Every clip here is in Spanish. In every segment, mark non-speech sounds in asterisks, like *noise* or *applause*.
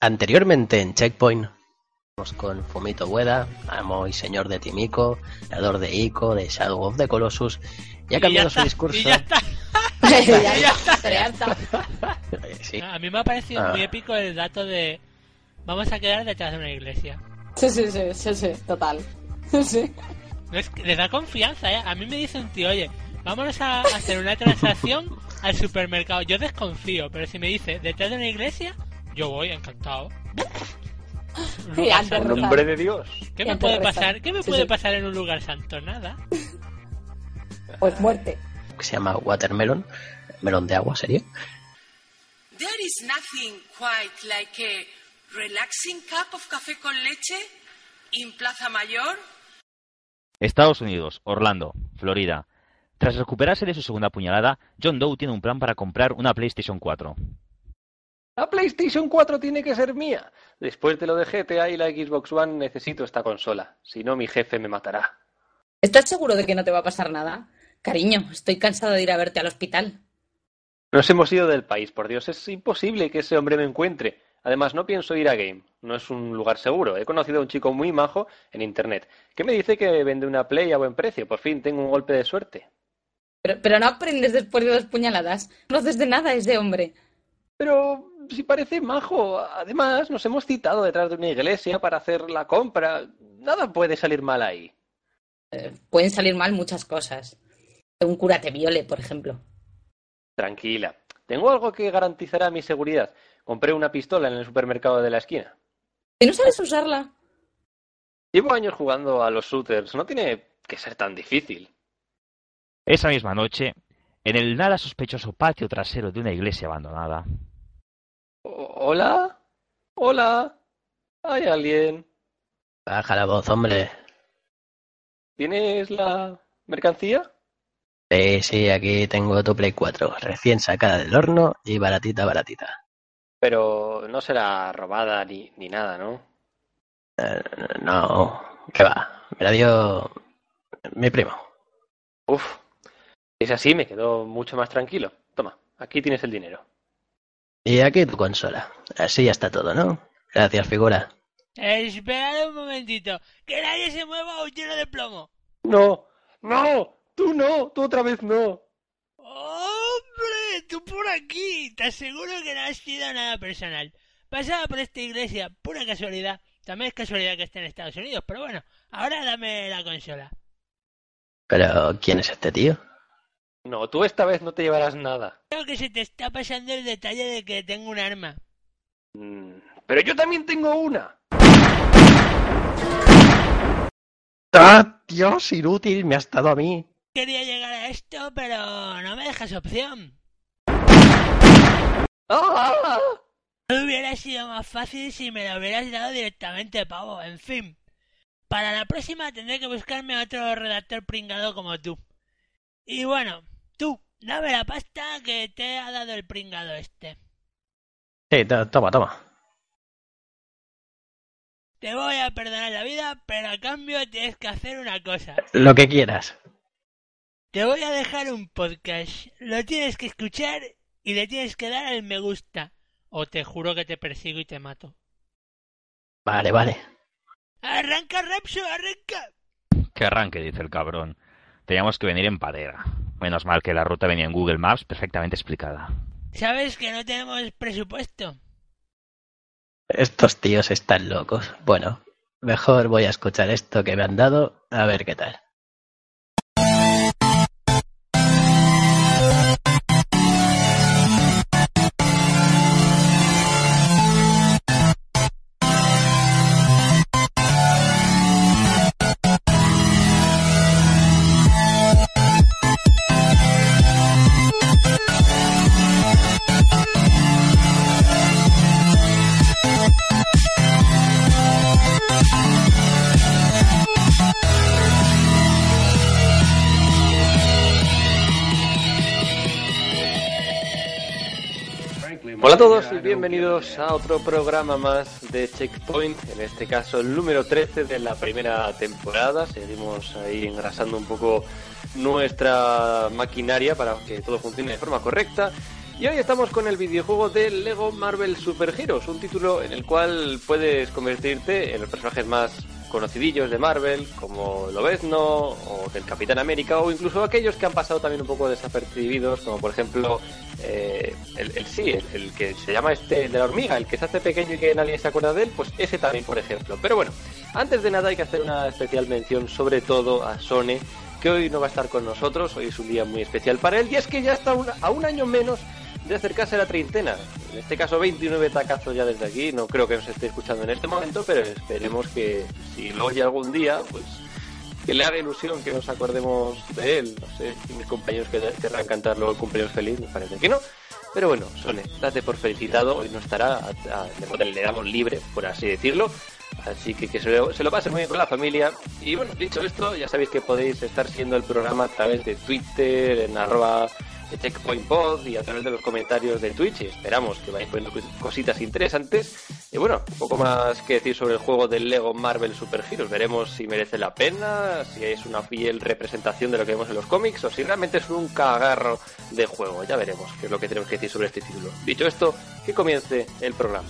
Anteriormente en Checkpoint, con Fumito Ueda, amo y señor de Timiko, creador de Ico, de Shadow of the Colossus, y ha cambiado su discurso. Y ya *laughs* está. ya está, ya está. *laughs* Sí. A mí me ha parecido Ah. muy épico el dato de vamos a quedar detrás de una iglesia. Sí, sí, sí, sí, sí, total. *laughs* Sí. No es que le da confianza, ¿eh? A mí me dice un tío, oye, vámonos a hacer una transacción al supermercado. Yo desconfío, pero si me dice detrás de una iglesia, yo voy, encantado. *laughs* Rezar. nombre de Dios. ¿Qué me puede pasar? ¿Qué me Sí, puede sí. pasar en un lugar santo? Nada. Pues muerte. que se llama Watermelon, melón de agua sería. There is nothing quite like a relaxing cup of café con leche in Plaza Mayor. Estados Unidos, Orlando, Florida. Tras recuperarse de su segunda puñalada, John Doe tiene un plan para comprar una PlayStation 4. La PlayStation 4 tiene que ser mía. Después de lo de GTA y la Xbox One necesito esta consola. Si no, mi jefe me matará. ¿Estás seguro de que no te va a pasar nada? Cariño, estoy cansado de ir a verte al hospital. Nos hemos ido del país, por Dios. Es imposible que ese hombre me encuentre. Además, no pienso ir a Game. No es un lugar seguro. He conocido a un chico muy majo en Internet que me dice que vende una Play a buen precio. Por fin tengo un golpe de suerte. Pero, pero no aprendes después de dos puñaladas. No haces de nada ese hombre. Pero si parece majo. Además, nos hemos citado detrás de una iglesia para hacer la compra. Nada puede salir mal ahí. Eh, pueden salir mal muchas cosas. Un cura te viole, por ejemplo. Tranquila. Tengo algo que garantizará mi seguridad. Compré una pistola en el supermercado de la esquina. Si no sabes usarla. Llevo años jugando a los shooters. No tiene que ser tan difícil. Esa misma noche, en el nada sospechoso patio trasero de una iglesia abandonada, ¿Hola? ¿Hola? ¿Hay alguien? Baja la voz, hombre. ¿Tienes la mercancía? Sí, sí, aquí tengo tu Play 4, recién sacada del horno y baratita, baratita. Pero no será robada ni, ni nada, ¿no? Eh, no, ¿qué va? Me la dio mi primo. Uf. Es así, me quedo mucho más tranquilo. Toma, aquí tienes el dinero. Y aquí tu consola. Así ya está todo, ¿no? Gracias, figura. Esperad un momentito, que nadie se mueva o lleno de plomo. No, no, tú no, tú otra vez no. ¡Hombre! ¡Tú por aquí! Te aseguro que no ha sido nada personal. Pasaba por esta iglesia, pura casualidad. También es casualidad que esté en Estados Unidos, pero bueno, ahora dame la consola. Pero, ¿quién es este tío? No, tú esta vez no te llevarás nada. Creo que se te está pasando el detalle de que tengo un arma. Mm, Pero yo también tengo una. ¡Ah, Dios, inútil! Me has dado a mí. Quería llegar a esto, pero no me dejas opción. ¡Ah! No hubiera sido más fácil si me lo hubieras dado directamente, pavo. En fin. Para la próxima tendré que buscarme otro redactor pringado como tú. Y bueno, tú, dame la pasta que te ha dado el pringado este. Sí, to- toma, toma. Te voy a perdonar la vida, pero a cambio tienes que hacer una cosa. Lo que quieras. Te voy a dejar un podcast. Lo tienes que escuchar y le tienes que dar al me gusta. O te juro que te persigo y te mato. Vale, vale. ¡Arranca, Rapso, arranca! que arranque, dice el cabrón. Teníamos que venir en padera. Menos mal que la ruta venía en Google Maps perfectamente explicada. ¿Sabes que no tenemos presupuesto? Estos tíos están locos. Bueno, mejor voy a escuchar esto que me han dado, a ver qué tal. A otro programa más de Checkpoint, en este caso el número 13 de la primera temporada. Seguimos ahí engrasando un poco nuestra maquinaria para que todo funcione de forma correcta. Y hoy estamos con el videojuego de Lego Marvel Super Heroes, un título en el cual puedes convertirte en los personajes más conocidillos de Marvel, como Lobezno o del Capitán América, o incluso aquellos que han pasado también un poco desapercibidos, como por ejemplo eh, el, sí, el, que se llama este de la hormiga, el que se hace pequeño y que nadie se acuerda de él, pues ese también, por ejemplo. Pero bueno, antes de nada hay que hacer una especial mención sobre todo a Sone, que hoy no va a estar con nosotros, hoy es un día muy especial para él, y es que ya está a un año menos de acercarse a la treintena. En este caso 29 tacazos ya desde aquí. No creo que nos esté escuchando en este momento, pero esperemos que si lo oye algún día, pues que le haga ilusión que nos acordemos de él. No sé, si mis compañeros que querrán cantar luego el cumpleaños feliz, me parece que no. Pero bueno, Sone, date por felicitado, hoy no estará, le damos libre, por así decirlo. Así que que se lo, se lo pasen muy bien con la familia. Y bueno, dicho esto, ya sabéis que podéis estar siguiendo el programa a través de Twitter, en arroba Checkpoint Pod y a través de los comentarios de Twitch. Esperamos que vayáis poniendo cositas interesantes. Y bueno, poco más que decir sobre el juego del Lego Marvel Super Heroes. Veremos si merece la pena, si es una fiel representación de lo que vemos en los cómics o si realmente es un cagarro de juego. Ya veremos qué es lo que tenemos que decir sobre este título. Dicho esto, que comience el programa.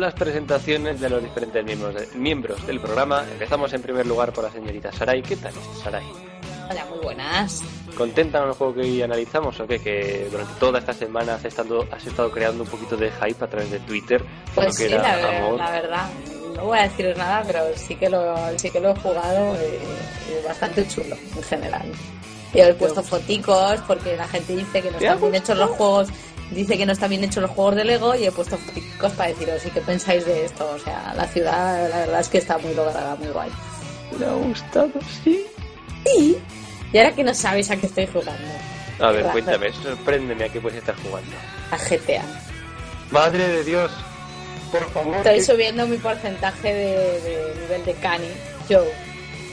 Con las presentaciones de los diferentes miembros, miembros del programa. Empezamos en primer lugar por la señorita Saray. ¿Qué tal, Saray? Hola, muy buenas. ¿Contenta con el juego que hoy analizamos o qué? Que durante toda esta semana has estado, has estado creando un poquito de hype a través de Twitter. Pues sí, la, verdad. No voy a decir nada, pero sí que lo, sí que lo he jugado y, y bastante chulo en general. Yo he puesto foticos porque la gente dice que no están bien hechos los juegos dice que no están bien hechos los juegos de Lego y he puesto fotos para deciros y qué pensáis de esto. O sea, la ciudad, la verdad es que está muy lograda, muy guay. ¿Me ha gustado? Sí. Sí. Y ahora que no sabéis a qué estoy jugando. A ver, cuéntame, sorpréndeme a qué puedes estar jugando. A GTA. Madre de Dios, por favor. Estoy subiendo mi porcentaje de, de nivel de Cani. Yo,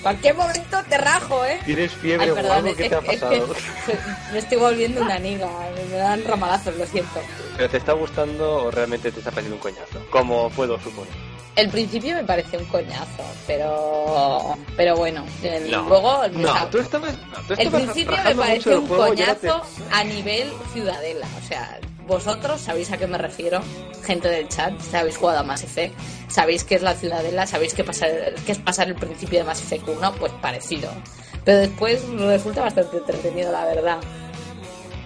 Cualquier momento te rajo, ¿eh? ¿Tienes fiebre o algo? ¿Qué te ha pasado? *laughs* me estoy volviendo una niga. Me dan ramalazos, lo siento. ¿Pero te está gustando o realmente te está pareciendo un coñazo? Como puedo suponer. El principio me parece un coñazo, pero pero bueno, el juego el, no, tú estabas, el principio me parece un coñazo a nivel ciudadela, o sea, vosotros sabéis a qué me refiero, gente del chat, sabéis jugado a Mass Effect, sabéis qué es la ciudadela, sabéis qué, qué es pasar el principio de Mass Effect 1, pues parecido. Pero después resulta bastante entretenido, la verdad.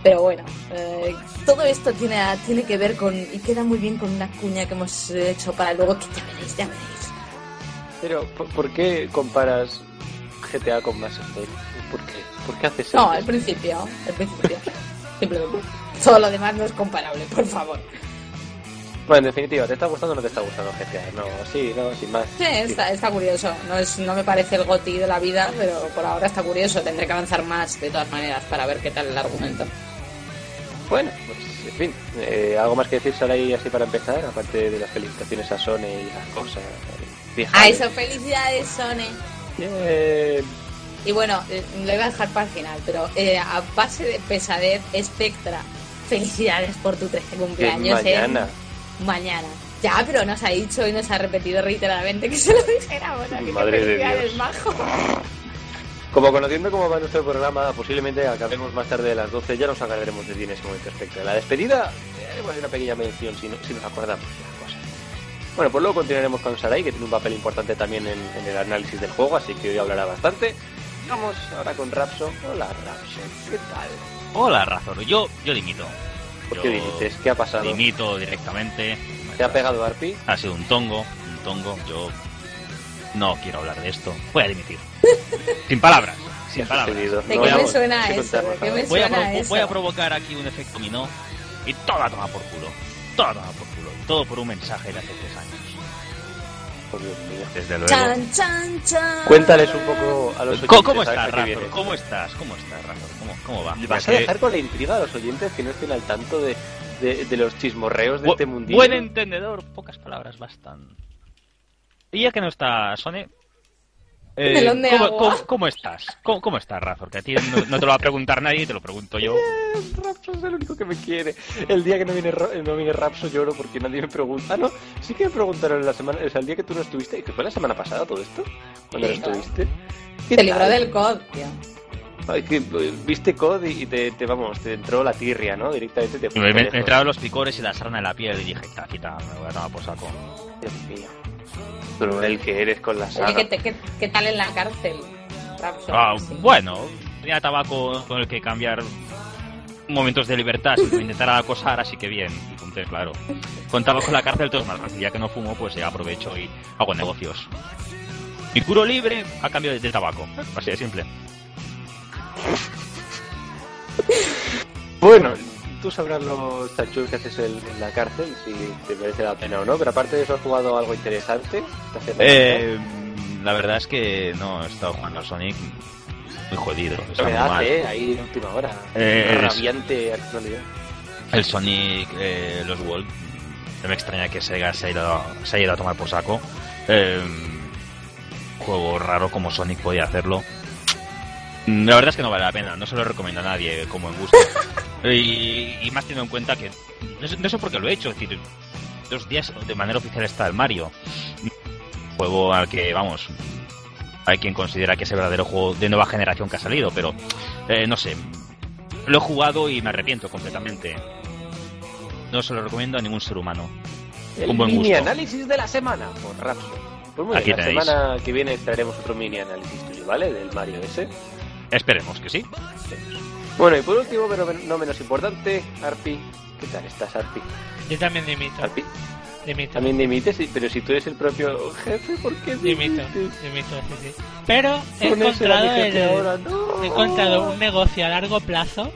Pero bueno, eh, todo esto tiene, tiene que ver con, y queda muy bien con una cuña que hemos hecho para luego que ya veréis, ya veréis. Pero, ¿por, qué comparas GTA con Mass Effect? ¿Por qué? ¿Por qué haces eso? No, al principio, al principio. *laughs* Simplemente. Todo lo demás no es comparable, por favor. Bueno, en definitiva, ¿te está gustando o no te está gustando GTA? No, sí, no, sin más. Sí, está, está curioso. No, es, no me parece el goti de la vida, pero por ahora está curioso. Tendré que avanzar más, de todas maneras, para ver qué tal el argumento. Bueno, pues en fin, eh, ¿algo más que decir, ahí así para empezar? Aparte de las felicitaciones a Sony y las cosas. A eso, felicidades, Sony. Bien. Y bueno, eh, lo iba a dejar para el final, pero eh, a base de pesadez, Spectra, felicidades por tu 13 cumpleaños. Mañana. Mañana. Ya, pero nos ha dicho y nos ha repetido reiteradamente que se lo dijéramos. Madre de Dios. Majo. Como conociendo cómo va nuestro programa, posiblemente acabemos más tarde de las 12, ya nos agarraremos de bien ese momento Spectra. La despedida haremos una pequeña mención si, si nos acordamos de las cosas. Bueno, pues luego continuaremos con Sarai, que tiene un papel importante también en, en, el análisis del juego, así que hoy hablará bastante. Vamos ahora con Rapso. Hola, Rapso, ¿qué tal? Hola, Razor. Yo, yo dimito. ¿Por yo qué dices? ¿Qué ha pasado? Dimito directamente. ¿Te ha pegado Arpi? Ha sido un tongo, un tongo. Yo no quiero hablar de esto. Voy a dimitir. Sin palabras. Sin palabras. ¿De qué me suena eso? ¿De qué me voy, a suena eso? voy a provocar aquí un efecto minó y todo a tomar por culo. Todo a tomar por culo. Todo por un mensaje de hace tres años. Dios mío. Desde luego. Chan, chan, chan. Cuéntales un poco a los oyentes. ¿Cómo, cómo estás, qué Razor? viene. ¿Cómo estás? ¿Cómo estás, Razor? ¿Cómo, va? ¿Vas a que- dejar con la intriga a los oyentes que no estén al tanto de, de, de los chismorreos de Bu- este mundillo? Buen entendedor, pocas palabras bastan. Y ya que no está Sony, eh, ¿cómo, cómo- cómo estás? ¿Cómo, cómo estás, Razor? Que a ti no, no te lo va a preguntar nadie, te lo pregunto yo. Eh, Rapso es el único que me quiere. El día que no viene, Ra- no viene Rapso lloro porque nadie me pregunta. Ah, no, sí que me preguntaron la semana, o sea, el día que tú no estuviste, que fue la semana pasada todo esto, cuando no Sí. estuviste. ¿Qué Te libró del COD, tío. Ay, que, eh, viste COD y te, te, vamos, te entró la tirria, ¿no? Directamente te Me, me- me entraron los picores y la sarna en la piel y dije, quita, quita, me voy a tomar por saco. Dios mío. Cruel que eres con la saga. ¿qué, qué, qué tal en la cárcel? Rapso? Ah, Sí. bueno, tenía tabaco con el que cambiar momentos de libertad sin intentar *laughs* acosar, así que bien, y punté, claro. Con tabaco en la cárcel todo es más fácil, ya que no fumo, pues ya aprovecho y hago negocios. Mi curo libre a cambio de, de tabaco, así de simple. Bueno, tú sabrás los tachos que haces en, en la cárcel, si te merece la pena o no, pero aparte de eso, ¿has jugado algo interesante? Eh, la verdad es que no he estado jugando al Sonic muy jodido, está muy mal. eh, ahí en última hora. Eh, rabiante actualidad. El Sonic, eh, los World, no me extraña que Sega se haya ido, se haya ido a tomar por saco. Eh, juego raro como Sonic podía hacerlo. Mm, La verdad es que no vale la pena, no se lo recomiendo a nadie como en gusto. *laughs* y, y más teniendo en cuenta que no sé, no sé por qué lo he hecho, es decir, dos días de manera oficial está el Mario. Juego al que, vamos, hay quien considera que es el verdadero juego de nueva generación que ha salido, pero eh, no sé, lo he jugado y me arrepiento completamente. No se lo recomiendo a ningún ser humano. El Con buen mini gusto. análisis de la semana por Rapso. Pues muy Aquí bien, la tenéis. semana que viene traeremos otro mini análisis tuyo, ¿vale? Del Mario ese. Esperemos que sí. Bueno, y por último, pero no menos importante, Arpi. ¿Qué tal estás, Arpi? Yo también dimito. Arpi, Dimito. también dimites, pero si tú eres el propio jefe, ¿por qué Dimito. dimites? Dimito, sí, sí. Pero he encontrado, jefe el- ahora, no. he encontrado un negocio a largo plazo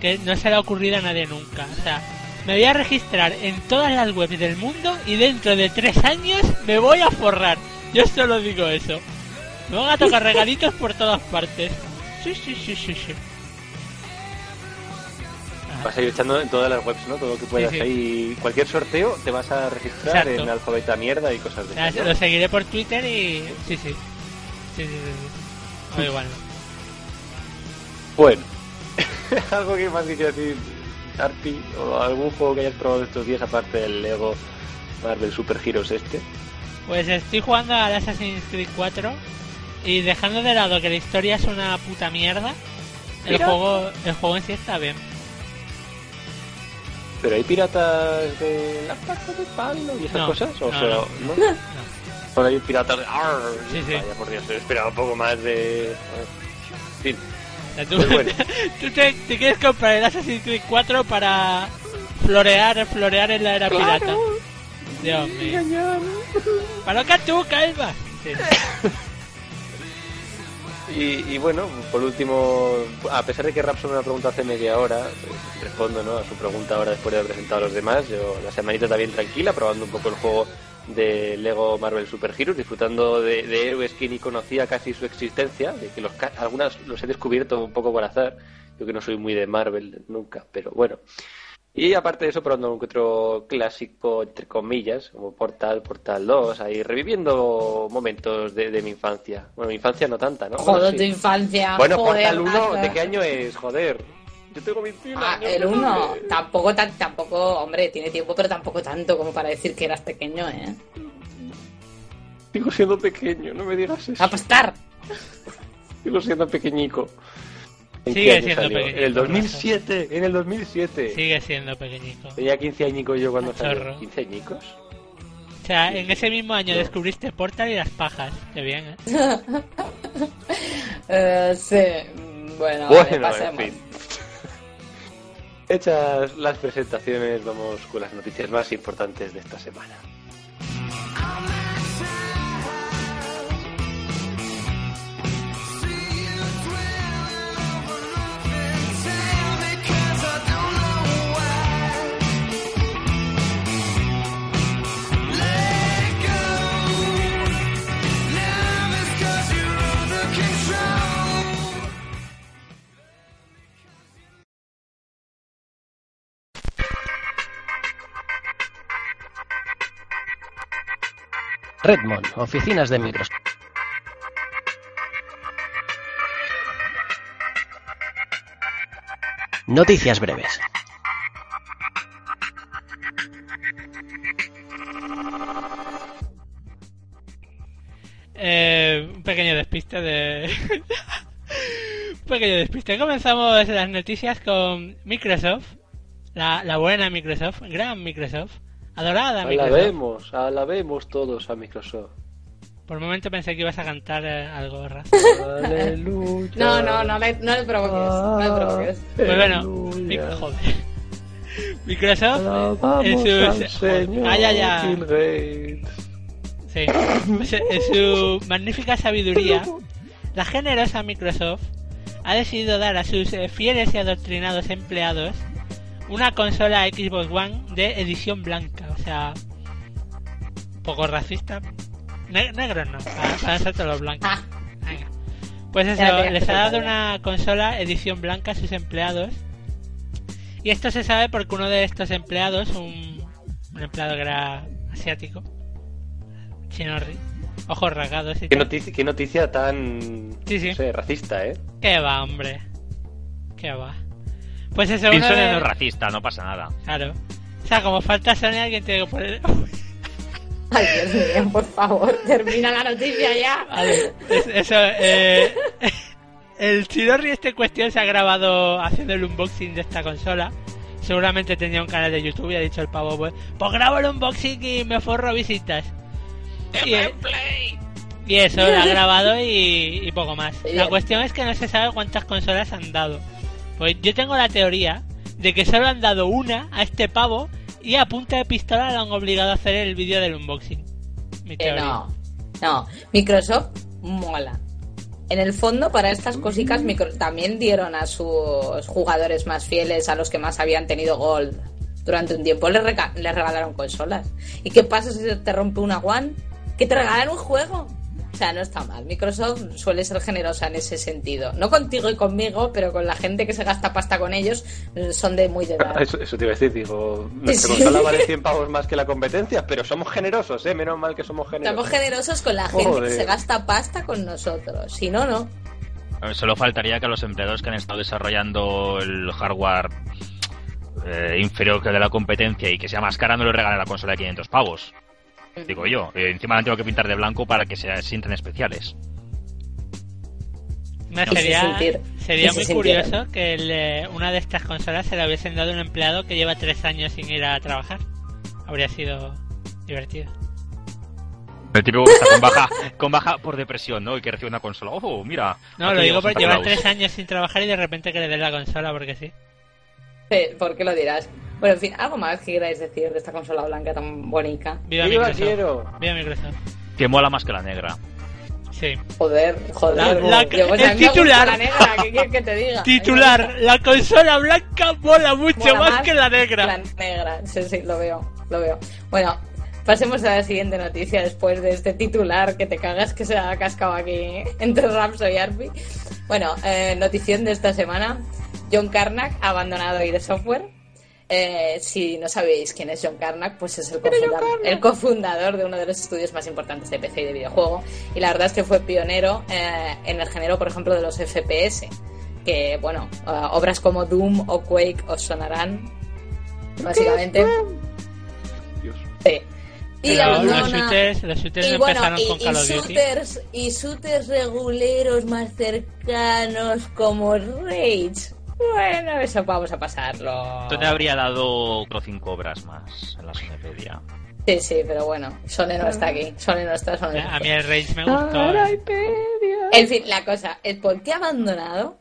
que no se le ha ocurrido a nadie nunca. O sea, me voy a registrar en todas las webs del mundo y dentro de tres años me voy a forrar. Yo solo digo eso. Me van a tocar regalitos por todas partes. Sí, sí, sí, sí, sí. Ajá. Vas a ir echando en todas las webs, ¿no? Todo lo que puedas sí. ahí. Cualquier sorteo te vas a registrar Exacto. en alfabeta mierda y cosas de sea, esas, ¿no? lo seguiré por Twitter y... Sí, sí. Sí, sí, sí. O *laughs* igual no. Bueno, *laughs* algo que más que decir, Arpi, o algún juego que hayas probado estos días aparte del Lego Marvel Super Heroes este. Pues estoy jugando al Assassin's Creed 4 y dejando de lado que la historia es una puta mierda, el juego, el juego en sí está bien. Pero hay piratas de la pata de palo y esas No, cosas, o no, sea, no. ¿no? Hay piratas de Arr, Sí, sí. Vaya, por Dios, he esperado un poco más de. En fin, O sea, tú, Pues bueno. *laughs* tú te, te quieres comprar el Assassin's Creed 4 para florear, florear en la era pirata. Dios mío. ¿Para qué tú, calva? Sí. *laughs* Y, y bueno, por último, a pesar de que Rapson me ha preguntado hace media hora, pues, respondo ¿no? a su pregunta ahora después de haber presentado a los demás. Yo la semanita también tranquila, probando un poco el juego de Lego Marvel Super Heroes, disfrutando de, de héroes que ni conocía casi su existencia, de que los, algunas los he descubierto un poco por azar. Yo que no soy muy de Marvel nunca, pero bueno. Y aparte de eso, probando otro clásico, entre comillas, como Portal, Portal 2, ahí reviviendo momentos de, de mi infancia. Bueno, mi infancia no tanta, ¿no? Joder, tu infancia. Bueno, joder, Portal 1, Rafa. ¿de qué año es? Joder. Yo tengo 21 Ah, años. el no 1. sé. Tampoco, tan, tampoco, hombre, tiene tiempo, pero tampoco tanto como para decir que eras pequeño, ¿eh? Sigo siendo pequeño, no me digas eso. Apostar. Sigo siendo pequeñico. ¿En Sigue siendo salió? pequeñito, En el 2007, en el 2007. Sigue siendo pequeñico. Tenía 15 añicos yo cuando salió. ¿15 añicos? O sea, en ese mismo año descubriste Portal y las pajas. Qué bien, ¿eh? *laughs* Eh, sí, mm, bueno, vale, Bueno, en fin. *laughs* Hechas las presentaciones, vamos con las noticias más importantes de esta semana. Redmond, oficinas de Microsoft. Noticias breves. Eh, un pequeño despiste de... *laughs* un pequeño despiste. Comenzamos las noticias con Microsoft. La, la buena Microsoft, gran Microsoft. Adorada Microsoft. Alabemos, alabemos todos a Microsoft. Por un momento pensé que ibas a cantar eh, algo, Raz. *laughs* Aleluya. No, no, no le, no le provoques, no le provoques. Pues bueno, joder. Microsoft en sus... ya. Bill Gates. Sí. Pues, En su magnífica sabiduría, la generosa Microsoft ha decidido dar a sus eh, fieles y adoctrinados empleados una consola Xbox One de edición blanca. O sea, un poco racista. Ne- negros no, para, para nosotros los blancos. Ah, Venga. Pues eso, Ya, ya, les ha dado una consola edición blanca a sus empleados. Y esto se sabe porque uno de estos empleados, un, un empleado que era asiático, chinorri, ojos rasgados y Qué noticia, qué noticia tan Sí, sí. no sé, racista, ¿eh? ¿Qué va, hombre? ¿Qué va? Pues eso, uno de- no es racista, no pasa nada. Claro. O sea, como falta Sonia, alguien tiene que poner... *laughs* Ay, Dios mío, por favor, termina la noticia ya. Vale, es- eso, eh, *laughs* el Chidorri este cuestión se ha grabado haciendo el unboxing de esta consola. Seguramente tenía un canal de YouTube y ha dicho el pavo, pues, pues grabo el unboxing y me forro visitas. Y, y eso, lo ha *laughs* grabado y, y poco más. La cuestión es que no se sabe cuántas consolas han dado. Pues yo tengo la teoría de que solo han dado una a este pavo y a punta de pistola lo han obligado a hacer el vídeo del unboxing. Mi no, no, Microsoft mola. En el fondo, para estas cositas, micro- también dieron a sus jugadores más fieles, a los que más habían tenido Gold durante un tiempo, les, regalaron consolas. ¿Y qué pasa si se te rompe una One? Que te regalan un juego. O sea, no está mal. Microsoft suele ser generosa en ese sentido. No contigo y conmigo, pero con la gente que se gasta pasta con ellos, eh, son de muy de dar. Eso, eso te iba a decir, digo, *laughs* nuestra Sí. consola vale 100 pavos más que la competencia, pero somos generosos, ¿eh? Menos mal que somos generosos. Estamos generosos con la gente Joder. que se gasta pasta con nosotros. Si no, no. Solo faltaría que a los empleados que han estado desarrollando el hardware eh, inferior que el de la competencia y que sea más cara me lo regalen la consola de 500 pavos. Digo yo. Eh, encima la tengo que pintar de blanco para que se sientan especiales. Se sería, sentir- sería muy sintieron. curioso que el, una de estas consolas se la hubiesen dado a un empleado que lleva tres años sin ir a trabajar. Habría sido divertido. El típico que está con baja, con baja por depresión, ¿no? Y que recibe una consola. ¡Oh, mira! No, lo digo llega por Santa llevar Claus. tres años sin trabajar y de repente que le den la consola porque sí. Sí, ¿Por qué lo dirás? Bueno, en fin, algo más que queráis decir de esta consola blanca tan bonita. Viva Yo la quiero. Viva Microsoft. Que mola más que la negra. Sí. Joder, joder. La- la- Yo, pues, el a mí me gusta titular. la negra, ¿qué quieres que te diga? Titular, la consola blanca mola mucho Mola más, que la negra. La negra, sí, sí, lo veo, lo veo. Bueno, pasemos a la siguiente noticia después de este titular que te cagas que se ha cascado aquí entre Rapso y Arpi. Bueno, eh, notición de esta semana. John Carnack ha abandonado ID Software. Eh, si no sabéis quién es John Carnack, pues es el, cofunda- el cofundador de uno de los estudios más importantes de PC y de videojuego. Y la verdad es que fue pionero eh, en el género, por ejemplo, de los FPS. Que, bueno, eh, obras como Doom o Quake os sonarán. Básicamente. Dios. Sí. Y Pero abandona. los shooters, los shooters y bueno, empezaron y, con y Call of Duty. shooters, y shooters reguleros más cercanos como Rage. Bueno, eso vamos a pasarlo. Entonces habría dado otro cinco obras más en la Sonepedia. Sí, sí, pero bueno, Sone no está aquí. Sone no está, Sone no A mí el Rage me gustó. ¿eh? En fin, la cosa es por qué ha abandonado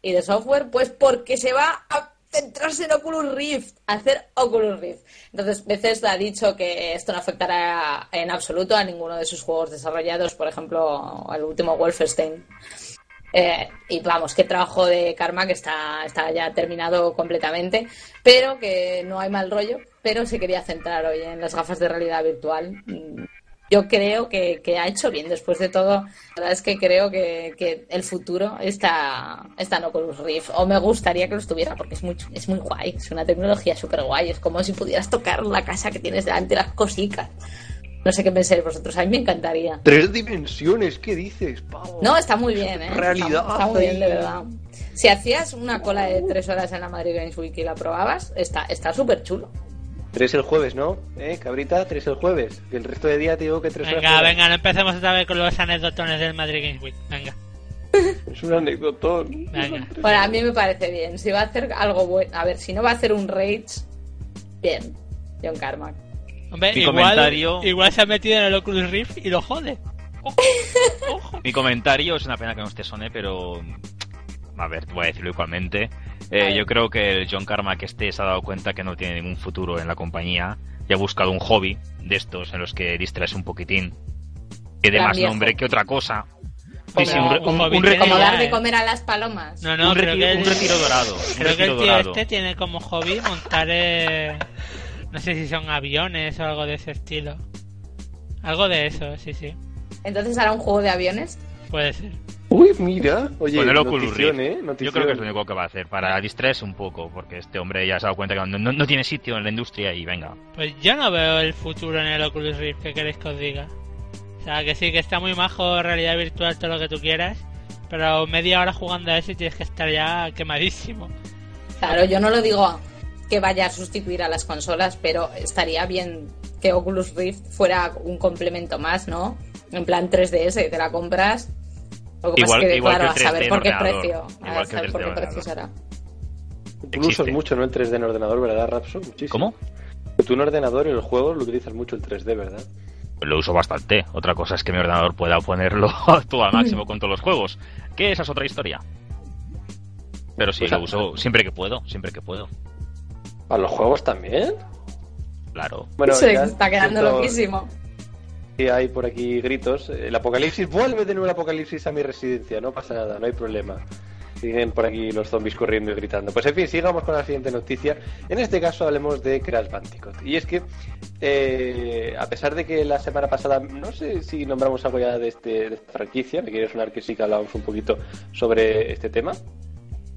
y de software, pues porque se va a centrarse en Oculus Rift, a hacer Oculus Rift. Entonces, veces ha dicho que esto no afectará en absoluto a ninguno de sus juegos desarrollados, por ejemplo, al último Wolfenstein. Eh, y vamos, que trabajo de Karma que está, está ya terminado completamente, pero que no hay mal rollo, pero se quería centrar hoy en las gafas de realidad virtual. Mm, Yo creo que, que ha hecho bien después de todo. La verdad es que creo que, que el futuro está, está en Oculus Rift, o me gustaría que lo estuviera porque es muy, es muy guay, es una tecnología súper guay, es como si pudieras tocar la casa que tienes delante, las cositas. No sé qué pensáis vosotros, a mí me encantaría. Tres dimensiones, ¿qué dices, pavo? No, está muy bien, ¿eh? Realidad, Está, está muy bien, de verdad. Si hacías una cola de tres horas en la Madrid Games Week y la probabas, está está súper chulo. Tres el jueves, ¿no? ¿Eh, cabrita? Tres el jueves. Y el resto de día te digo que tres horas. Venga, venga, no empecemos otra vez con los anécdotones del Madrid Games Week. Venga, *laughs* Es un anecdotón. venga. Bueno, a mí me parece bien. Si va a hacer algo bueno, a ver, si no va a hacer un Rage, bien, John Carmack. Hombre, Mi igual, comentario- igual se ha metido en el Oculus Rift y lo jode. Ojo, *laughs* ojo. Mi comentario es una pena que no esté Sone, pero. A ver, voy a decirlo igualmente. Eh, yo creo que el John Karma que esté se ha dado cuenta que no tiene ningún futuro en la compañía y ha buscado un hobby de estos en los que distraes un poquitín. Que de Plan más nombre que otra cosa. Como- Sí, sí, un, un- retiro, Como dar de comer a las palomas. No, no, un creo retiro- que el, un retiro dorado. un Creo que el tío dorado. este tiene como hobby montar. eh, no sé si son aviones o algo de ese estilo. Algo de eso, sí, sí. Entonces hará un juego de aviones. Puede ser. Uy, mira. Oye, Con el notición. ¿eh? Yo creo que es lo único que va a hacer para distraerse un poco, porque este hombre ya se ha dado cuenta que no, no- no tiene sitio en la industria y venga. Pues yo no veo el futuro en el Oculus Rift, ¿qué queréis que os diga? O sea, que sí, que está muy majo, realidad virtual, todo lo que tú quieras, pero media hora jugando a eso y tienes que estar ya quemadísimo. Claro, yo no lo digo que vaya a sustituir a las consolas, pero estaría bien que Oculus Rift fuera un complemento más, ¿no? En plan 3DS, te la compras. Lo que Igual- pasa es que, igual que claro, a saber 3D por qué precio. Igual A que el saber por 3D qué precio será. Tú lo usas existe. mucho, ¿no? El 3D en ordenador, ¿verdad, Rapso? Muchísimo. ¿Cómo? Tú en ordenador, en el juego, lo utilizas mucho el 3D, ¿verdad? Pues lo uso bastante. Otra cosa es que mi ordenador pueda ponerlo *laughs* todo al máximo con todos los juegos. Que esa es otra historia. Pero sí, lo uso siempre que puedo, siempre que puedo. ¿A los juegos también? Claro. Bueno, Se ya está quedando siento loquísimo. que hay por aquí gritos. El apocalipsis, vuelve de nuevo el apocalipsis a mi residencia. No pasa nada, no hay problema. Siguen por aquí los zombies corriendo y gritando. Pues en fin, sigamos con la siguiente noticia. En este caso hablemos de Crash Bandicoot. Y es que, eh, a pesar de que la semana pasada, no sé si nombramos algo ya de, este, de esta franquicia, me quiere sonar que sí que hablábamos un poquito sobre este tema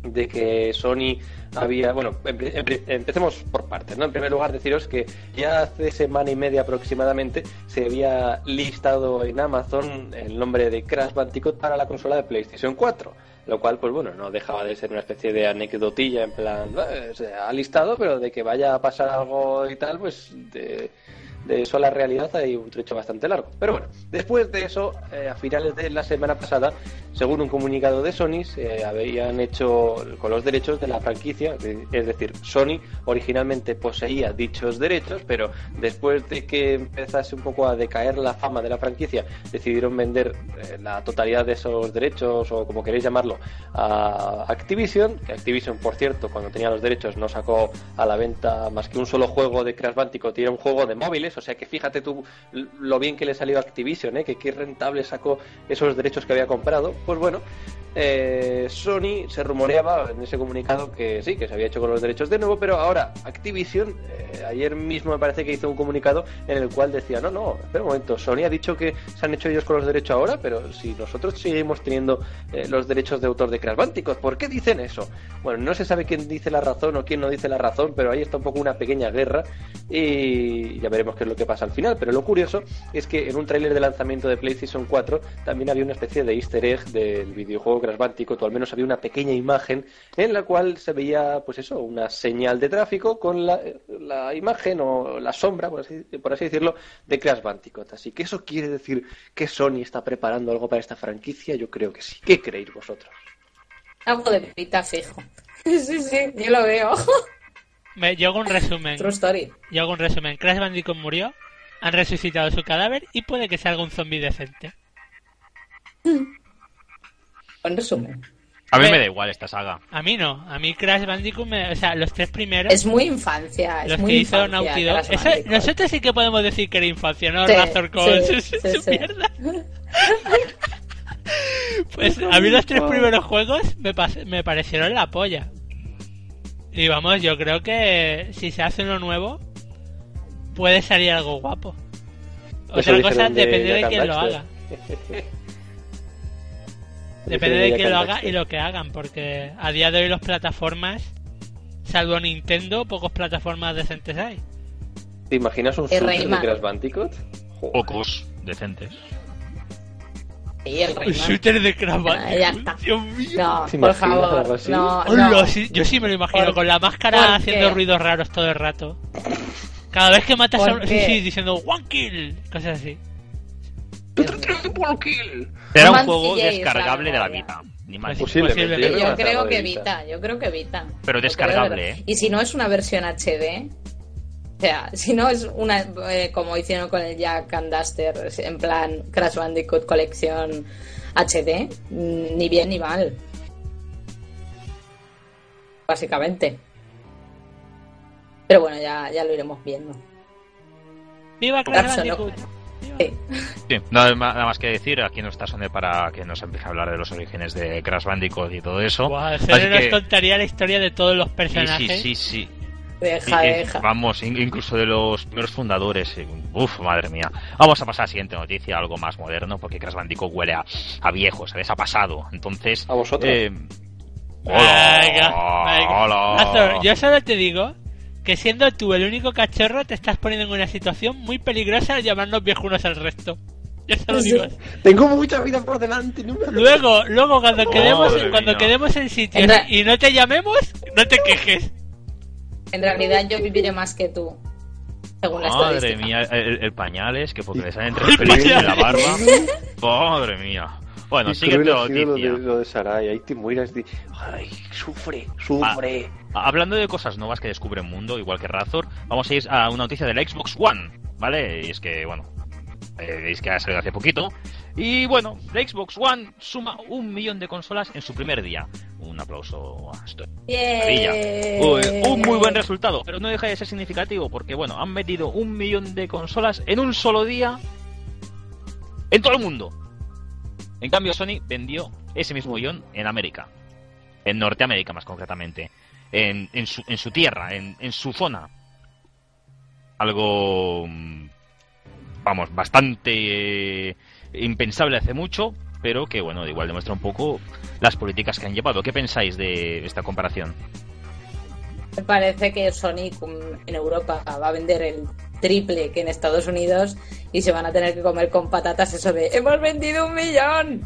de que Sony había, bueno, empe- empe- empecemos por partes, ¿no? En primer lugar, deciros que ya hace semana y media aproximadamente se había listado en Amazon el nombre de Crash Bandicoot para la consola de PlayStation 4, lo cual, pues bueno, no dejaba de ser una especie de anecdotilla en plan, ha listado, pero de que vaya a pasar algo y tal, pues de, de eso a la realidad hay un trecho bastante largo. Pero bueno, después de eso, eh, a finales de la semana pasada, según un comunicado de Sony, se habían hecho con los derechos de la franquicia, es decir, Sony originalmente poseía dichos derechos, pero después de que empezase un poco a decaer la fama de la franquicia, decidieron vender eh, la totalidad de esos derechos, o como queréis llamarlo, a Activision, que Activision, por cierto, cuando tenía los derechos no sacó a la venta más que un solo juego de Crash Bandicoot, y era un juego de móviles, o sea que fíjate tú lo bien que le salió a Activision, ¿eh? que qué rentable sacó esos derechos que había comprado. Pues bueno, eh, Sony se rumoreaba en ese comunicado que sí, que se había hecho con los derechos de nuevo, pero ahora Activision, eh, ayer mismo me parece que hizo un comunicado en el cual decía, no, no, espera un momento, Sony ha dicho que se han hecho ellos con los derechos ahora, pero si nosotros seguimos teniendo eh, los derechos de autor de Crash Bandicoot, ¿por qué dicen eso? Bueno, no se sabe quién dice la razón o quién no dice la razón, pero ahí está un poco una pequeña guerra y ya veremos qué es lo que pasa al final. Pero lo curioso es que en un tráiler de lanzamiento de PlayStation 4 también había una especie de easter egg del videojuego Crash Bandicoot, o al menos había una pequeña imagen en la cual se veía, pues eso, una señal de tráfico con la, la imagen o la sombra, por así, por así decirlo, de Crash Bandicoot. Así que eso quiere decir que Sony está preparando algo para esta franquicia. Yo creo que sí. ¿Qué creéis vosotros? Algo de pita fijo. *laughs* Sí, sí, yo lo veo. Me, yo hago un resumen. True story. Yo hago un resumen. Crash Bandicoot murió, han resucitado su cadáver y puede que salga un zombie decente. *laughs* En resumen. A mí me da igual esta saga. A mí no. A mí Crash Bandicoot, me- o sea, los tres primeros, Es muy infancia. Es los muy que hizo Naughty Dog. Eso- nosotros sí que podemos decir que era infancia, ¿no? Sí, Razor con sí, su, sí, *laughs* su sí. mierda. *laughs* Pues a mí los tres primeros juegos me, me parecieron la polla. Y vamos, yo creo que si se hace uno nuevo, puede salir algo guapo. Otra cosa dijeron de depende de quién lo haga. *laughs* Depende de quién lo haga y lo que hagan, porque a día de hoy las plataformas, salvo Nintendo, pocas plataformas decentes hay. ¿Te imaginas un shooter de. Crash Bandicoot? Joder. Pocos decentes. Sí, el shooter de Crash Ah, ya Bandicoot, está. Dios mío. No. No, no. sí, yo sí me lo imagino, ¿Por- con la máscara haciendo qué? ruidos raros todo el rato. Cada vez que matas a ¿Por un... Sí, sí, diciendo one kill, cosas así. Será un juego descargable de la. Vita. Ni más. Ni menos. Posiblemente. Yo creo que Vita. Yo creo que Vita. Pero descargable, de ¿eh? Y si no es una versión HD, o sea, si no es una, eh, como hicieron con el Jack and Duster, en plan Crash Bandicoot colección HD, mm, ni bien ni mal. Básicamente. Pero bueno, ya, ya lo iremos viendo. ¡Viva Crash. Bandicoot! Sí. Nada más, nada más que decir, aquí no está Sony para que nos empiece a hablar de los orígenes de Crash Bandicoot y todo eso. Así Cero nos que- contaría la historia de todos los personajes. sí, sí, sí. Deja, Y- deja. Vamos, in- incluso de los primeros fundadores. eh, Uf, madre mía. Vamos a pasar a la siguiente noticia, algo más moderno, porque Crash Bandicoot huele a, a viejo, ¿sabes? Ha pasado. Entonces. ¿A vosotros? eh, hola, venga. hola. Yo solo te digo que siendo tú el único cachorro te estás poniendo en una situación muy peligrosa al llamarnos viejunos al resto. Yo solo digo eso. Tengo mucha vida por delante. No me... Luego, luego cuando quedemos, Madre cuando mía. quedemos en sitios En ra- y no te llamemos, no te quejes. En realidad yo viviré más que tú. Según la Madre estadística. mía, el, el pañales, que porque le salen *laughs* tres pelos en la barba. Madre mía. Bueno, sido lo de, lo de Sarai. Ahí te mueras de... Ay, sufre, sufre. Ah, Hablando de cosas nuevas que descubre el mundo, igual que Razor, vamos a ir a una noticia de la Xbox One, ¿vale? Y es que, bueno, eh, veis que ha salido hace poquito. Y bueno, la Xbox One suma un millón de consolas en su primer día. Un aplauso a esto. Uy, Un muy buen resultado, pero no deja de ser significativo porque, bueno, han vendido un millón de consolas en un solo día en todo el mundo. En cambio, Sony vendió ese mismo millón en América, en Norteamérica más concretamente, en, su, tierra, en, su zona. Algo, mm, vamos, bastante eh, impensable hace mucho, pero que, bueno, igual demuestra un poco las políticas que han llevado. ¿Qué pensáis de esta comparación? Me parece que Sony um, en Europa va a vender el triple que en Estados Unidos y se van a tener que comer con patatas eso de ¡Hemos vendido un millón!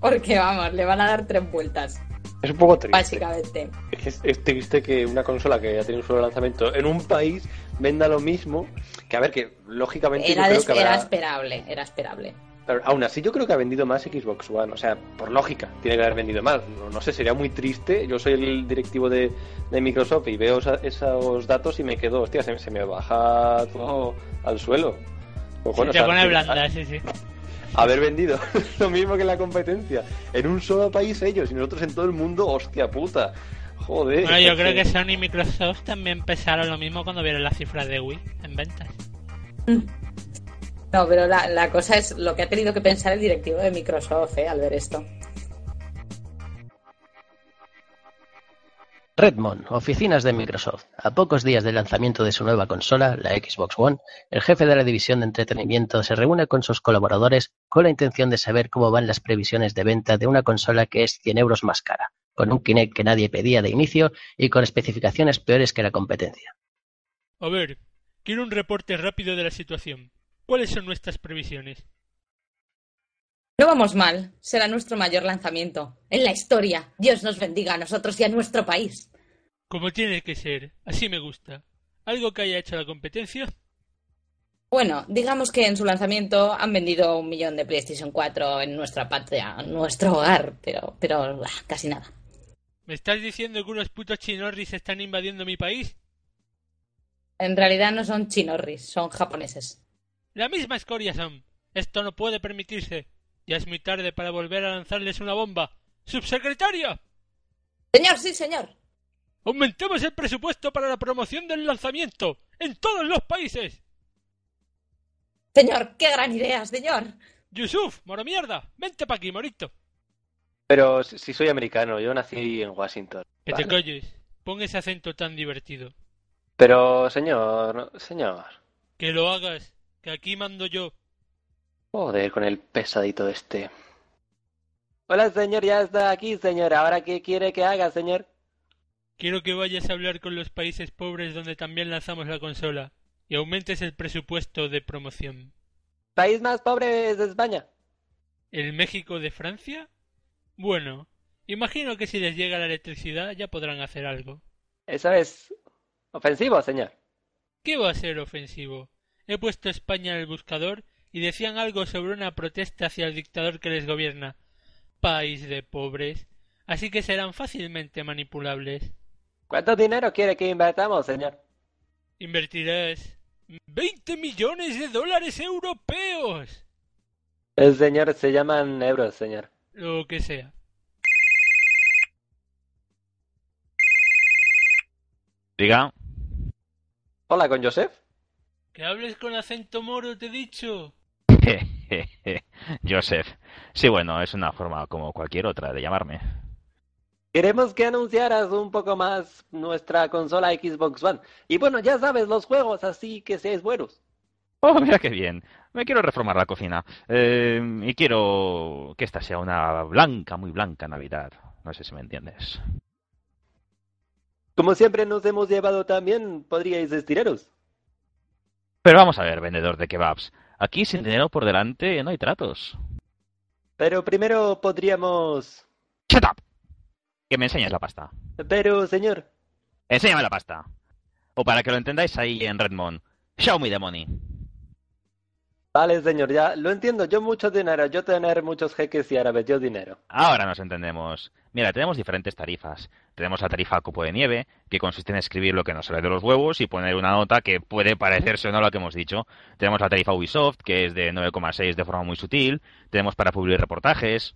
Porque vamos, le van a dar tres vueltas, Es un poco triste. básicamente. Es, es- triste que una consola que ya tiene un solo lanzamiento en un país venda lo mismo. Que a ver, que lógicamente Era, yo creo que habrá- era esperable, era esperable. Pero aún así yo creo que ha vendido más Xbox One, o sea, por lógica, tiene que haber vendido más. No, no sé, sería muy triste. Yo soy el directivo de, de Microsoft y veo esa- esos datos y me quedo, hostia, se, se me baja todo al suelo. Pues bueno, te o sea, pone que- blanda, sí, sí. haber vendido *laughs* lo mismo que la competencia en un solo país ellos y nosotros en todo el mundo, hostia puta. Joder. Bueno, yo creo *laughs* que Sony y Microsoft también pensaron lo mismo cuando vieron las cifras de Wii en ventas. No, pero la, la cosa es lo que ha tenido que pensar el directivo de Microsoft eh, al ver esto. Redmond, oficinas de Microsoft. A pocos días del lanzamiento de su nueva consola, la Xbox One, el jefe de la división de entretenimiento se reúne con sus colaboradores con la intención de saber cómo van las previsiones de venta de una consola que es 100 euros más cara, con un Kinect que nadie pedía de inicio y con especificaciones peores que la competencia. A ver, quiero un reporte rápido de la situación. ¿Cuáles son nuestras previsiones? No vamos mal. Será nuestro mayor lanzamiento. En la historia. Dios nos bendiga a nosotros y a nuestro país. Como tiene que ser. Así me gusta. ¿Algo que haya hecho la competencia? Bueno, digamos que en su lanzamiento han vendido un millón de PlayStation 4 en nuestra patria, en nuestro hogar, pero, pero casi nada. ¿Me estás diciendo que unos putos chinorris están invadiendo mi país? En realidad no son chinorris, son japoneses. La misma escoria son. Esto no puede permitirse. Ya es muy tarde para volver a lanzarles una bomba. ¡Subsecretario! Señor, sí, señor. Aumentemos el presupuesto para la promoción del lanzamiento en todos los países. Señor, qué gran idea, señor. Yusuf, moro mierda, vente pa' aquí, morito. Pero si soy americano, yo nací en Washington. Que te calles. Pon ese acento tan divertido. Pero, señor, señor. Que lo hagas, que aquí mando yo. Joder, con el pesadito este. Hola, señor, ya está aquí, señor. ¿Ahora qué quiere que haga, señor? Quiero que vayas a hablar con los países pobres donde también lanzamos la consola y aumentes el presupuesto de promoción. ¿País más pobre es España? ¿El México de Francia? Bueno, imagino que si les llega la electricidad ya podrán hacer algo. Eso es ofensivo, señor. ¿Qué va a ser ofensivo? He puesto España en el buscador y decían algo sobre una protesta hacia el dictador que les gobierna. País de pobres. Así que serán fácilmente manipulables. ¿Cuánto dinero quiere que invertamos, señor? Invertirás 20 millones de dólares europeos. El señor se llaman euros, señor. Lo que sea. Diga. Hola, ¿con Joseph? Que hables con acento moro, te he dicho. *laughs* Joseph. Sí, bueno, es una forma como cualquier otra de llamarme. Queremos que anunciaras un poco más nuestra consola Xbox One. Y bueno, ya sabes, los juegos, así que seáis buenos. Oh, mira qué bien. Me quiero reformar la cocina. Eh, y quiero que esta sea una blanca, muy blanca Navidad. No sé si me entiendes. Como siempre nos hemos llevado también, podríais estiraros. Pero vamos a ver, vendedor de kebabs. Aquí sin dinero por delante no hay tratos. Pero primero podríamos... ¡Shut up! Que me enseñes la pasta. Pero, señor... Enséñame la pasta. O para que lo entendáis ahí en Redmond. Show me the money. Vale, señor, ya lo entiendo. Yo mucho dinero, yo tener muchos jeques y árabes, yo dinero. Ahora nos entendemos. Mira, tenemos diferentes tarifas. Tenemos la tarifa Copo de Nieve, que consiste en escribir lo que nos sale de los huevos y poner una nota que puede parecerse o no a lo que hemos dicho. Tenemos la tarifa Ubisoft, que es de 9,6 de forma muy sutil. Tenemos para publicar reportajes.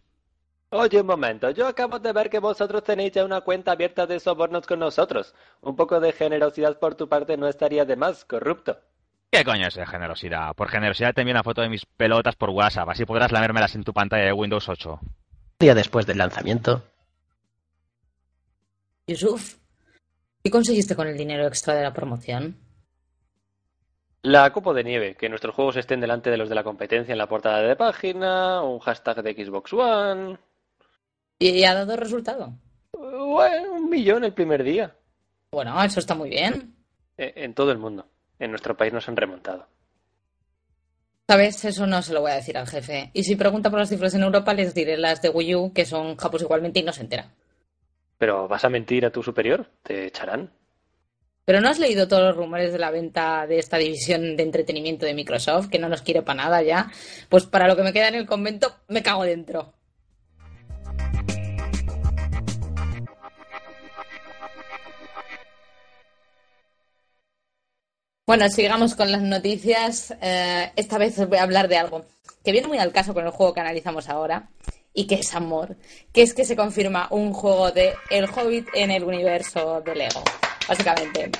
Oye, un momento, yo acabo de ver que vosotros tenéis ya una cuenta abierta de sobornos con nosotros. Un poco de generosidad por tu parte no estaría de más, corrupto. ¿Qué coño es de generosidad? Por generosidad te envío una foto de mis pelotas por WhatsApp, así podrás lamérmelas en tu pantalla de Windows 8. Un día después del lanzamiento, Yusuf, ¿qué conseguiste con el dinero extra de la promoción? La copo de nieve, que nuestros juegos estén delante de los de la competencia en la portada de página, un hashtag de Xbox One. ¿Y ha dado resultado? Bueno, un millón el primer día. Bueno, eso está muy bien. Eh, En todo el mundo. En nuestro país nos han remontado. Sabes, eso no se lo voy a decir al jefe. Y si pregunta por las cifras en Europa, les diré las de Wii U, que son japos igualmente y no se entera. Pero ¿vas a mentir a tu superior? Te echarán. Pero no has leído todos los rumores de la venta de esta división de entretenimiento de Microsoft, que no nos quiere para nada ya. Pues para lo que me queda en el convento, me cago dentro. Bueno, sigamos con las noticias. Eh, esta vez os voy a hablar de algo que viene muy al caso con el juego que analizamos ahora y que es amor, que es que se confirma un juego de El Hobbit en el universo de Lego, básicamente.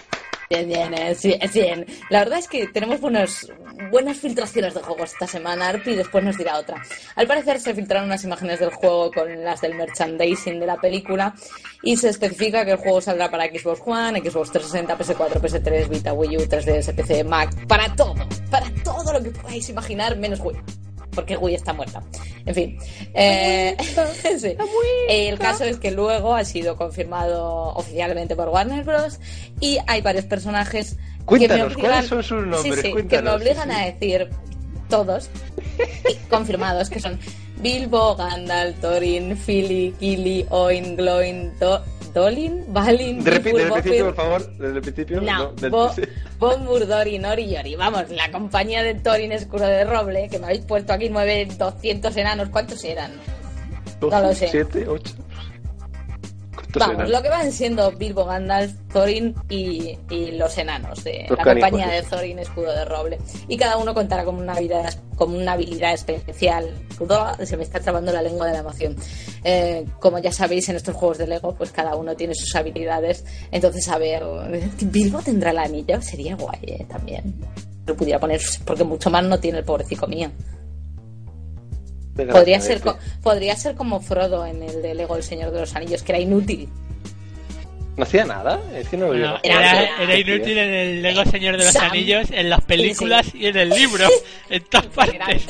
Bien, bien, eh, bien. La verdad es que tenemos buenos, buenas filtraciones de juegos esta semana. Arpi después nos dirá otra. Al parecer se filtraron unas imágenes del juego con las del merchandising de la película y se especifica que el juego saldrá para Xbox One, Xbox 360, PS4, PS3, Vita, Wii U, 3DS, PC, Mac, para todo, para todo lo que podáis imaginar, menos Wii porque Wii está muerta. En fin. Eh, *laughs* sí. El caso es que luego ha sido confirmado oficialmente por Warner Bros. y hay varios personajes Cuéntanos, que me ¿cuáles obligan, son sus nombres? Sí, sí, que me obligan sí, sí. a decir todos y confirmados que son Bilbo, Gandalf, Thorin, Fili, Kili, Oin, Gloin, Do Dolin, Balin, Repite, Bofir- por favor. Desde el principio. No, del- Bo, Bombur, Dorin, Ori y Ori. Vamos, la compañía de Thorin Escuro de Roble, que me habéis puesto aquí nueve, 200 enanos. ¿Cuántos eran? no lo sé. Siete, ocho. ¿Cuántos Vamos, lo que van siendo Bilbo, Gandalf, Thorin y, y los enanos de Los la canijos, compañía de. Thorin Escudo de Roble. Y cada uno contará con una habilidad, con una habilidad especial. Se me está trabando la lengua de la emoción. Eh, como ya sabéis, en estos juegos de Lego, pues cada uno tiene sus habilidades. Entonces, a ver, *laughs* ¿Bilbo tendrá el anillo? Sería guay, eh, también. Lo pudiera poner, porque mucho más no tiene el pobrecito mío. Podría ser, co- podría ser como Frodo en el de Lego El Señor de los Anillos, que era inútil. No hacía nada. Es que no lo veo. era, era- era inútil en el Lego Señor de los Sam. Anillos, en las películas y en el libro, *laughs* en todas partes.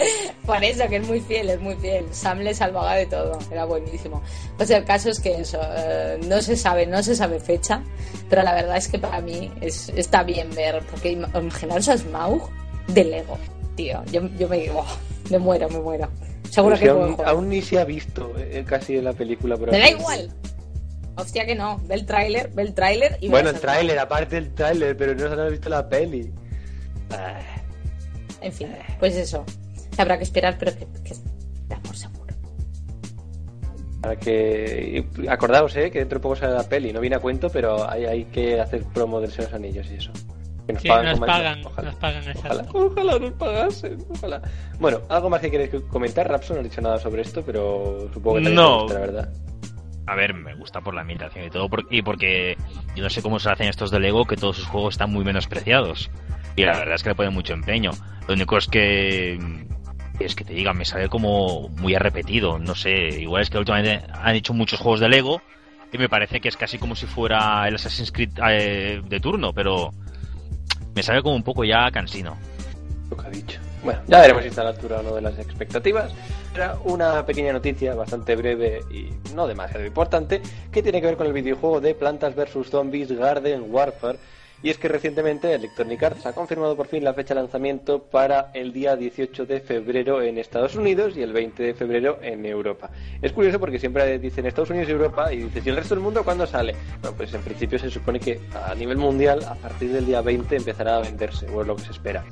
Por eso, que es muy fiel, es muy fiel. Sam le salvaba de todo, era buenísimo. Pues el caso es que eso, eh, no se sabe, no se sabe fecha, pero la verdad es que para mí es, está bien ver, porque im- imaginaros a Smaug de Lego, tío. Yo, yo me, oh, me muero, me muero. Seguro que puedo aún, aún ni se ha visto eh, casi en la película. Pero Me da igual. Hostia que no, ve el tráiler, ve el tráiler y Bueno, el tráiler, aparte del tráiler, pero no se ha visto la peli. Ah, En fin, pues eso. Habrá que esperar, pero que, que estamos seguros. Para que acordaos, eh, que dentro de poco sale la peli. No viene a cuento, pero hay, hay que hacer promo del Señor de los Anillos y eso. Que Sí, pagan nos pagan, Ojalá. nos pagan Ojalá, ojalá nos pagasen, ojalá. Bueno, algo más que queréis comentar, Rapson no ha dicho nada sobre esto, pero supongo que también No. te gusta, la verdad. A ver, me gusta por la ambientación y todo, y porque yo no sé cómo se hacen estos de Lego, que todos sus juegos están muy menospreciados. Y la verdad es que le ponen mucho empeño. Lo único es que. Es que te digan, me sale como muy repetido. No sé, igual es que últimamente han hecho muchos juegos de Lego y me parece que es casi como si fuera el Assassin's Creed eh, de turno, pero me sale como un poco ya cansino. Lo que ha dicho. Bueno, ya veremos si está a la altura o no de las expectativas. Era una pequeña noticia bastante breve y no demasiado importante que tiene que ver con el videojuego de Plantas vs Zombies Garden Warfare. Y es que recientemente Electronic Arts ha confirmado por fin la fecha de lanzamiento para el día 18 de febrero en Estados Unidos y el 20 de febrero en Europa. Es curioso porque siempre dicen Estados Unidos y Europa y dices, ¿y el resto del mundo cuándo sale? Bueno, pues en principio se supone que a nivel mundial a partir del día 20 empezará a venderse, o es lo que se espera.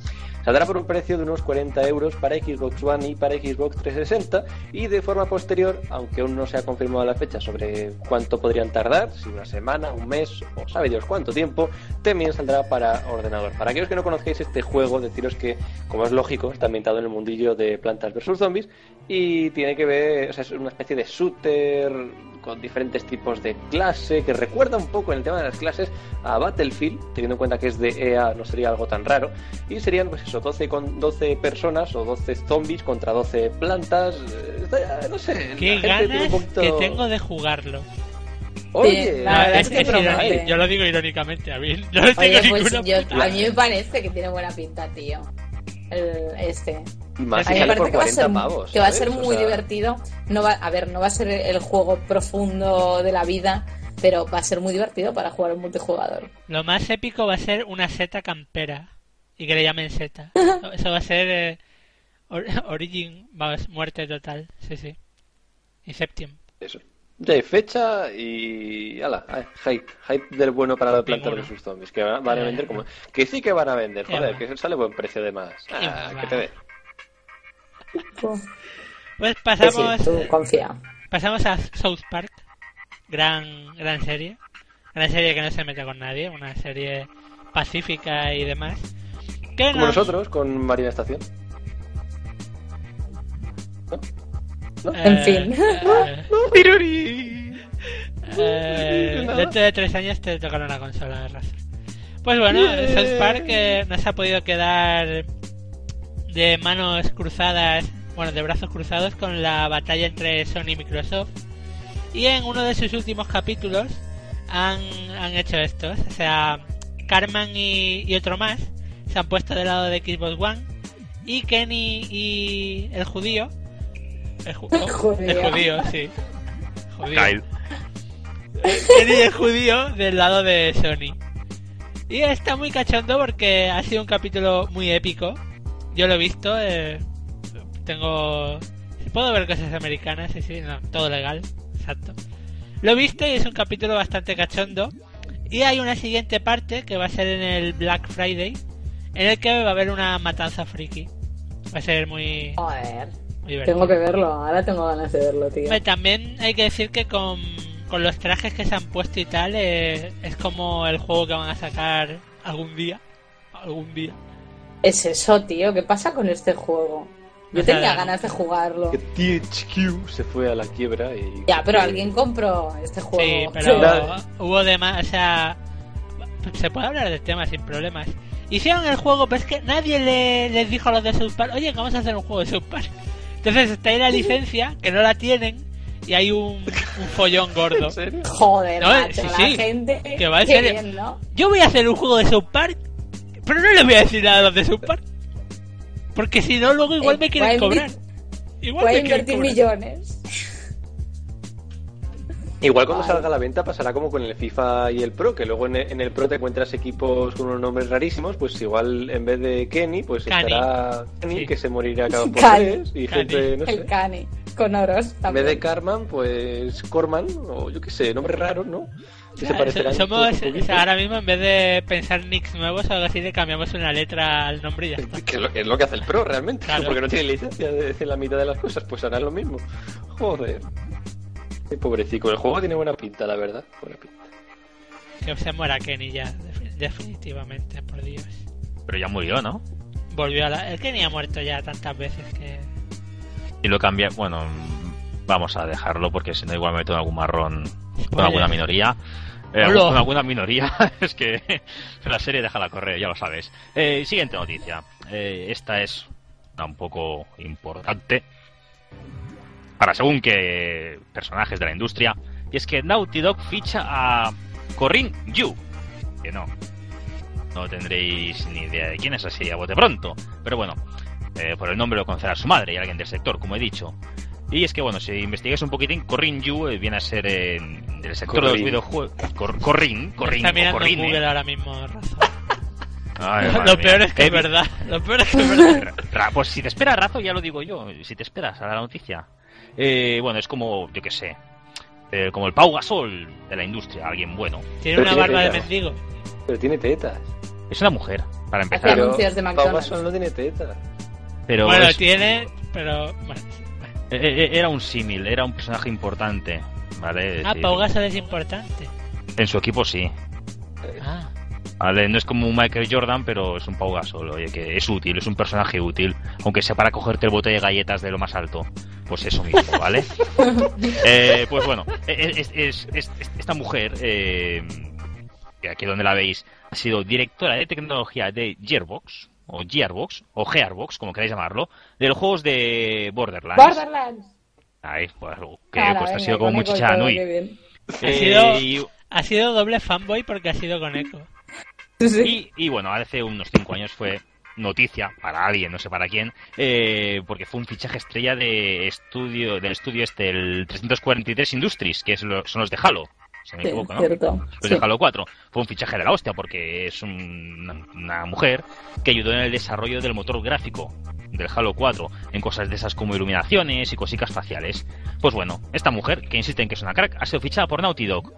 Saldrá por un precio de unos 40 euros para Xbox One y para Xbox 360 y de forma posterior, aunque aún no se ha confirmado la fecha sobre cuánto podrían tardar, si una semana, un mes o sabe Dios cuánto tiempo, también saldrá para ordenador. Para aquellos que no conozcáis este juego, deciros que, como es lógico, está ambientado en el mundillo de Plantas vs Zombies y tiene que ver, o sea, es una especie de shooter con diferentes tipos de clase que recuerda un poco en el tema de las clases a Battlefield, teniendo en cuenta que es de EA no sería algo tan raro y serían pues eso, 12 con 12 personas o 12 zombies contra 12 plantas, eh, no sé, Qué ganas un poquito- que tengo de jugarlo. Oye, Sí, la No, verdad es es que es yo lo digo irónicamente, a mí no le tengo Oye, pues ninguna yo, a mí me parece que tiene buena pinta, tío. El, este. y más A si mí me parece por que va a 40 ser, pavos. que va a ser O muy sea, divertido. No va, a ver, no va a ser el juego profundo de la vida, pero va a ser muy divertido para jugar en multijugador. Lo más épico va a ser una seta campera y que le llamen seta. *laughs* Eso va a ser eh, or- *laughs* Origin, vamos, muerte total, sí, sí. Inception. Eso. Ya hay fecha y. ¡Hala! ay, Hype. Hype del bueno para la planta de sus zombies. Que van a Eh. vender como. Que sí que van a vender, joder, que sale buen precio de más. Ah, que te dé. Pues Que sí, pasamos, tú confía. pasamos a South Park, gran, gran serie. Gran serie que no se mete con nadie, una serie pacífica y demás. Que Como no- nosotros con Marina Estación. En eh, fin. eh, *laughs* eh, dentro de tres años te tocará una consola de raza. Pues bueno, South Park eh, no se ha podido quedar de manos cruzadas, bueno, de brazos cruzados con la batalla entre Sony y Microsoft. Y en uno de sus últimos capítulos han, han hecho estos. O sea, Carmen y, y otro más se han puesto del lado de Xbox One. Y Kenny y el judío. Oh, judío. el judío, sí. Judío. Kyle. Kenny el judío del lado de Sony. Y está muy cachondo porque ha sido un capítulo muy épico. Yo lo he visto, eh, tengo puedo ver cosas americanas, sí, sí, no, todo legal, exacto. Lo he visto y es un capítulo bastante cachondo. Y hay una siguiente parte que va a ser en el Black Friday, en el que va a haber una matanza friki. Va a ser muy, Joder. Divertido. Tengo que verlo, ahora tengo ganas de verlo, tío. También hay que decir que con, con los trajes que se han puesto y tal, eh, es como el juego que van a sacar algún día. Algún día. Es eso, tío. ¿Qué pasa con este juego? Yo tenía ganas de jugarlo. Que THQ se fue a la quiebra y... Ya, pero alguien compró este Sí, juego. pero Nada. hubo demás, o sea, se puede hablar del tema sin problemas. Hicieron el juego, pero es que nadie le, les dijo a los de South Park, oye, que vamos a hacer un juego de South Park. Entonces está ahí la licencia, que no la tienen, y hay un, un follón gordo. ¿En serio? Joder, No, macho, sí, la sí. gente. Que va en serio. bien, ¿no? Yo voy a hacer un juego de South Park, pero no les voy a decir nada a los de South Park. Porque si no, luego igual Eh, me quieren a cobrar. Igual Voy a me quieren invertir cobrar. millones. Igual cuando Vale. salga a la venta pasará como con el FIFA y el Pro, que luego en el, en el Pro te encuentras equipos con unos nombres rarísimos, pues igual en vez de Kenny, pues Cani. estará Kenny, Sí. que se morirá cada *laughs* por Cani. tres, y Cani. gente, no sé. El Cani. Con oros En también. vez de Carman, pues Corman, o yo qué sé, nombres raros, ¿no? Que se Somos, o sea, ahora mismo en vez de pensar nicks nuevos o algo así, le cambiamos una letra al nombre y ya está. Que es, lo, que es lo que hace el Pro realmente, Claro. porque no tiene licencia de decir la mitad de las cosas, pues harán lo mismo. Joder. Qué pobrecito, el juego tiene buena pinta, la verdad. Buena pinta. Que se muera Kenny ya, defi- definitivamente, por Dios. Pero ya murió, ¿no? Volvió a la... El Kenny ha muerto ya tantas veces que... Y lo cambia. Bueno, vamos a dejarlo porque si no, igual me meto en algún marrón con alguna minoría. Eh, con alguna minoría. *laughs* es que *laughs* la serie déjala correr, ya lo sabes. Eh, siguiente noticia. Eh, esta es un poco importante para según qué personajes de la industria. Y es que Naughty Dog ficha a Corinne Yu. Que no. No tendréis ni idea de quién es así a bote pronto. Pero bueno, eh, por el nombre lo conocerá su madre y alguien del sector, como he dicho. Y es que, bueno, si investigáis un poquitín, Corinne Yu eh, viene a ser eh, del sector de los Corrin. videojuegos. Cor Corrin, Corrin, Está mirando en Corrine. Google ahora mismo, Razo. *laughs* Ay, Lo peor es que Eh, es verdad. Lo peor es que es *laughs* verdad. Pues si te espera razo, ya lo digo yo. Si te esperas a la noticia. Eh, bueno, es como, yo qué sé, eh, como el Pau Gasol de la industria, alguien bueno. Tiene una barba de mendigo. Pero tiene tetas. Es una mujer, para empezar. Pero de Pau McDonald's. Gasol no tiene tetas. Pero Bueno, es- tiene... Pero... Bueno. eh, eh, era un símil, era un personaje importante. ¿Vale? Ah, Pau Gasol es importante. En su equipo sí. Ah. ¿Vale? No es como un Michael Jordan, pero es un Pau Gasol, oye, que es útil, es un personaje útil, aunque sea para cogerte el bote de galletas de lo más alto. Pues eso mismo, ¿vale? *laughs* Eh, pues bueno, es, es- es- es- esta mujer, eh, aquí donde la veis, ha sido directora de tecnología de Gearbox, o Gearbox, o Gearbox, como queráis llamarlo, de los juegos de Borderlands. Borderlands. Ahí, pues, que pues, ha sido como todo, Nui. Ha sido- y- Ha sido doble fanboy porque ha sido con Echo. Sí. Y, y bueno, hace unos 5 años fue noticia para alguien, no sé para quién, eh, porque fue un fichaje estrella de estudio del estudio este, el 343 Industries, que es lo- son los de Halo, si me Sí, equivoco, ¿no? cierto. Los Sí. de Halo 4. Fue un fichaje de la hostia porque es un- una mujer que ayudó en el desarrollo del motor gráfico del Halo 4 en cosas de esas como iluminaciones y cositas faciales. Pues bueno, esta mujer, que insiste en que es una crack, ha sido fichada por Naughty Dog.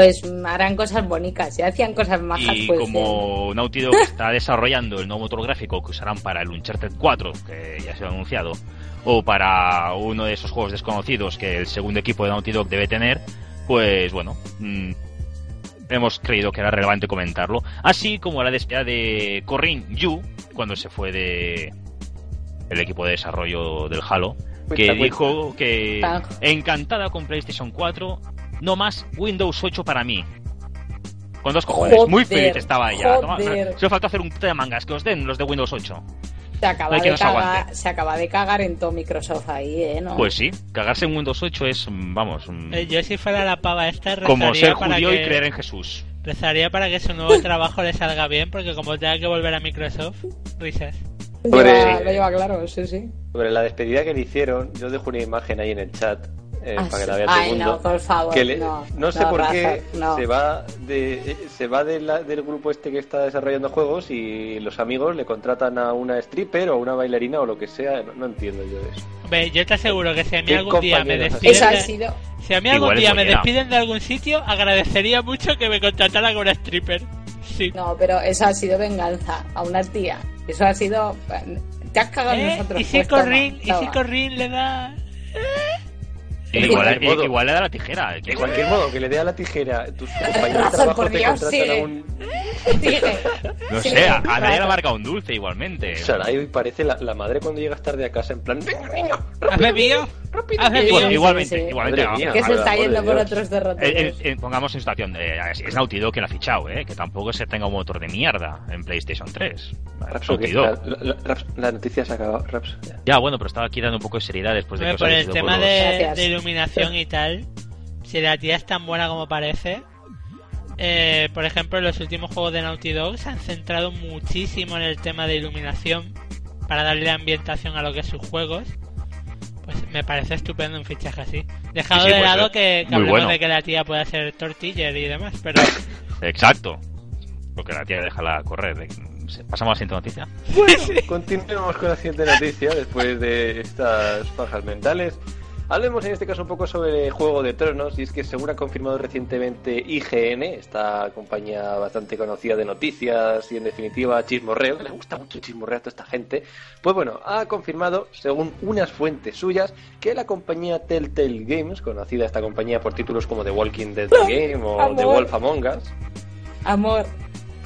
Pues harán cosas bonitas. Si hacían cosas majas, Y pues. como Naughty Dog está desarrollando el nuevo motor gráfico que usarán para el Uncharted 4, que ya se ha anunciado, o para uno de esos juegos desconocidos que el segundo equipo de Naughty Dog debe tener, pues bueno, mm, hemos creído que era relevante comentarlo. Así como la despedida de Corinne Yu, cuando se fue de el equipo de desarrollo del Halo, que Cuenta, cuenta. dijo que encantada con PlayStation 4, no más Windows 8 para mí. Con dos cojones, muy feliz estaba ella. Toma, joder. solo falta hacer un puto de mangas, que os den los de Windows 8. Se acaba, de cagar, se acaba de cagar en todo Microsoft ahí, ¿eh? ¿No? Pues sí, cagarse en Windows 8 es, vamos, mm, Eh, Yo si fuera la pava esta rezaría como ser para judío que... y creer en Jesús. Rezaría para que su nuevo *laughs* trabajo le salga bien, porque como tenga que volver a Microsoft, risas. sí. lo lleva claro, sí, sí. Sobre la despedida que le hicieron, yo dejo una imagen ahí en el chat. Eh, Ah, para que sí. la vea todo el Ay, mundo. no, por favor, que le- no, sé no, por Rafa, qué no. se va de eh, se va de la- del grupo este que está desarrollando juegos y los amigos le contratan a una stripper o a una bailarina o lo que sea. No, no entiendo yo eso. Hombre, yo te aseguro que si a mí ¿Qué algún día me despiden de, sido. si a mí algún Igual día me despiden de algún sitio, agradecería mucho que me contratara con una stripper. Sí. No, pero eso ha sido venganza a una tía. Eso ha sido. Te has cagado ¿Eh? nosotros. ¿Y si pues, Corrin, y si toma. Corrin le da Igual, cualquier modo. igual le da la tijera. De cualquier modo, que le dé a la tijera. Tus compañeros de trabajo te Dios, contratan sigue. a un. *laughs* Sigue. No Sí, sé, a, a nadie le Rafa. ha marcado un dulce igualmente. Sarai parece la, la madre cuando llegas tarde a casa en plan. Venga, niño, ¿Has bebido? ¿Has Sí, bebido? sí, igualmente, sí. igualmente. Madre mía. Que se está yendo por otros derroteros. Eh, eh, eh, pongamos en situación, eh, es, Naughty Dog quien lo ha fichado, eh, que tampoco se tenga un motor de mierda en PlayStation 3. Rapso, Naughty que Dog. la, la- la- Raps, la noticia se ha acabado. Raps, ya. Ya, bueno, pero estaba aquí dando un poco de seriedad después de que os por el tema por los- de, Gracias. de iluminación y tal, si la tía es tan buena como parece, eh, por ejemplo, en los últimos juegos de Naughty Dog se han centrado muchísimo en el tema de iluminación para darle ambientación a lo que es sus juegos. Pues me parece estupendo un fichaje así. Dejado Sí, sí, de lado que, que hablemos bueno. de que la tía pueda ser tortiller y demás, pero *laughs* Exacto. Porque la tía déjala correr. Pasamos a la siguiente noticia. *laughs* Continuemos con la siguiente noticia después de estas pajas mentales. Hablemos en este caso un poco sobre Juego de Tronos y es que según ha confirmado recientemente IGN, esta compañía bastante conocida de noticias y en definitiva chismorreo, que le gusta mucho chismorreo a toda esta gente, pues bueno, ha confirmado según unas fuentes suyas que la compañía Telltale Games, conocida esta compañía por títulos como The Walking Dead The *laughs* Game o The Amor. Wolf Among Us, Amor,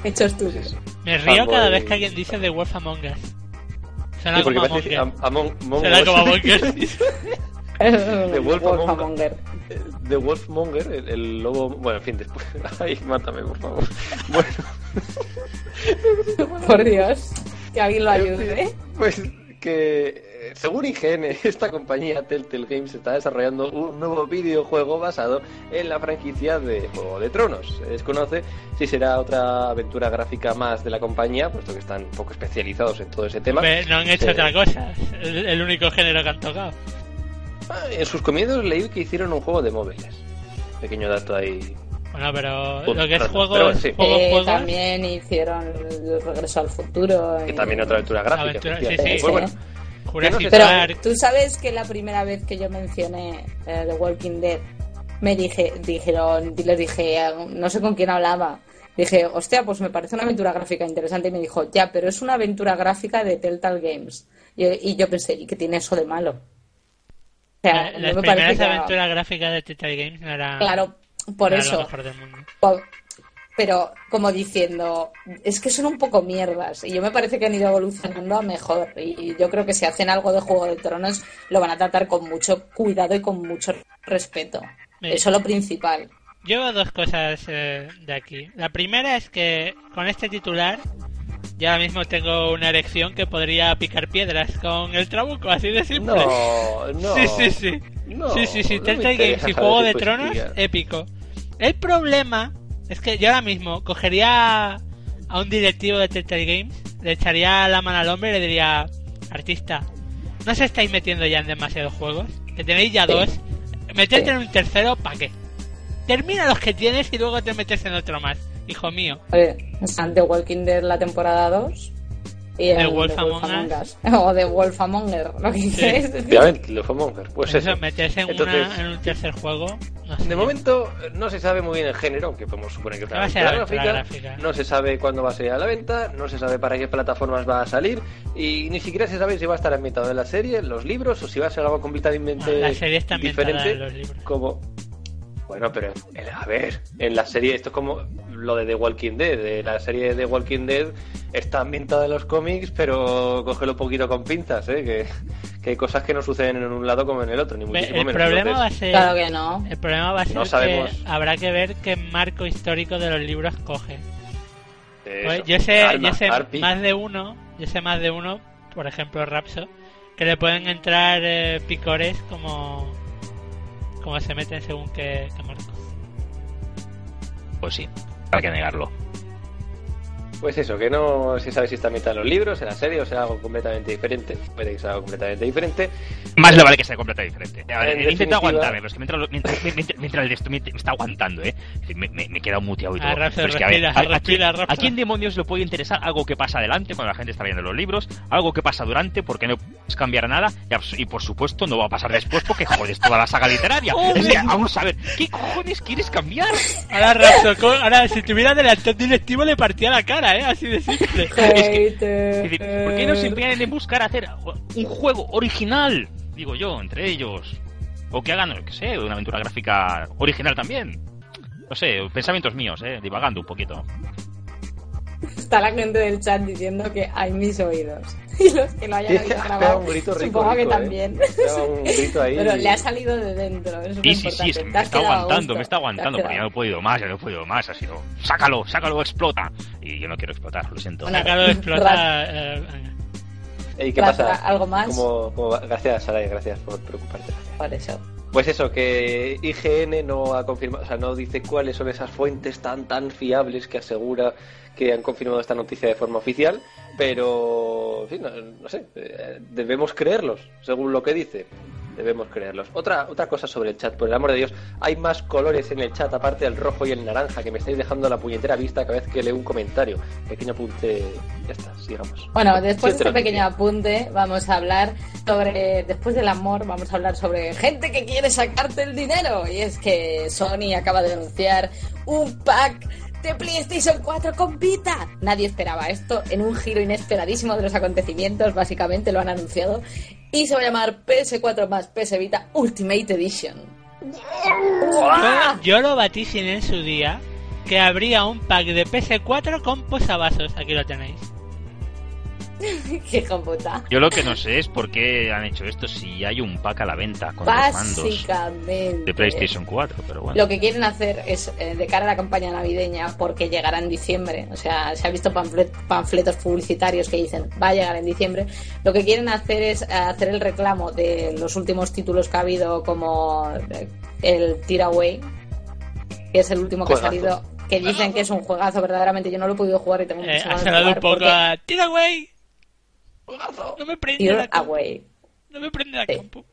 hechos tú. pues eso. me río cada vez que alguien dice The Wolf Among Us. Suena Sí, como Among Us. Us. como Among *laughs* Us. *laughs* *laughs* The Wolf Among- Wolfamonger. The Wolfmonger, el, el lobo. Bueno, en fin, después. *laughs* Ay, mátame, por favor. *laughs* Bueno, Por Dios. Que alguien lo ayude. pues que eh, según IGN, esta compañía Telltale Games está desarrollando un nuevo videojuego basado en la franquicia de Juego de Tronos. Se desconoce si será otra aventura gráfica más de la compañía, puesto que están un poco especializados en todo ese tema. No han hecho otra cosa. Es el único género que han tocado. Ah, En sus comienzos leí que hicieron un juego de móviles. Pequeño dato ahí. Bueno, pero Punto. lo que es Pero juegos, bueno, sí. juegos, Eh, juegos, también hicieron el regreso al futuro. Que y- también otra aventura gráfica. Aventura, sí, sí. Pues bueno, Jurassic que no sé, Pero Park, tú sabes que la primera vez que yo mencioné eh, The Walking Dead, me dije, dijeron, les dije, no sé con quién hablaba, dije, hostia, pues me parece una aventura gráfica interesante y me dijo, ya, pero es una aventura gráfica de Telltale Games. Y, y yo pensé, ¿y qué tiene eso de malo? Sea, la- no las me primeras parece que- aventuras gráficas de Telltale Games no eran, Claro, por no eso. lo mejor del mundo. Pero como diciendo, es que son un poco mierdas. Y yo me parece que han ido evolucionando a mejor. Y yo creo que si hacen algo de Juego de Tronos, lo van a tratar con mucho cuidado y con mucho respeto. Mira. Eso es lo principal. Llevo dos cosas eh, de aquí. La primera es que con este titular ya ahora mismo tengo una erección que podría picar piedras con el trabuco, así de simple. No, no. *laughs* Sí, sí, sí. No, sí, sí, sí. no Telltale Games y Juego de Tronos, épico. El problema es que yo ahora mismo cogería a un directivo de Telltale Games, le echaría la mano al hombre y le diría, artista, ¿no os estáis metiendo ya en demasiados juegos? Que tenéis ya dos. Meterte en un tercero, ¿para qué? Termina los que tienes y luego te metes en otro más, hijo mío. The Walking Dead la temporada 2 y el The Wolf The Among Us. *laughs* O The Wolfamonger, lo que quieres decir. Efectivamente, lo fue Monger. Pues eso, eso. meterse en, Entonces, una, en un tercer juego. No sé. De momento no se sabe muy bien el género, aunque podemos suponer que es una Va a ser gráfica. gráfica. No se sabe cuándo va a salir a la venta, no se sabe para qué plataformas va a salir y ni siquiera se sabe si va a estar ambientado en la serie, en los libros o si va a ser algo completamente Bueno, la serie está diferente. en los libros. Como bueno, pero eh, a ver, en la serie esto es como lo de The Walking Dead, de la serie de The Walking Dead está ambientada en los cómics, pero cógelo un poquito con pinzas, ¿eh? que, que hay cosas que no suceden en un lado como en el otro, ni muchísimo El menos. problema va a ser... Claro que no. El problema va a ser No sabemos. que habrá que ver qué marco histórico de los libros coge. Pues yo sé, yo sé Arpi. más de uno, yo sé más de uno, por ejemplo Rapso, que le pueden entrar eh, picores como como se meten según qué, qué marco. Pues sí, hay que negarlo. Pues eso, que no se sabe si está mitad en los libros, en la serie o sea algo completamente diferente. Puede que sea algo completamente diferente. Más le vale que sea completamente diferente. A ver, En intento aguantarme, pero es que mientras, lo- mientras, mientras- mientras el de esto me, me está aguantando, ¿eh? Me, me, me he quedado muteado y todo. Ah, Rafa, Pero es que, a ver, respira, ¿a, a quién, Rafa. ¿a quién demonios le puede interesar algo que pasa adelante cuando la gente está leyendo los libros? Algo que pasa durante porque no puedes cambiar nada y, y por supuesto no va a pasar después porque jodes toda la saga literaria. *laughs* Es que, vamos a ver, ¿qué cojones quieres cambiar? Ahora, co- ahora si tuviera delantón directivo le partía la cara, ¿eh? Así de simple. *laughs* Es decir, ¿por qué no se empeñan en buscar hacer un juego original? Digo yo, entre ellos. O que hagan, qué sé, una aventura gráfica original también. No sé, pensamientos míos, eh, divagando un poquito. Está la gente del chat diciendo que hay mis oídos. *laughs* Y los que lo hayan *laughs* Sí, grabado, pegado un grito rico, supongo que ¿eh? también. Ha pegado un *laughs* grito ahí. Pero le ha salido de dentro. Es Sí, sí, sí, es que me está aguantando, gusto. me está aguantando, porque ya no he podido más, ya no he podido más. Ha sido, sácalo, sácalo, explota. Y yo no quiero explotar, lo siento. Bueno, Sácalo de explotar. eh, Ey, ¿Qué Rafa, pasa? ¿algo más? ¿Cómo- cómo va? Gracias, Saray, gracias por preocuparte. Por eso. Pues eso, que IGN no ha confirmado, o sea, no dice cuáles son esas fuentes tan tan fiables que asegura que han confirmado esta noticia de forma oficial, pero, no, no sé, eh, debemos creerlos, según lo que dice. Debemos creerlos. Otra, otra cosa sobre el chat, por el amor de Dios, hay más colores en el chat aparte del rojo y el naranja que me estáis dejando la puñetera vista cada vez que leo un comentario. Pequeño apunte, ya está, sigamos. Bueno, después de Siguiente este pequeño apunte, vamos a hablar sobre, después del amor, vamos a hablar sobre gente que quiere sacarte el dinero. Y es que Sony acaba de anunciar un pack de PlayStation 4 con Vita. Nadie esperaba esto, en un giro inesperadísimo de los acontecimientos, básicamente lo han anunciado. Y se va a llamar PS4 más PS Vita Ultimate Edition. Yo, yo lo vaticiné en su día que habría un pack de PS4 con posavasos. Aquí lo tenéis. *laughs* ¡Qué hijo puta! Yo lo que no sé es por qué han hecho esto si hay un pack a la venta con los mandos de PlayStation 4, pero bueno. Lo que quieren hacer es, eh, de cara a la campaña navideña, porque llegará en diciembre, o sea, se ha visto panflet- panfletos publicitarios que dicen va a llegar en diciembre, lo que quieren hacer es eh, hacer el reclamo de los últimos títulos que ha habido, como eh, el Tiraway, que es el último que ha salido, que dicen que es un juegazo, verdaderamente. Yo no lo he podido jugar y tengo Eh, muchas ha sonado un poco porque- a... ¡Tira, No me prende Tear la compu. Away. No me prende la Sí. compu.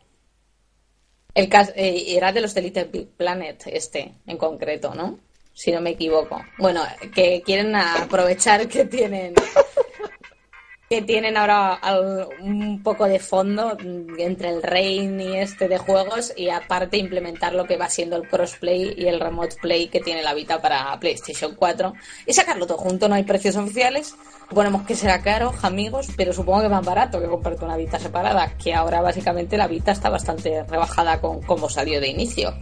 El cas- eh, era de los de Little Big Planet, este, en concreto, ¿no? Si no me equivoco. Bueno, que quieren aprovechar que tienen que tienen ahora un poco de fondo entre el Rain y este de juegos y aparte implementar lo que va siendo el crossplay y el remote play que tiene la Vita para PlayStation 4 y sacarlo todo junto. No hay precios oficiales. Suponemos que será caro, amigos, pero supongo que más barato que comprarte una Vita separada, que ahora básicamente la Vita está bastante rebajada con cómo salió de inicio.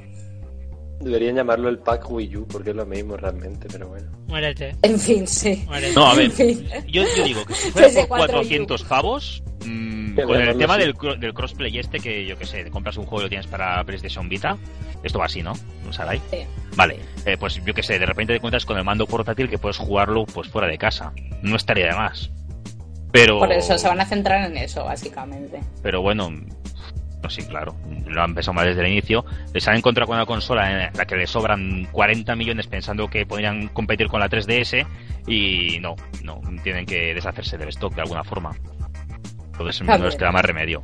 Deberían llamarlo el pack Wii U, porque es lo mismo realmente, pero bueno. Muérete. En fin, sí. Muérete. No, a ver, yo, yo digo que si *laughs* fuera por PS4 400 pavos, mm, Que con el tema del, cro- del crossplay este, que yo que sé, te compras un juego y lo tienes para PlayStation Vita, esto va así, ¿no? ¿No Sarai? Sí. Vale, eh, pues yo que sé, de repente te encuentras con el mando portátil que puedes jugarlo pues fuera de casa. No estaría de más. Pero... Por eso se van a centrar en eso, básicamente. Pero bueno, no sí, claro, lo han pensado mal desde el inicio. Les han encontrado con una consola en la que les sobran 40 millones pensando que podrían competir con la 3DS y no, no, tienen que deshacerse del stock de alguna forma. Entonces no les queda más remedio.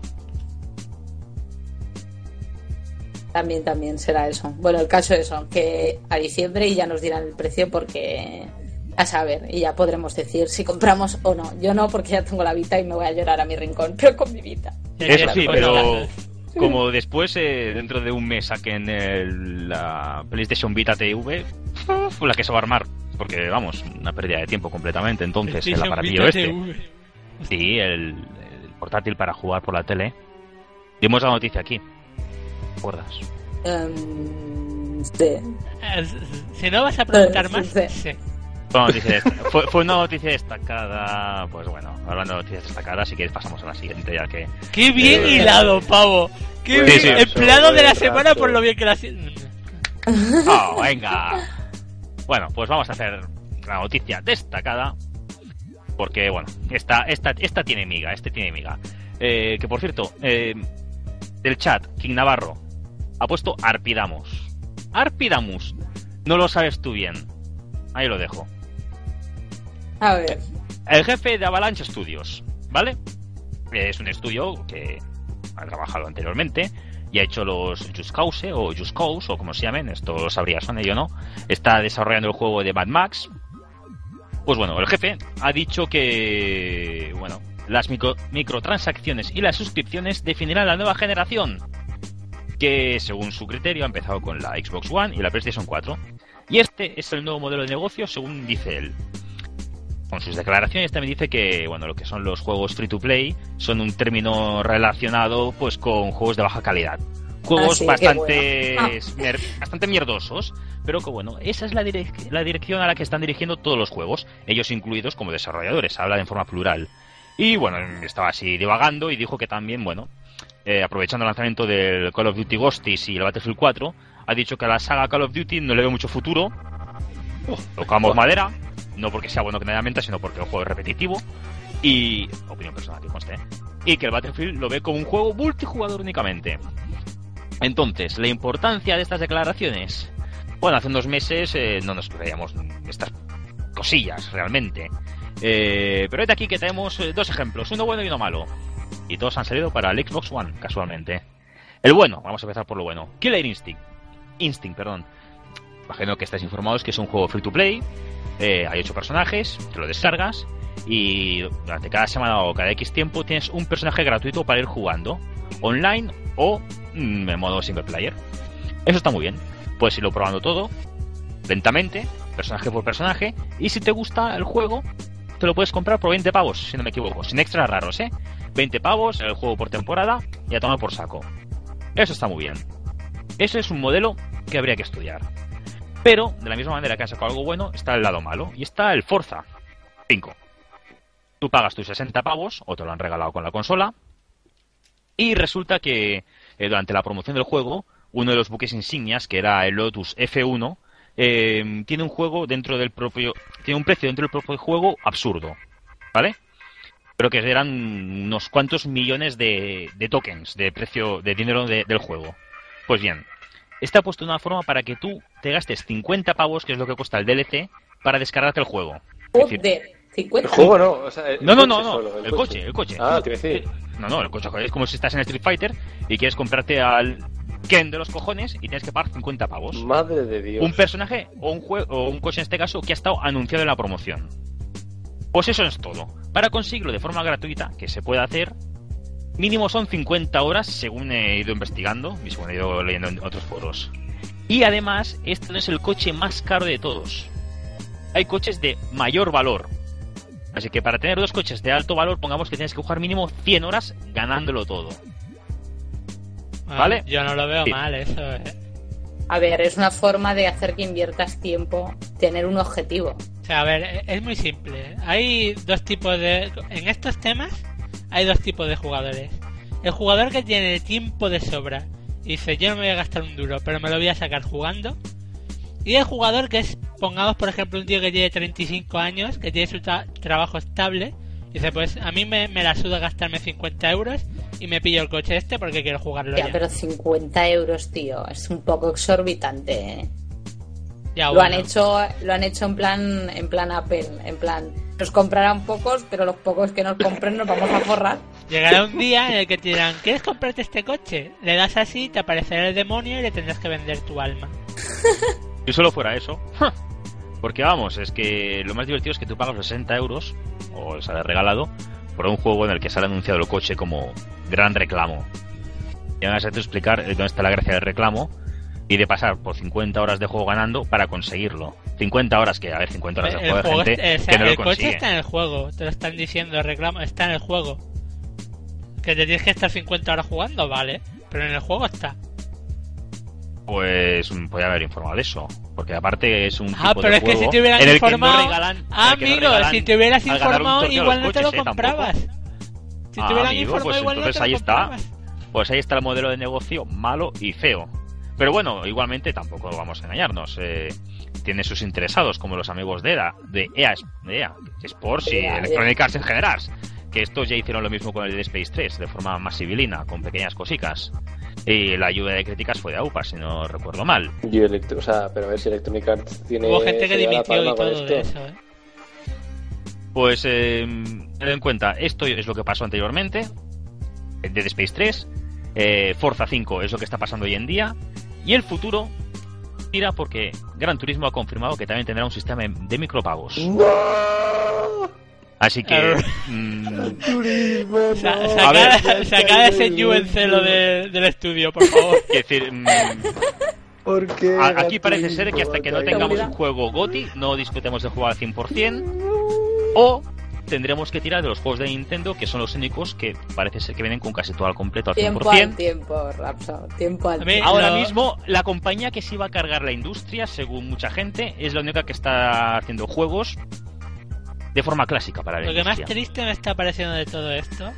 También, también será eso. Bueno, el caso es eso, que a diciembre y ya nos dirán el precio porque a saber, y ya podremos decir si compramos o no. Yo no, porque ya tengo la Vita y me voy a llorar a mi rincón, pero con mi Vita. Eso sí, pero como después, eh, dentro de un mes, saquen el- la PlayStation Vita TV, la que se va a armar. Porque, vamos, una pérdida de tiempo completamente. Entonces, el aparatillo este. Sí, el, el portátil para jugar por la tele. Dimos la noticia aquí. ¿Te acuerdas? Em, sí. Eh, Si no vas a preguntar Eh, más, sí. sí. Fue una noticia, dest- *laughs* fue, fue una noticia destacada. Pues bueno, hablando de noticias destacadas, si quieres pasamos a la siguiente, ya que. ¡Qué bien Eh, hilado, pavo! ¡Qué bien! Sí, de la semana por lo bien que la ¡Oh, *laughs* venga! Bueno, pues vamos a hacer la noticia destacada. Porque, bueno, esta, esta, esta tiene miga, este tiene miga. Eh, que por cierto, eh, del chat, King Navarro ha puesto Arpidamus. Arpidamus, no lo sabes tú bien. Ahí lo dejo. A ver. El jefe de Avalanche Studios, ¿vale? Es un estudio que ha trabajado anteriormente y ha hecho los Just Cause o Just Cause o como se llamen, esto lo sabría Sony, yo no. Está desarrollando el juego de Mad Max. Pues bueno, el jefe ha dicho que, bueno, las micro- microtransacciones y las suscripciones definirán la nueva generación, que según su criterio ha empezado con la Xbox One y la PlayStation 4. Y este es el nuevo modelo de negocio según dice él. Con sus declaraciones también dice que bueno, lo que son los juegos free to play son un término relacionado pues con juegos de baja calidad. Juegos Ah, bastante, bueno. *laughs* mier- bastante mierdosos, pero que bueno, esa es la, direc- la dirección a la que están dirigiendo todos los juegos, ellos incluidos como desarrolladores, habla en forma plural. Y bueno, estaba así divagando y dijo que también, bueno, eh, aprovechando el lanzamiento del Call of Duty Ghosties y el Battlefield 4, ha dicho que a la saga Call of Duty no le ve mucho futuro. Tocamos madera, no porque sea bueno que nadie mente, sino porque el juego es repetitivo. Y. opinión personal, que conste. Y que el Battlefield lo ve como un juego multijugador únicamente. Entonces, la importancia de estas declaraciones. Bueno, hace unos meses eh, no nos creíamos estas cosillas realmente. Eh, pero es de aquí que tenemos eh, dos ejemplos, uno bueno y uno malo. Y todos han salido para el Xbox One, casualmente. El bueno, vamos a empezar por lo bueno. Killer Instinct. Instinct, perdón. Imagino que estáis informados que es un juego free to play. Eh, hay ocho personajes, te lo descargas. Y durante cada semana o cada X tiempo tienes un personaje gratuito para ir jugando. Online o mm, en modo single player. Eso está muy bien. Puedes irlo probando todo. Lentamente, personaje por personaje. Y si te gusta el juego, te lo puedes comprar por 20 pavos, si no me equivoco. Sin extras raros, ¿eh? 20 pavos, el juego por temporada y a tomar por saco. Eso está muy bien. Ese es un modelo que habría que estudiar. Pero, de la misma manera que han sacado algo bueno, está el lado malo. Y está el Forza 5. Tú pagas tus 60 pavos, o te lo han regalado con la consola. Y resulta que eh, durante la promoción del juego, uno de los buques insignias, que era el Lotus F1, eh, tiene un juego dentro del propio. Tiene un precio dentro del propio juego absurdo. ¿Vale? Pero que eran unos cuantos millones de, de tokens, de precio, de dinero de- del juego. Pues bien, está puesto de una forma para que tú te gastes 50 pavos, que es lo que cuesta el DLC, para descargarte el juego. Decir, Joder, 50. El juego no, o sea, el no, no, coche no, no, solo, el coche, el coche. Ah, te decir. No, no, el coche es como si estás en Street Fighter y quieres comprarte al Ken de los cojones y tienes que pagar 50 pavos. Madre de Dios. Un personaje o un juego o un coche en este caso que ha estado anunciado en la promoción. Pues eso es todo. Para conseguirlo de forma gratuita, que se puede hacer, mínimo son 50 horas según he ido investigando y según he ido leyendo en otros foros. Y además, este no es el coche más caro de todos. Hay coches de mayor valor. Así que para tener dos coches de alto valor, pongamos que tienes que jugar mínimo 100 horas ganándolo todo. Ah, ¿Vale? Yo no lo veo Sí. mal eso, ¿eh? A ver, es una forma de hacer que inviertas tiempo, tener un objetivo. O sea, a ver, e- es muy simple. Hay dos tipos de... En estos temas hay dos tipos de jugadores. El jugador que tiene tiempo de sobra y dice, yo no me voy a gastar un duro, pero me lo voy a sacar jugando. Y el jugador que es, pongamos por ejemplo, un tío que tiene 35 años, que tiene su tra- trabajo estable, y dice, pues a mí me, me la suda gastarme 50 euros y me pillo el coche este porque quiero jugarlo Ya, ya. pero 50 euros, tío, es un poco exorbitante. ¿eh? Ya, Lo han bueno. hecho, lo han hecho en plan, en plan Apple, en plan, nos comprarán pocos, pero los pocos que nos compren nos vamos a forrar. Llegará un día en el que te dirán, ¿quieres comprarte este coche? Le das así, te aparecerá el demonio y le tendrás que vender tu alma. *laughs* Si solo fuera eso. Porque vamos, es que lo más divertido es que tú pagas los 60 euros, o sale regalado, por un juego en el que sale anunciado el coche como gran reclamo. Y van a explicar dónde está la gracia del reclamo y de pasar por 50 horas de juego ganando para conseguirlo. 50 horas, que a ver, 50 horas de juego de gente es- o sea, que no lo el coche consigue. está en el juego, te lo están diciendo, reclamo está en el juego. Que te tienes que estar 50 horas jugando, vale, pero en el juego está. Pues mm, podría haber informado de eso. Porque aparte es un Ah, tipo pero de es que si te hubieran no informado... regalan- ah, no amigo, si te hubieras informado igual no te lo comprabas. Si Ah, te hubieran informado pues igual no entonces te lo ahí está. comprabas. Pues ahí está el modelo de negocio malo y feo. Pero bueno, igualmente tampoco vamos a engañarnos. eh, tiene sus interesados, como los amigos de EA, de EA, de EA Sports y EA, Electronic Arts en general. Que estos ya hicieron lo mismo con el Dead Space 3, de forma más civilina, con pequeñas cosicas. Y la lluvia de críticas fue de AUPA, si no recuerdo mal. Y o sea, pero a ver si Electronic Arts tiene. Hubo gente que dimitió y todo de esto. eso, ¿eh? Pues eh, ten en cuenta, esto es lo que pasó anteriormente, Dead Space 3, eh, Forza 5 es lo que está pasando hoy en día, y el futuro tira porque Gran Turismo ha confirmado que también tendrá un sistema de micropagos. Así que... mm, *laughs* *laughs* Sa- saca, *laughs* saca ese de- del estudio, por favor. quiero decir, mm, ¿Por qué? a- aquí parece ser que hasta que no tengamos un juego GOTI no discutemos de jugar al 100%, o tendremos que tirar de los juegos de Nintendo, que son los únicos que parece ser que vienen con casi todo al completo al 100%. Tiempo al tiempo, Rapso. Tiempo al tiempo. Ahora mismo, la compañía que se iba a cargar la industria, según mucha gente, es la única que está haciendo juegos de forma clásica para la Lo que más triste me está pareciendo de todo esto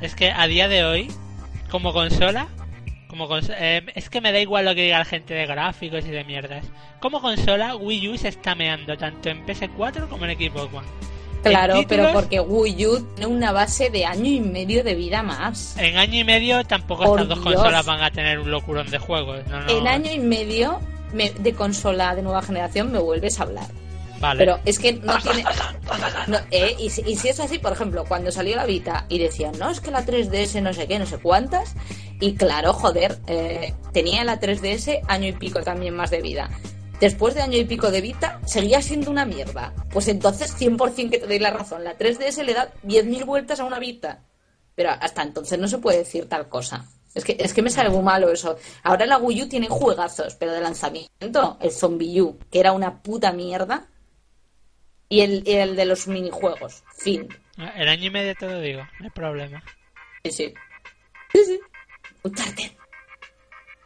es que a día de hoy, como consola, como eh, es que me da igual lo que diga la gente de gráficos y de mierdas. Como consola, Wii U se está meando tanto en PS4 como en Xbox One. Claro, pero porque Wii U tiene una base de año y medio de vida más. En año y medio tampoco Por estas dos Dios. consolas van a tener un locurón de juegos. No, no. En año y medio me- de consola de nueva generación me vuelves a hablar. Vale. Pero es que no tiene. no, eh, y, si, y si es así, por ejemplo, cuando salió la Vita y decían, no, es que la 3DS no sé qué, no sé cuántas. Y claro, joder, eh, tenía la 3DS año y pico también más de vida. Después de año y pico de Vita, seguía siendo una mierda. Pues entonces 100% que te doy la razón. La 3DS le da 10.000 vueltas a una Vita. Pero hasta entonces no se puede decir tal cosa. Es que, es que me sale muy malo eso. Ahora la Wii U tiene juegazos, pero de lanzamiento, el Zombie U, que era una puta mierda, y el, el de los minijuegos. Fin. El año y medio te lo digo, no hay problema. Sí, sí. Sí, sí.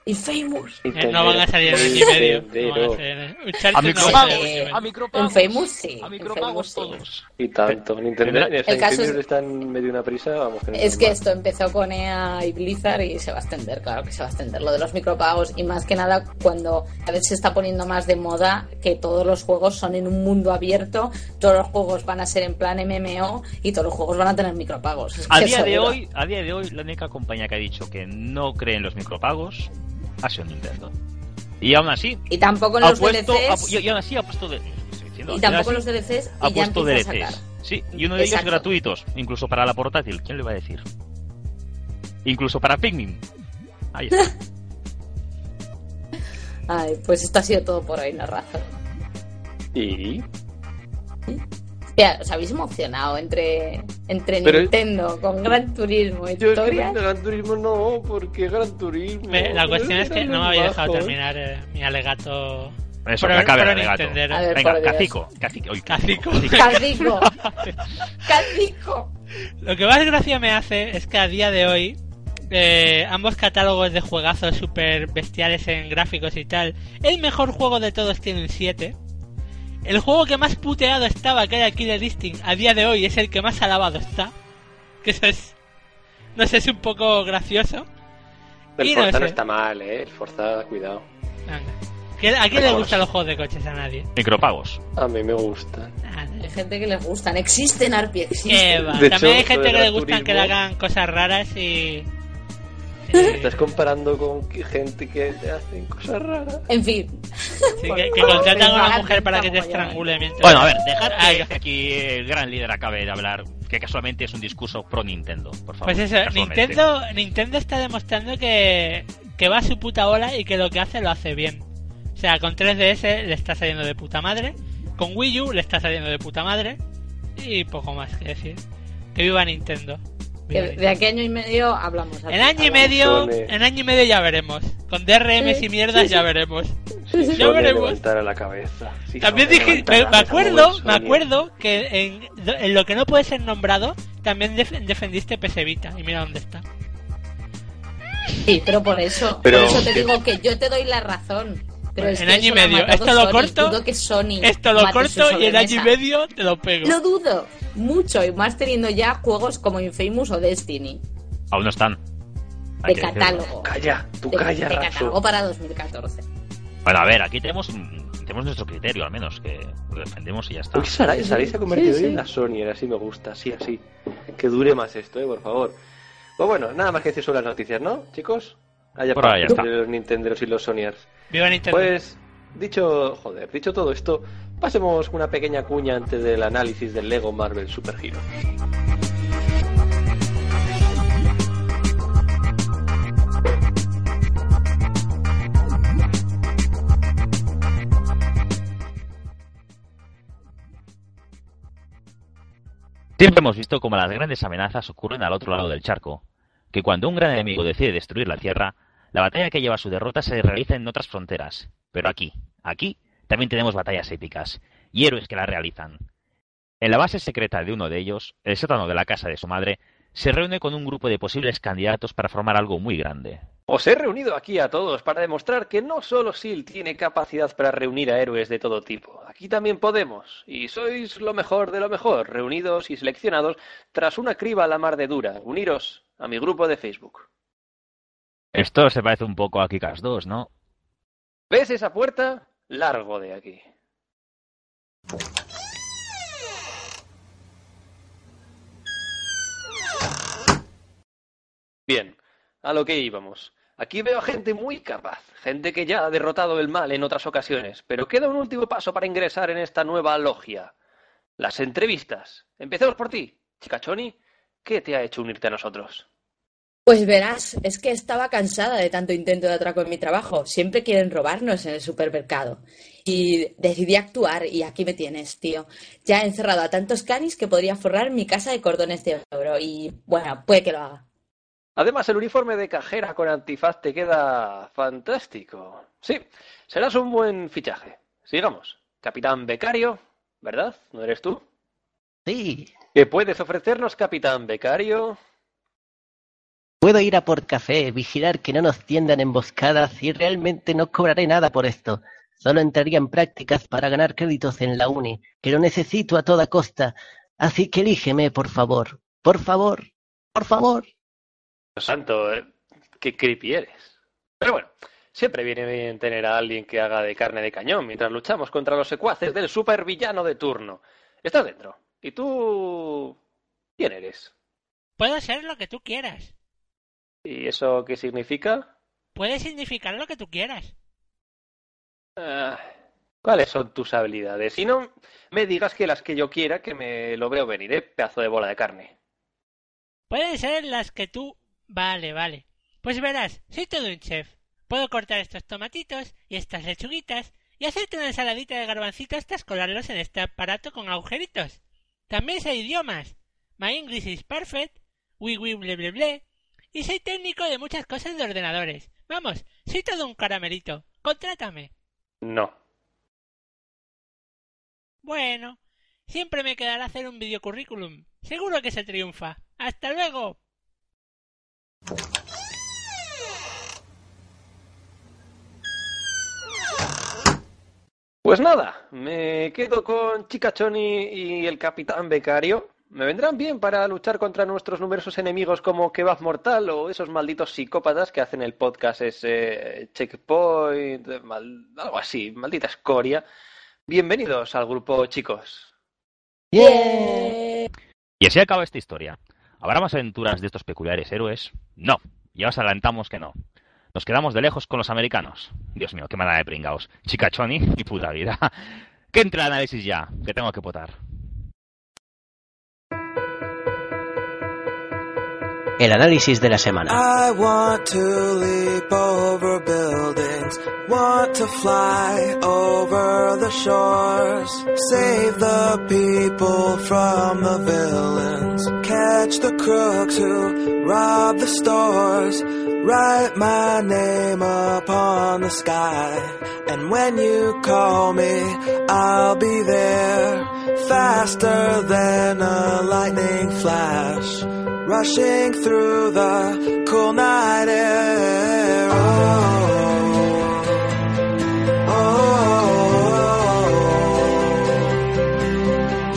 Infamous. Eh, no van a salir en año y medio. No van a A no micropagos, va a micropagos. Infamous sí. A Infamous micropagos sí. todos. Y tanto. Nintendo, sea, El caso es- está en medio de una prisa, vamos. Que no Es que esto empezó con EA y Blizzard y se va a extender, claro que se va a extender lo de los micropagos y más que nada cuando a veces se está poniendo más de moda que todos los juegos son en un mundo abierto, todos los juegos van a ser en plan MMO y todos los juegos van a tener micropagos. Es A día de hoy, a día de hoy, la única compañía que ha dicho que no cree en los micropagos ha sido Nintendo. Y aún así, Y tampoco en ha los puesto, DLCs ha- y, y aún así ha puesto de- diciendo, y tampoco aún los DLCs ha y ya puesto empieza a DLCs. sacar. Sí, y uno de ellos Exacto. gratuitos, incluso para la portátil. ¿Quién le va a decir? Incluso para Pikmin. Ahí está. *laughs* Ay, pues esto ha sido todo por hoy, razón. Y. Ya, os habéis emocionado entre, entre Pero- Nintendo con Gran Turismo y Yo es que historias. Gran Turismo no, porque Gran Turismo. Me- La cuestión es que no me había dejado Bajo. terminar eh, mi alegato. Eso, que acabe el. A ver, Venga, cacico, cacico. Uy, Cacico. Cacico. *laughs* Cacico. Lo que más gracia me hace es que a día de hoy eh, ambos catálogos de juegazos super bestiales en gráficos y tal, el mejor juego de todos tiene un 7. El juego que más puteado estaba, que era Killer Instinct, a día de hoy es el que más alabado está. Que eso es... No sé, es un poco gracioso. El Y no Forza no sé. está mal, eh. El Forza, cuidado. Venga. ¿Qué- ¿A quién le gustan los juegos de coches? A nadie. Micropagos. A mí me gustan. A nadie. Hay gente que les gustan. Existen, Arpi, ¿Qué existen. va? *laughs* También hay gente que le gustan que le hagan cosas raras y... Estás comparando con gente que te hacen cosas raras. En fin. Sí, que, que contratan a una mujer para que te allá. estrangule mientras... Bueno, a ver, que aquí el gran líder acabe de hablar, que casualmente es un discurso pro Nintendo, por favor. Pues eso. Nintendo, Nintendo está demostrando que, que va a su puta bola y que lo que hace lo hace bien. O sea, con 3DS le está saliendo de puta madre, con Wii U le está saliendo de puta madre y poco más que decir. Que viva Nintendo. Que de aquí a año y medio hablamos. En año y medio, en año y medio ya veremos. Con DRMs Sí, y mierdas sí, sí. ya veremos. Si Ya Sony veremos. levantara la cabeza. También dije, me, acuerdo, me acuerdo que en, en lo que no puede ser nombrado, también def- defendiste PS Vita. Y mira dónde está. Sí, pero por eso. Pero- por eso te digo que yo te doy la razón. Pero es En que año y medio. Esto lo Sony. corto, Dudo que Sony Esto lo corto y en año y medio te lo pego. Lo dudo mucho, y más teniendo ya juegos como Infamous o Destiny, Aún no están. Hay de catálogo. Calla, tú De, calla, de catálogo para 2014. Bueno, a ver, aquí tenemos, un- tenemos nuestro criterio, al menos, que lo defendemos y ya está. Uy, Sarai, Sarai se ha convertido Sí, sí. en la Sony, así me gusta, así, así. Que dure más esto, eh, por favor. Pues bueno, nada más que decir sobre las noticias, ¿no, chicos? Allá Por ahí ya está. de los Nintenderos y los Sonyers. Viva Nintendo. Pues dicho, joder, dicho todo esto, pasemos una pequeña cuña antes del análisis del Lego Marvel Super Hero. Siempre hemos visto cómo las grandes amenazas ocurren al otro lado del charco, que cuando un gran enemigo decide destruir la Tierra, la batalla que lleva a su derrota se realiza en otras fronteras. Pero aquí, aquí, también tenemos batallas épicas, y héroes que las realizan. En la base secreta de uno de ellos, el sótano de la casa de su madre, se reúne con un grupo de posibles candidatos para formar algo muy grande. Os he reunido aquí a todos para demostrar que no solo SEAL tiene capacidad para reunir a héroes de todo tipo, aquí también podemos, y sois lo mejor de lo mejor, reunidos y seleccionados tras una criba a la mar de dura. Uniros a mi grupo de Facebook. Esto se parece un poco a Kikas 2, ¿no? ¿Ves esa puerta? Largo de aquí. Bien, a lo que íbamos. Aquí veo a gente muy capaz, gente que ya ha derrotado el mal en otras ocasiones, pero queda un último paso para ingresar en esta nueva logia. Las entrevistas. Empecemos por ti, Chicachoni. ¿Qué te ha hecho unirte a nosotros? Pues verás, es que estaba cansada de tanto intento de atraco en mi trabajo. Siempre quieren robarnos en el supermercado. Y decidí actuar y aquí me tienes, tío. Ya he encerrado a tantos canis que podría forrar mi casa de cordones de oro. Y bueno, puede que lo haga. Además, el uniforme de cajera con antifaz te queda fantástico. Sí, serás un buen fichaje. Sigamos. Capitán Becario, ¿verdad? ¿No eres tú? Sí. ¿Qué puedes ofrecernos, Capitán Becario? Puedo ir a por café, vigilar que no nos tiendan emboscadas y realmente no cobraré nada por esto. Solo entraría en prácticas para ganar créditos en la uni, que lo necesito a toda costa. Así que elígeme, por favor. Por favor. Por favor. Dios santo, eh, qué creepy eres. Pero bueno, siempre viene bien tener a alguien que haga de carne de cañón mientras luchamos contra los secuaces del supervillano de turno. Estás dentro. ¿Y tú... quién eres? Puedo ser lo que tú quieras. ¿Y eso qué significa? Puede significar lo que tú quieras. Ah, ¿Cuáles son tus habilidades? Si no, me digas que las que yo quiera, que me lo veo venir, ¿eh? Pedazo de bola de carne. Pueden ser las que tú... Vale, vale. Pues verás, soy todo un chef. Puedo cortar estos tomatitos y estas lechuguitas y hacerte una ensaladita de garbancitos hasta colarlos en este aparato con agujeritos. También sé idiomas. My English is perfect. We we ble ble ble. Y soy técnico de muchas cosas de ordenadores. Vamos, soy todo un caramelito. Contrátame. No. Bueno, siempre me quedará hacer un videocurrículum. Seguro que se triunfa. ¡Hasta luego! Pues nada, me quedo con Chicachoni y el Capitán Becario. Me vendrán bien para luchar contra nuestros numerosos enemigos como Kebab Mortal o esos malditos psicópatas que hacen el podcast ese Checkpoint, mal- algo así, maldita escoria. Bienvenidos al grupo, chicos. ¡Bien! Y así acaba esta historia. ¿Habrá más aventuras de estos peculiares héroes? No. Ya os adelantamos que no. Nos quedamos de lejos con los americanos. Dios mío, qué mala de pringaos. Chicachoni y *laughs* puta vida. Que entre el análisis ya, que tengo que potar. Crooks who rob the stores, write my name upon the sky, and when you call me, I'll be there, faster than a lightning flash rushing through the cool night air. Oh, oh.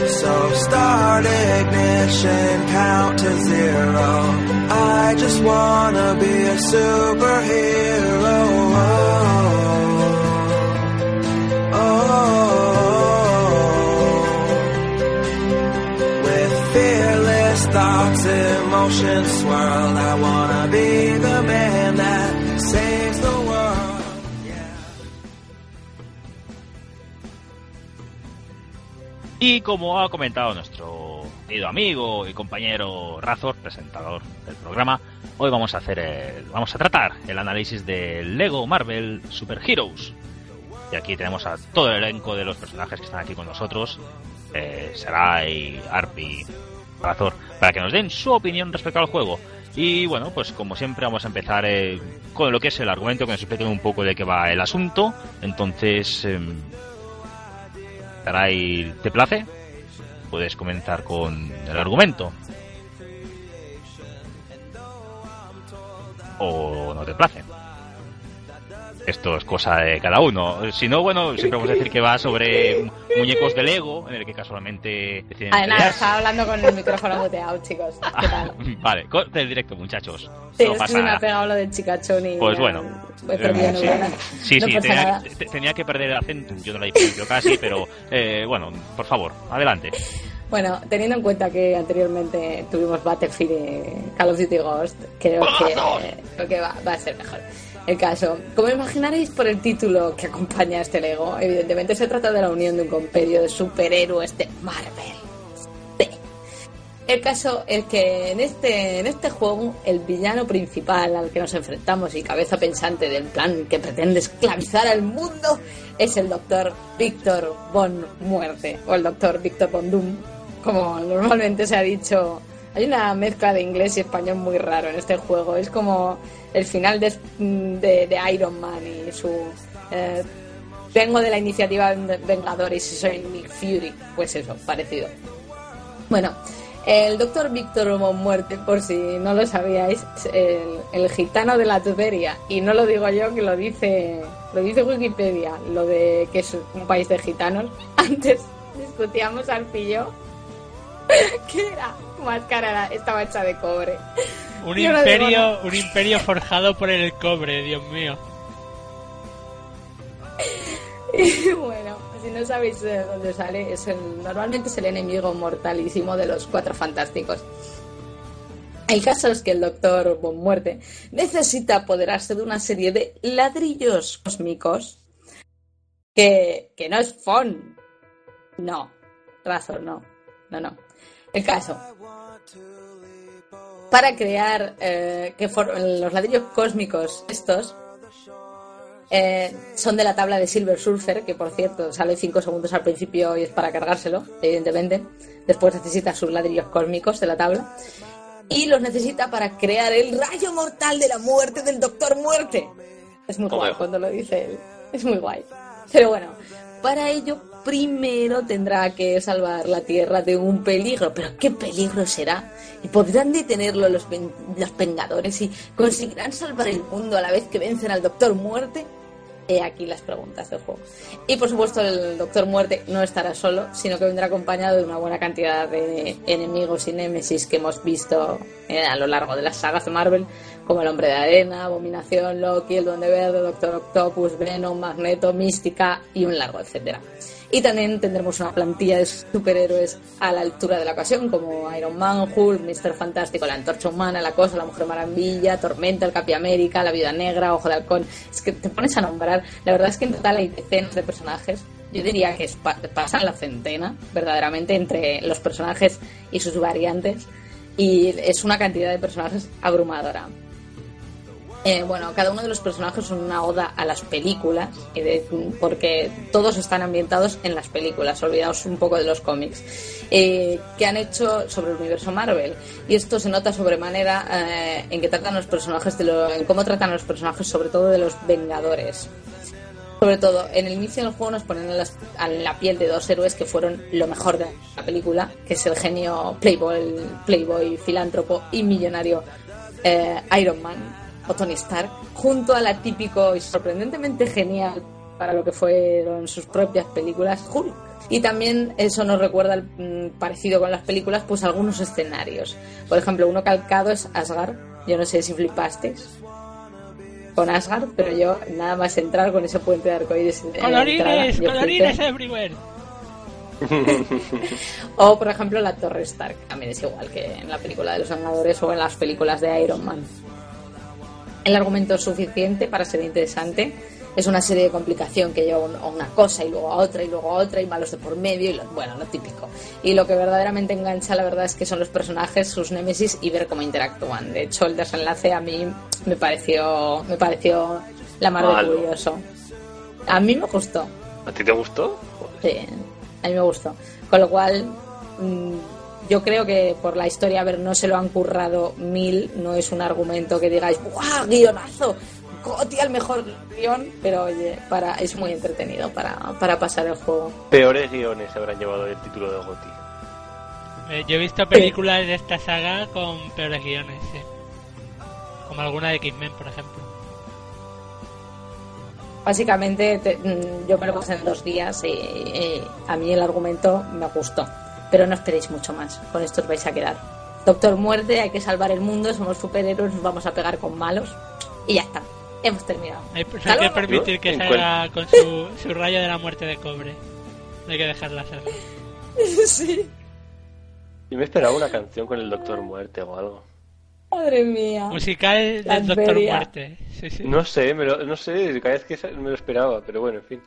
So start ignition, count to zero. I just wanna be a superhero. Oh, oh. fearless thoughts, Y como ha comentado nuestro querido amigo y compañero Razor, presentador del programa, hoy vamos a hacer, el, vamos a tratar el análisis de Lego Marvel Super Heroes. Y aquí tenemos a todo el elenco de los personajes que están aquí con nosotros. Eh, Sarai, Arpi, Razor, para que nos den su opinión respecto al juego. Y bueno, pues como siempre vamos a empezar eh, con lo que es el argumento, que nos expliquen un poco de qué va el asunto. Entonces, eh, Sarai, ¿te place? Puedes comenzar con el argumento. ¿O no te place? Esto es cosa de cada uno. Si no, bueno, siempre vamos a decir que va sobre muñecos de Lego, en el que casualmente deciden pelearse. estaba hablando con el micrófono muteado, chicos. ¿Qué *laughs* tal? Vale, corte el directo, muchachos. Sí, no pasa que me ha pegado lo del chicachón y... Pues bueno. He perdido Eh, neuronas. Sí, No sí, tenía, te- tenía que perder el acento. Yo no la he diferenciado casi, pero eh, bueno, por favor, adelante. Bueno, teniendo en cuenta que anteriormente tuvimos Battlefield y Call of Duty Ghost, creo que, creo que va, va a ser mejor. El caso, como imaginaréis por el título que acompaña a este Lego, evidentemente se trata de la unión de un compendio de superhéroes de Marvel. El caso es que en este, en este juego el villano principal al que nos enfrentamos y cabeza pensante del plan que pretende esclavizar al mundo es el doctor Víctor Von Muerte o el doctor Víctor Von Doom, como normalmente se ha dicho. Hay una mezcla de inglés y español muy raro en este juego. Es como el final de, de- de Iron Man y su... eh, vengo de la iniciativa Vengadores y soy Nick Fury. Pues eso, parecido. Bueno, el doctor Víctor Muerte, por si no lo sabíais, es el, el gitano de la tubería. Y no lo digo yo, que lo dice, lo dice Wikipedia, lo de que es un país de gitanos. *laughs* Antes discutíamos al pillo *laughs* que era máscara estaba hecha de cobre. Un Yo no digo imperio, un imperio forjado por el cobre, Dios mío. Y *laughs* bueno, si no sabéis de dónde sale, es el, normalmente es el enemigo mortalísimo de los cuatro fantásticos. El caso es que el doctor Von Muerte necesita apoderarse de una serie de ladrillos cósmicos que, que no es Fon. No, razón, no. No, no. El caso. Para crear eh, que for- los ladrillos cósmicos estos eh, son de la tabla de Silver Surfer, que por cierto sale 5 segundos al principio y es para cargárselo, evidentemente. Después necesita sus ladrillos cósmicos de la tabla. Y los necesita para crear el rayo mortal de la muerte del Doctor Muerte. Es muy guay cuando lo dice él. Es muy guay. Pero bueno, para ello primero tendrá que salvar la Tierra de un peligro. Pero ¿qué peligro será? ¿Y podrán detenerlo los, los Vengadores y conseguirán salvar el mundo a la vez que vencen al Doctor Muerte? He aquí las preguntas del juego. Y por supuesto el Doctor Muerte no estará solo, sino que vendrá acompañado de una buena cantidad de enemigos y némesis que hemos visto eh, a lo largo de las sagas de Marvel, como el Hombre de Arena, Abominación, Loki, el Duende Verde, Doctor Octopus, Venom, Magneto, Mística y un largo etcétera. Y también tendremos una plantilla de superhéroes a la altura de la ocasión, como Iron Man, Hulk, Mr. Fantástico, la Antorcha Humana, la Cosa, la Mujer Maravilla, Tormenta, el Capi América, la Viuda Negra, Ojo de Halcón. Es que te pones a nombrar. La verdad es que en total hay decenas de personajes. Yo diría que pasan la centena, verdaderamente, entre los personajes y sus variantes. Y es una cantidad de personajes abrumadora. Eh, bueno, cada uno de los personajes es una oda a las películas, porque todos están ambientados en las películas, olvidaos un poco de los cómics, eh, que han hecho sobre el universo Marvel. Y esto se nota sobremanera eh, en que tratan los personajes, de cómo tratan a los personajes, sobre todo de los Vengadores. Sobre todo, en el inicio del juego nos ponen en la piel de dos héroes que fueron lo mejor de la película, que es el genio Playboy, Playboy filántropo y millonario eh, Iron Man o Tony Stark, junto a la típico y sorprendentemente genial para lo que fueron sus propias películas, Hulk. Y también eso nos recuerda, al, mm, parecido con las películas, pues algunos escenarios. Por ejemplo, uno calcado es Asgard. Yo no sé si flipasteis con Asgard, pero yo nada más entrar con ese puente de arcoíris. la entrada, Colorines, colorines everywhere. *laughs* O, por ejemplo, la Torre Stark. También es igual que en la película de los Vengadores o en las películas de Iron Man. El argumento es suficiente para ser interesante. es una serie de complicación que lleva a una cosa y luego a otra y luego a otra y malos de por medio y lo, bueno, lo típico. Y lo que verdaderamente engancha, la verdad, es que son los personajes, sus némesis y ver cómo interactúan. De hecho, el desenlace a mí me pareció, me pareció la más de curioso. A mí me gustó. ¿A ti te gustó? Sí, a mí me gustó. Con lo cual, mm, yo creo que por la historia, a ver, no se lo han currado mil, no es un argumento que digáis, ¡guau, guionazo! Goti al mejor guion, pero oye, para, es muy entretenido para, para pasar el juego. Peores guiones habrán llevado el título de Goti. Eh, yo he visto películas de esta saga con peores guiones, sí. Como alguna de X-Men, por ejemplo. Básicamente, mm, yo me lo pasé en dos días y, a mí el argumento me gustó. Pero no esperéis mucho más, con esto os vais a quedar. Doctor Muerte, hay que salvar el mundo, somos superhéroes, nos vamos a pegar con malos y ya está hemos terminado. Hay, que permitir que salga con su, su rayo de la muerte de cobre. No hay que dejarla hacerlo. *laughs* sí. Yo me esperaba una canción con el Doctor Muerte o algo. Madre mía. Musical del Doctor Muerte. No sé, me lo, no sé, cada vez que me lo esperaba, pero bueno, en fin.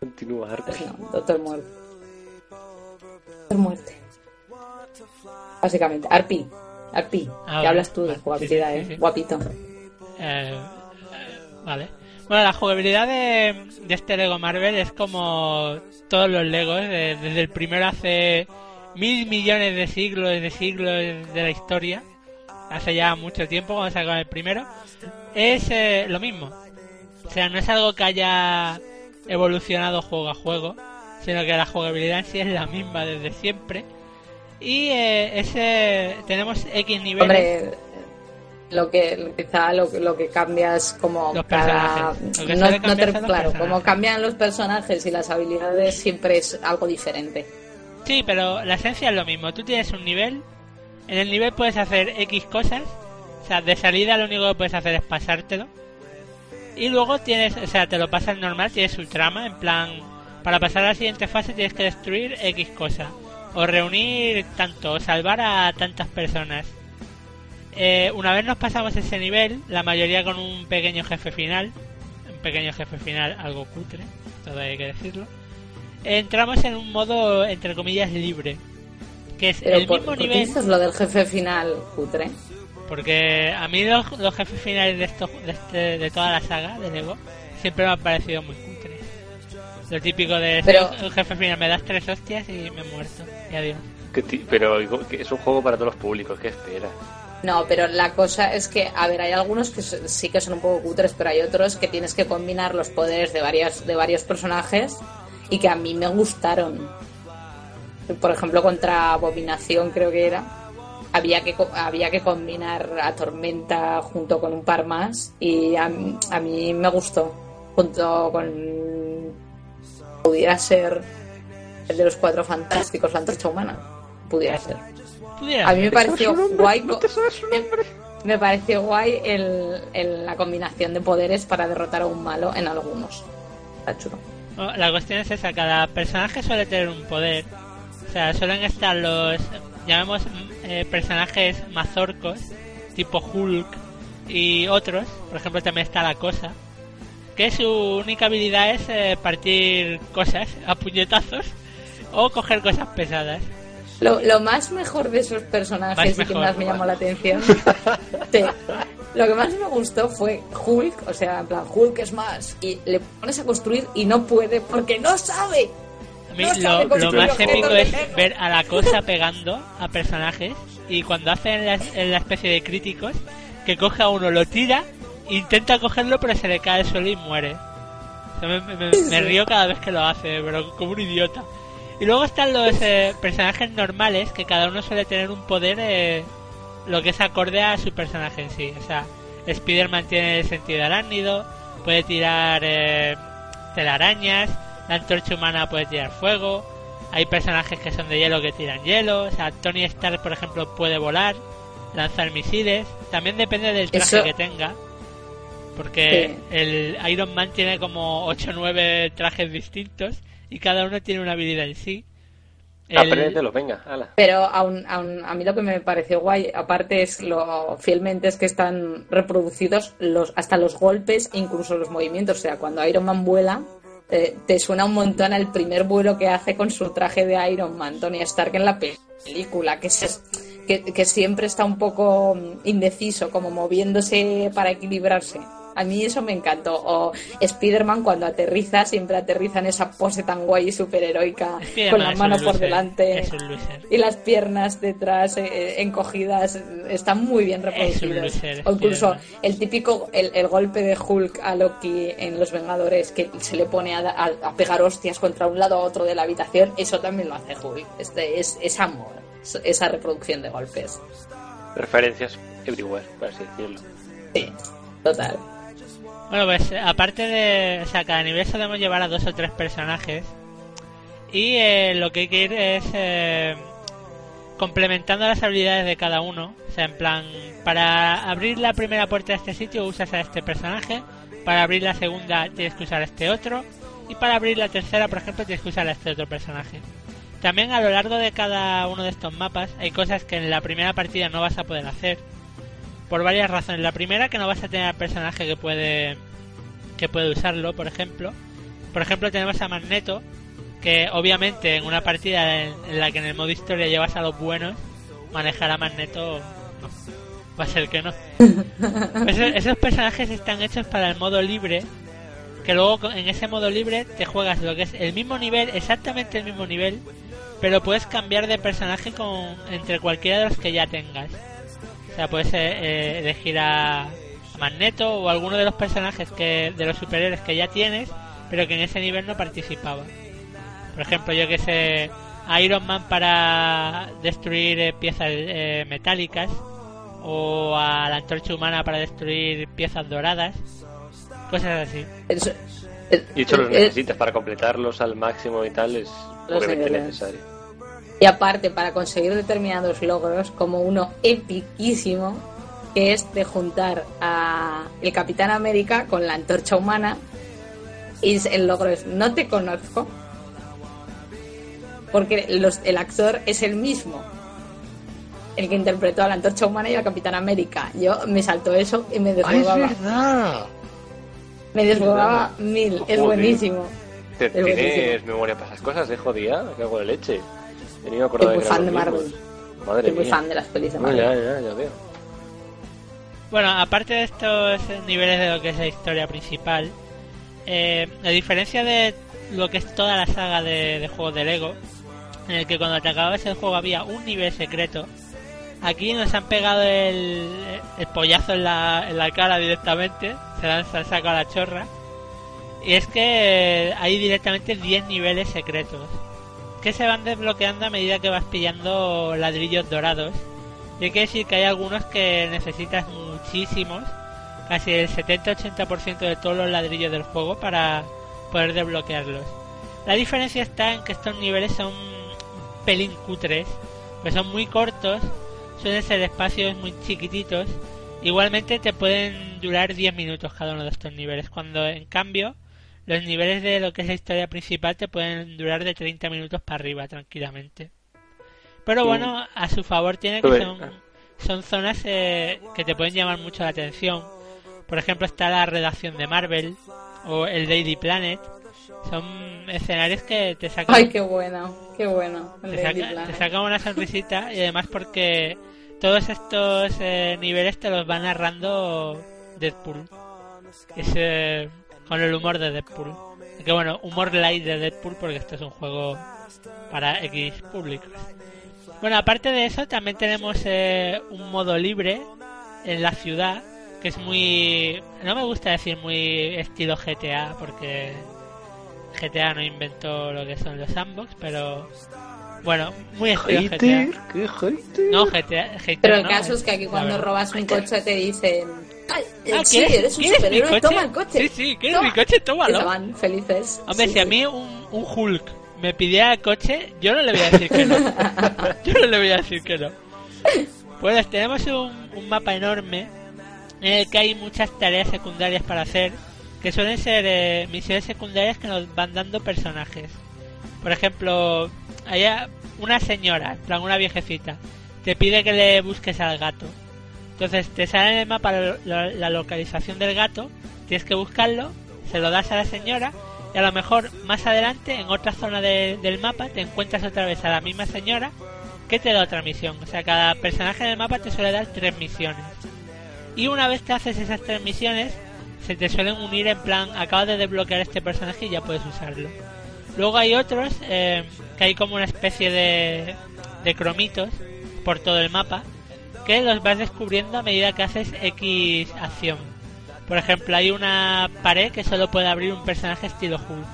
Continúa, Arpi. Doctor Muerte. Muerte. Básicamente, Arpi. Arpi, ah, que hablas tú de jugabilidad, ¿eh? Guapito. Eh, vale. Bueno, la jugabilidad de, este Lego Marvel es como todos los Legos, desde el primero hace mil millones de siglos, de siglos de la historia, hace ya mucho tiempo cuando salió el primero, es eh, lo mismo. O sea, no es algo que haya evolucionado juego a juego, sino que la jugabilidad en sí es la misma desde siempre. Y eh, ese tenemos X niveles. Lo que quizá lo, lo que cambias como los cada claro como cambian los personajes y las habilidades siempre es algo diferente. Sí pero la esencia es lo mismo. Tú tienes un nivel en el nivel puedes hacer x cosas o sea de salida lo único que puedes hacer es pasártelo. Y luego tienes o sea te lo pasas normal tienes su trama en plan para pasar a la siguiente fase tienes que destruir x cosa o reunir tanto o salvar a tantas personas eh, una vez nos pasamos ese nivel, la mayoría con un pequeño jefe final, un pequeño jefe final algo cutre, todo hay que decirlo, entramos en un modo, entre comillas, libre. Que es el mismo nivel. ¿Qué lo del jefe final cutre? Porque a mí los, jefes finales de, esto, de, este, de toda la saga de Lego siempre me han parecido muy. Lo típico de Pero... el jefe final, me das tres hostias y me he muerto. Y adiós. Pero es un juego para todos los públicos, ¿qué esperas? No, pero la cosa es que, a ver, hay algunos que sí que son un poco cutres, pero hay otros que tienes que combinar los poderes de varios, de varios personajes y que a mí me gustaron. Por ejemplo, contra Abominación creo que era. Había que, había que combinar a Tormenta junto con un par más y a, a mí me gustó. Junto con... Pudiera ser el de los cuatro fantásticos, la antorcha humana. Pudiera ser. A mí me pareció guay. Me pareció guay el, la combinación de poderes para derrotar a un malo en algunos. Está chulo. La cuestión es esa, cada personaje suele tener un poder. O sea, suelen estar los, llamemos eh, personajes mazorcos, tipo Hulk y otros. Por ejemplo, también está la cosa. Que su única habilidad es eh, partir cosas a puñetazos o coger cosas pesadas. Lo, lo más mejor de esos personajes y que más me llamó la atención. *laughs* lo que más me gustó fue Hulk, o sea, en plan, Hulk es más. Y le pones a construir y no puede porque no sabe. A mí lo, más épico es ver a la cosa *laughs* pegando a personajes y cuando hacen la, la especie de críticos que coge a uno, lo tira, intenta cogerlo pero se le cae el suelo y muere. me, me, río cada vez que lo hace, pero como un idiota. Y luego están los eh, personajes normales, que cada uno suele tener un poder eh, lo que es acorde a su personaje en sí. O sea, Spider-Man tiene el sentido arácnido, puede tirar eh, telarañas, la antorcha humana puede tirar fuego, hay personajes que son de hielo que tiran hielo, o sea, Tony Stark, por ejemplo, puede volar, lanzar misiles, también depende del traje que tenga. Porque el Iron Man tiene como 8 o 9 trajes distintos y cada uno tiene una habilidad en sí. El... lo venga, ala. Pero aún, aún, a mí lo que me pareció guay, aparte es lo fielmente es que están reproducidos los hasta los golpes, incluso los movimientos. O sea, cuando Iron Man vuela, te, suena un montón el primer vuelo que hace con su traje de Iron Man, Tony Stark en la película, que, que, que siempre está un poco indeciso, como moviéndose para equilibrarse. A mí eso me encantó. O Spider-Man cuando aterriza, siempre aterriza en esa pose tan guay y superheroica, con la mano por delante y las piernas detrás eh, eh, encogidas. Están muy bien reproducidos. o incluso el típico, el, golpe de Hulk a Loki en Los Vengadores, que se le pone a, pegar hostias contra un lado a otro de la habitación, eso también lo hace Hulk. Este es, es amor, esa reproducción de golpes. Referencias everywhere, por así decirlo. Sí, total. Bueno, pues aparte de. O sea, cada nivel solemos llevar a dos o tres personajes. Y eh, lo que hay que ir es. Eh, complementando las habilidades de cada uno. O sea, en plan, para abrir la primera puerta de este sitio usas a este personaje. Para abrir la segunda tienes que usar a este otro. Y para abrir la tercera, por ejemplo, tienes que usar a este otro personaje. También a lo largo de cada uno de estos mapas hay cosas que en la primera partida no vas a poder hacer por varias razones. La primera que no vas a tener al personaje que puede que puede usarlo, por ejemplo. Por ejemplo, tenemos a Magneto, que obviamente en una partida en, la que en el modo historia llevas a los buenos, manejar a Magneto va a ser que no. *laughs* esos, personajes están hechos para el modo libre, que luego en ese modo libre te juegas lo que es el mismo nivel, exactamente el mismo nivel, pero puedes cambiar de personaje con entre cualquiera de los que ya tengas. O sea, puedes eh, eh, elegir a, Magneto o alguno de los personajes que de los superhéroes que ya tienes, pero que en ese nivel no participaba. Por ejemplo, yo que sé, Iron Man para destruir eh, piezas metálicas o a la antorcha humana para destruir piezas doradas, cosas así. y hecho los necesitas para completarlos al máximo y tal, es obviamente necesario. Y aparte, para conseguir determinados logros, como uno epiquísimo, que es de juntar a el Capitán América con la antorcha humana, y el logro es no te conozco, porque los, el actor es el mismo, el que interpretó a la antorcha humana y al Capitán América. Yo me saltó eso y me desbordaba. Me desbordaba mil, es buenísimo. ¿Tienes memoria para esas cosas? ¿De jodida? ¿Qué hago de leche? Soy muy fan de Marvel. Madre muy fan de las pelis de Marvel. ya, ya, ya veo. Bueno, aparte de estos niveles de lo que es la historia principal, eh, a diferencia de lo que es toda la saga de, juegos de Lego, en el que cuando te acababas el juego había un nivel secreto, aquí nos han pegado el, el pollazo en la, en la cara directamente, se han, se han sacado la chorra, y es que hay directamente 10 niveles secretos que se van desbloqueando a medida que vas pillando ladrillos dorados. Y hay que decir que hay algunos que necesitas muchísimos, casi el 70-80% de todos los ladrillos del juego para poder desbloquearlos. La diferencia está en que estos niveles son pelín cutres, pues son muy cortos, suelen ser espacios muy chiquititos, igualmente te pueden durar 10 minutos cada uno de estos niveles, cuando en cambio los niveles de lo que es la historia principal te pueden durar de 30 minutos para arriba tranquilamente. Pero bueno, a su favor tiene que son, son zonas eh, que te pueden llamar mucho la atención. Por ejemplo está la redacción de Marvel o el Daily Planet. Son escenarios que te sacan... ¡Ay, qué bueno! ¡Qué bueno! Te, sacan una sonrisita y además porque todos estos eh, niveles te los va narrando Deadpool. Es, con el humor de Deadpool. Que bueno, humor light de Deadpool porque esto es un juego para X públicos. Bueno, aparte de eso, también tenemos eh, un modo libre en la ciudad que es muy. No me gusta decir muy estilo GTA porque GTA no inventó lo que son los sandbox, pero. Bueno, muy estilo GTA. ¿Qué No, GTA. pero el caso es que aquí cuando robas un coche te dicen Ah, sí, eres un superhéroe, toma el coche. Sí, sí, ¿quieres mi coche? Tómalo. Estaban felices. Hombre, si a mí un, un Hulk me pidiera el coche, yo no le voy a decir que no. *laughs* yo no le voy a decir que no. Pues tenemos un, un mapa enorme en el que hay muchas tareas secundarias para hacer, que suelen ser eh, misiones secundarias que nos van dando personajes. por ejemplo, hay una señora, una viejecita, te pide que le busques al gato. Entonces te sale en el mapa la, localización del gato, tienes que buscarlo, se lo das a la señora y a lo mejor más adelante en otra zona del mapa te encuentras otra vez a la misma señora que te da otra misión. O sea, cada personaje en el mapa te suele dar tres misiones. Y una vez que haces esas tres misiones, se te suelen unir en plan, acabas de desbloquear este personaje y ya puedes usarlo. Luego hay otros eh, que hay como una especie de, de cromitos por todo el mapa que los vas descubriendo a medida que haces X acción. Por ejemplo, hay una pared que solo puede abrir un personaje estilo Hulk.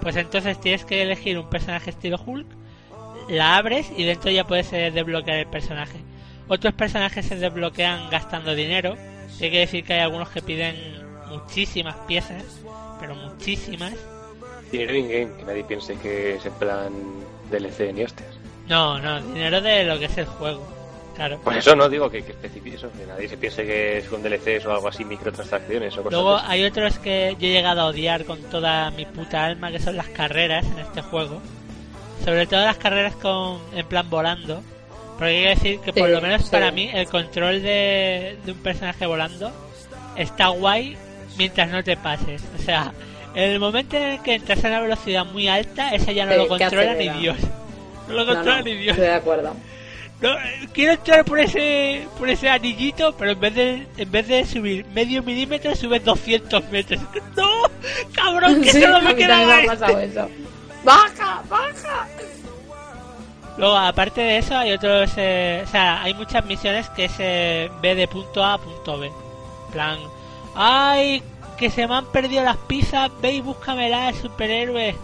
Pues entonces tienes que elegir un personaje estilo Hulk, la abres y dentro ya puedes eh, desbloquear el personaje. Otros personajes se desbloquean gastando dinero. Hay que decir que hay algunos que piden muchísimas piezas, pero muchísimas. Dinero in-game, que nadie piense que es en plan DLC ni hostias. No, no, dinero de lo que es el juego. Claro. Pues eso no digo que, que especifique eso, que nadie se piense que es con DLCs o algo así, microtransacciones o cosas Luego hay otros que yo he llegado a odiar con toda mi puta alma, que son las carreras en este juego. Sobre todo las carreras con en plan volando. Porque hay que decir que por lo menos para mí el control de, de un personaje volando está guay mientras no te pases. O sea, en el momento en el que entras a una velocidad muy alta, ese ya no lo controla ni Dios. *laughs* No lo controla ni Dios. Estoy de acuerdo. No, quiero entrar por ese por ese anillito, pero en vez de en vez de subir medio milímetro, subes 200 metros. *laughs* ¡No! ¡Cabrón, que Sí, solo me queda este! ¡Baja, baja! Luego, aparte de eso, hay otros... eh, o sea, hay muchas misiones que se ve de punto A a punto B. Plan... ¡Ay! Que se me han perdido las pizzas, ve y búscamelas, superhéroe.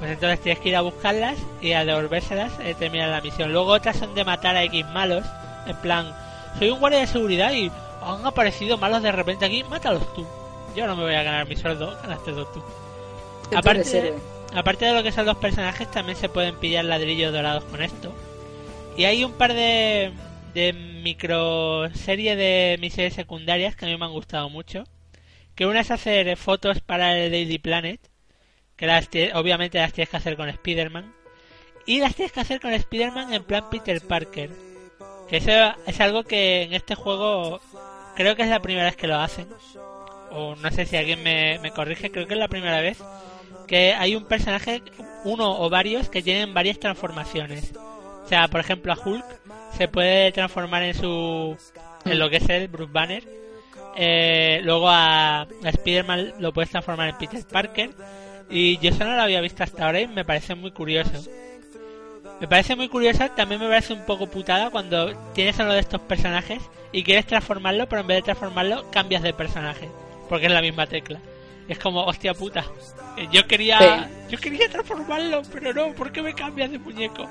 Pues entonces tienes que ir a buscarlas y a devolvérselas eh, terminar la misión. Luego otras son de matar a X malos. En plan, soy un guardia de seguridad y han aparecido malos de repente aquí, mátalos tú. Yo no me voy a ganar mi sueldo, ganaste tú. tú. De, aparte de lo que son los personajes, también se pueden pillar ladrillos dorados con esto. Y hay un par de, de micro serie de misiones secundarias que a mí me han gustado mucho. Que una es hacer fotos para el Daily Planet, que las obviamente las tienes que hacer con Spider-Man. Y las tienes que hacer con Spider-Man en plan Peter Parker. Que eso es algo que en este juego creo que es la primera vez que lo hacen. O no sé si alguien me, me corrige, creo que es la primera vez que hay un personaje, uno o varios, que tienen varias transformaciones. O sea, por ejemplo, a Hulk se puede transformar en su. en lo que es el Bruce Banner. Eh, luego a, a Spider-Man lo puedes transformar en Peter Parker. Y yo eso no lo había visto hasta ahora y me parece muy curioso. Me parece muy curioso, también me parece un poco putada cuando tienes uno de estos personajes y quieres transformarlo, pero en vez de transformarlo cambias de personaje, porque es la misma tecla. Es como, hostia puta, eh, yo quería yo quería transformarlo, pero no, ¿por qué me cambias de muñeco?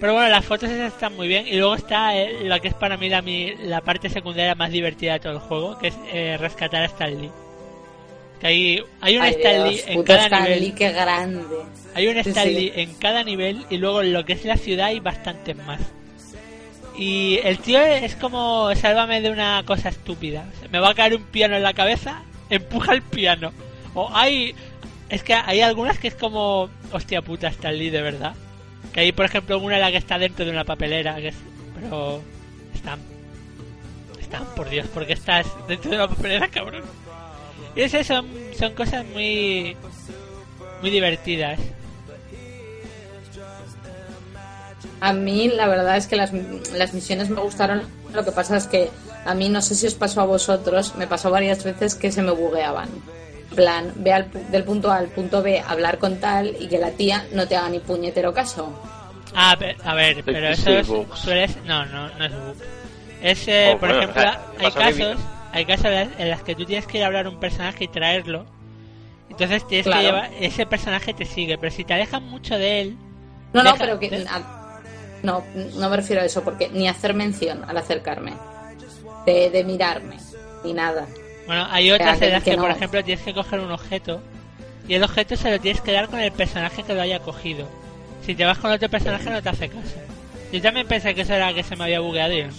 Pero bueno, las fotos esas están muy bien y luego está eh, lo que es para mí la, mi- la parte secundaria más divertida de todo el juego, que es eh, rescatar a Stan Lee. Que hay, hay un Ay, Stan Lee Dios, en cada nivel. Qué grande. Hay un Sí, Stanley sí. en cada nivel y luego en lo que es la ciudad hay bastantes más. Y el tío es como, sálvame de una cosa estúpida. Me va a caer un piano en la cabeza, empuja el piano. O hay, es que hay algunas que es como, hostia puta, Stanley de verdad. Que hay, por ejemplo, una en la que está dentro de una papelera, que es, pero están, están, por Dios, porque estás dentro de una papelera, cabrón. Y eso son, son cosas muy, muy divertidas. A mí la verdad es que las, las misiones me gustaron. Lo que pasa es que a mí no sé si os pasó a vosotros, me pasó varias veces que se me bugueaban. Plan, ve al pu- del punto A al punto B, hablar con tal y que la tía no te haga ni puñetero caso. Ah, a ver, pero eso es, suele ser- No, no, no es bug. Es, eh, Oh, por bueno, ejemplo, o sea, hay que casos, hay casos en las- que tú tienes que ir a hablar a un personaje y traerlo. Entonces tienes Claro. que llevar, ese personaje te sigue, pero si te alejas mucho de él, No, no, pero que... a- no, no me refiero a eso, porque ni hacer mención al acercarme, de, de mirarme, ni nada. bueno, hay otras en las que que, por ejemplo, tienes que coger un objeto y el objeto se lo tienes que dar con el personaje que lo haya cogido. Si te vas con otro personaje no te hace caso. Yo también pensé que eso era que se me había bugueado y no.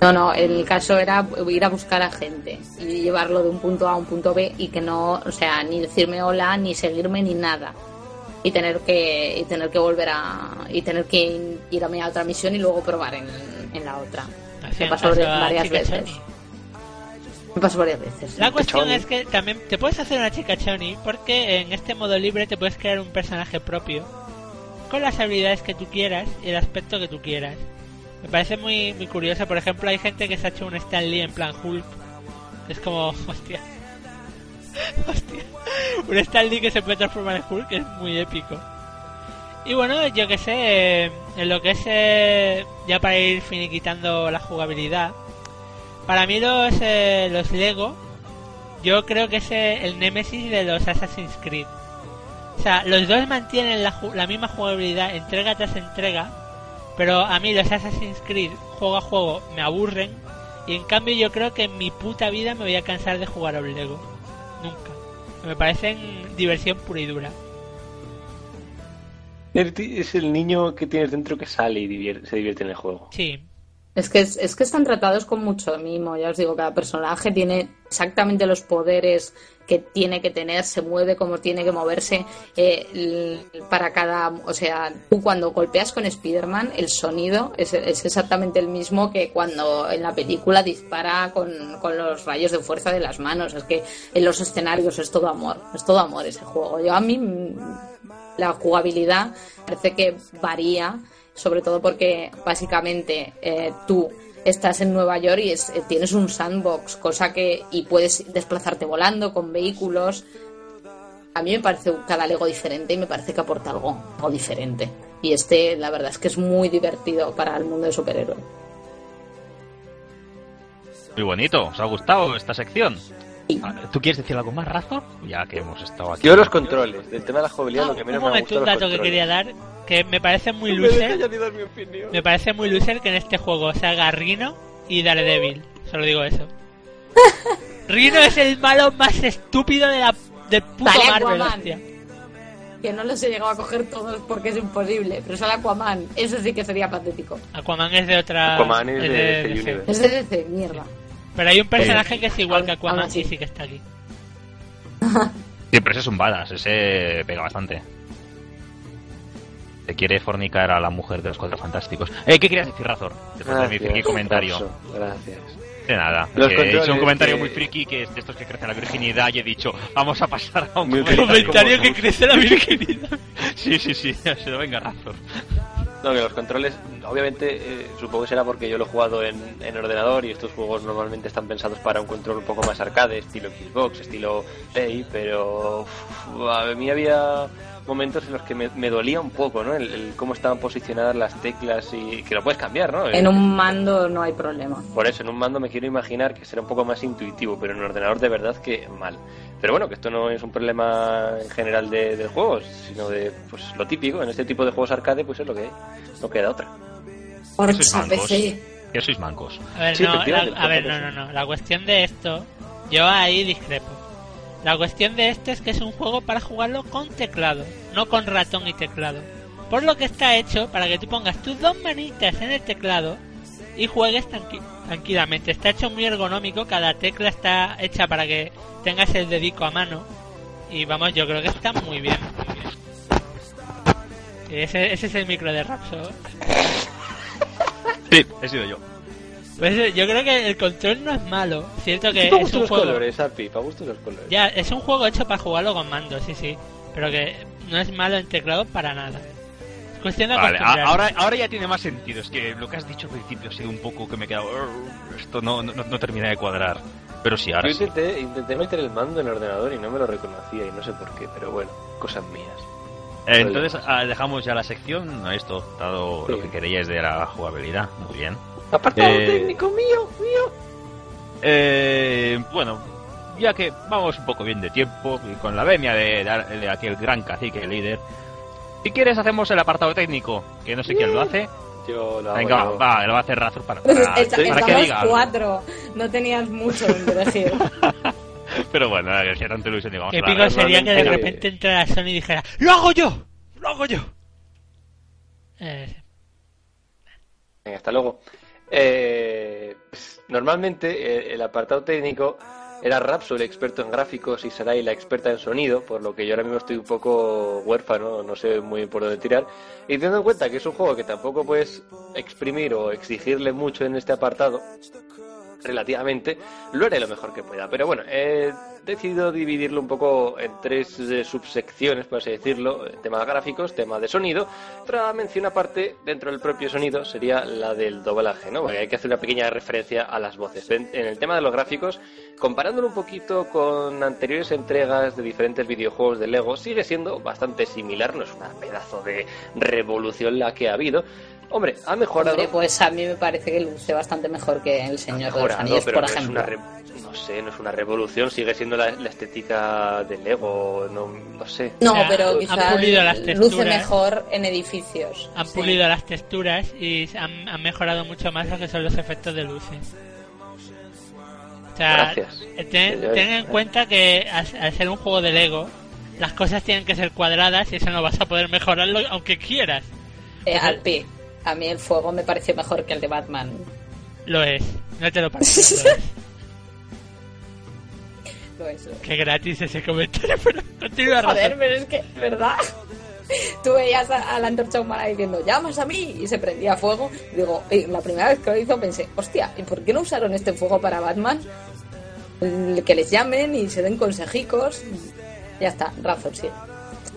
No, no, el caso era ir a buscar a gente y llevarlo de un punto A a un punto B y que no, o sea, ni decirme hola, ni seguirme, ni nada. y tener que y tener que volver a y tener que ir a mi otra misión y luego probar en, en la otra. Me pasó varias veces. Choni. Me pasó varias veces. La cuestión Choni. es que también te puedes hacer una chica Choni porque en este modo libre te puedes crear un personaje propio con las habilidades que tú quieras y el aspecto que tú quieras. Me parece muy, muy curioso. Por ejemplo, hay gente que se ha hecho un Stan Lee en plan Hulk. Es como, *laughs* hostia. hostia. Un Stan Lee que se puede transformar en Hulk es muy épico. Y bueno, yo que sé, eh, en lo que es eh, ya para ir finiquitando la jugabilidad, para mí los, eh, los Lego, yo creo que es eh, el némesis de los Assassin's Creed. O sea, los dos mantienen la, la misma jugabilidad entrega tras entrega, pero a mí los Assassin's Creed juego a juego me aburren y en cambio yo creo que en mi puta vida me voy a cansar de jugar a un Lego. Nunca. Me parecen diversión pura y dura. Es el niño que tienes dentro que sale y divier- se divierte en el juego. Sí. Es que, es, que están tratados con mucho mimo, ya os digo, cada personaje tiene exactamente los poderes que tiene que tener, se mueve como tiene que moverse eh, para cada... O sea, tú cuando golpeas con Spider-Man, el sonido es, es exactamente el mismo que cuando en la película dispara con, con los rayos de fuerza de las manos. Es que en los escenarios es todo amor, es todo amor ese juego. Yo a mí la jugabilidad parece que varía, sobre todo porque básicamente eh, tú estás en Nueva York y es- eh, tienes un sandbox, cosa que y puedes desplazarte volando con vehículos. A mí me parece cada Lego diferente y me parece que aporta algo, algo diferente. Y este, la verdad es que es muy divertido para el mundo de superhéroes. Muy bonito, ¿os ha gustado esta sección? Sí. Ah, ¿Tú quieres decir algo más, Razor? Ya que hemos estado aquí. Yo los controles, del tema de la jugabilidad, Ah, lo que menos un me ha momento, gustado un dato que quería dar, que me parece muy No *laughs* me loser. opinión. Me parece muy loser que en este juego salga Rino y Daredevil. Solo digo eso. *laughs* Rino es el malo más estúpido de la, del puto Sale Marvel, Aquaman. hostia. Que no los he llegado a coger todos porque es imposible, pero sale Aquaman, eso sí que sería patético. Aquaman es de otra. Aquaman es de DC DC. Universe. Es de DC, mierda. Pero hay un personaje que es igual que Aquaman y sí que está aquí. *laughs* Siempre ese es un badass, ese pega bastante. Te quiere fornicar a la mujer de los cuatro fantásticos. Eh, ¿Qué querías decir, Razor? Después de mi Gracias, friki comentario. Gracias. De nada. Los he hecho un comentario que- muy friki que es de estos que crece la virginidad y he dicho, vamos a pasar a un comentario. Comentario que crece la virginidad. *laughs* Sí, sí, sí, *laughs* se lo venga Razor. No, que los controles, obviamente, eh, supongo que será porque yo lo he jugado en, en ordenador y estos juegos normalmente están pensados para un control un poco más arcade, estilo Xbox, estilo Play, pero uf, a mí había momentos en los que me, me dolía un poco, ¿no? El, el cómo estaban posicionadas las teclas y que lo puedes cambiar, ¿no? En un mando no hay problema. Por eso, en un mando me quiero imaginar que será un poco más intuitivo, pero en un ordenador de verdad que mal. Pero bueno, que esto no es un problema en general de, del juego, sino de pues lo típico. En este tipo de juegos arcade, pues es lo que hay. No queda otra. mancos. PC. Que sois mancos. A ver, Sí, no, la, efectivamente, a ver, por no, eso. no, no. La cuestión de esto, yo ahí discrepo. La cuestión de este es que es un juego para jugarlo con teclado, no con ratón y teclado. Por lo que está hecho para que tú pongas tus dos manitas en el teclado y juegues tranqui- tranquilamente. Está hecho muy ergonómico, cada tecla está hecha para que tengas el dedico a mano. Y vamos, yo creo que está muy bien. Ese, ese es el micro de Rapso. Sí, he sido yo. Pues yo creo que el control no es malo. Cierto que es gusto un los juego. colores, Api, para gusto los colores. Ya, es un juego hecho para jugarlo con mando, sí, sí. Pero que no es malo en teclado para nada. Es cuestión de Vale, ahora, ahora ya tiene más sentido. Es que lo que has dicho al principio ha sido un poco que me he quedado. "Urgh, Esto no, no, no termina de cuadrar. Pero sí, ahora Yo sí. intenté, intenté meter el mando en el ordenador y no me lo reconocía y no sé por qué, pero bueno, cosas mías. Eh, entonces ah, dejamos ya la sección. Esto, dado Sí. lo que queríais de la jugabilidad. Muy bien. Apartado Eh, técnico mío, mío. Eh, bueno, ya que vamos un poco bien de tiempo y con la venia de, de- de aquel gran cacique líder, si quieres hacemos el apartado técnico, que no sé quién lo hace. Yo lo hago. Venga, yo. va, lo va a hacer Razor para, para, Esta- para que diga cuatro, no tenías mucho donde elegir. *laughs* Pero bueno, que sea tanto ilusión, a Épico la- sería que de repente entrara Sony y dijera ¡Lo hago yo! ¡Lo hago yo! Eh, Venga, hasta luego. Eh, pues, normalmente eh, el apartado técnico era Rapso el experto en gráficos y Sarai la experta en sonido, por lo que yo ahora mismo estoy un poco huérfano, no sé muy por dónde tirar. Y teniendo en cuenta que es un juego que tampoco puedes exprimir o exigirle mucho en este apartado, relativamente, lo haré lo mejor que pueda. Pero bueno, he decidido dividirlo un poco en tres eh, subsecciones, por así decirlo, tema de gráficos, tema de sonido. Otra mención aparte dentro del propio sonido sería la del doblaje, ¿no? Hay que hacer una pequeña referencia a las voces. En el tema de los gráficos, comparándolo un poquito con anteriores entregas de diferentes videojuegos de Lego, sigue siendo bastante similar, no es una pedazo de revolución la que ha habido, Hombre, ha mejorado. Hombre, pues a mí me parece que luce bastante mejor que el Señor de los mejorado, Anillos, pero por no es ejemplo. una re- no sé, no es una revolución, sigue siendo la, la estética de Lego, no, no sé. No, O sea, pero han quizás pulido las luce mejor en edificios. Han Sí. pulido las texturas y han, han mejorado mucho más lo que son los efectos de luces. O sea, Gracias. eh, ten, en cuenta que al, al ser un juego de Lego, las cosas tienen que ser cuadradas y eso no vas a poder mejorarlo aunque quieras. Eh, Alpi, a mí el fuego me pareció mejor que el de Batman. Lo es, no te lo pareces. *laughs* lo es. Lo es, lo es. Qué gratis ese comentario, *laughs* pero continúa Joder, razón. pero es que, ¿verdad? Tú veías a, a la antorcha humana diciendo, llamas a mí, y se prendía fuego. Digo, y la primera vez que lo hizo pensé, hostia, ¿y por qué no usaron este fuego para Batman? Mm, Que les llamen y se den consejicos. Ya está, razón, sí.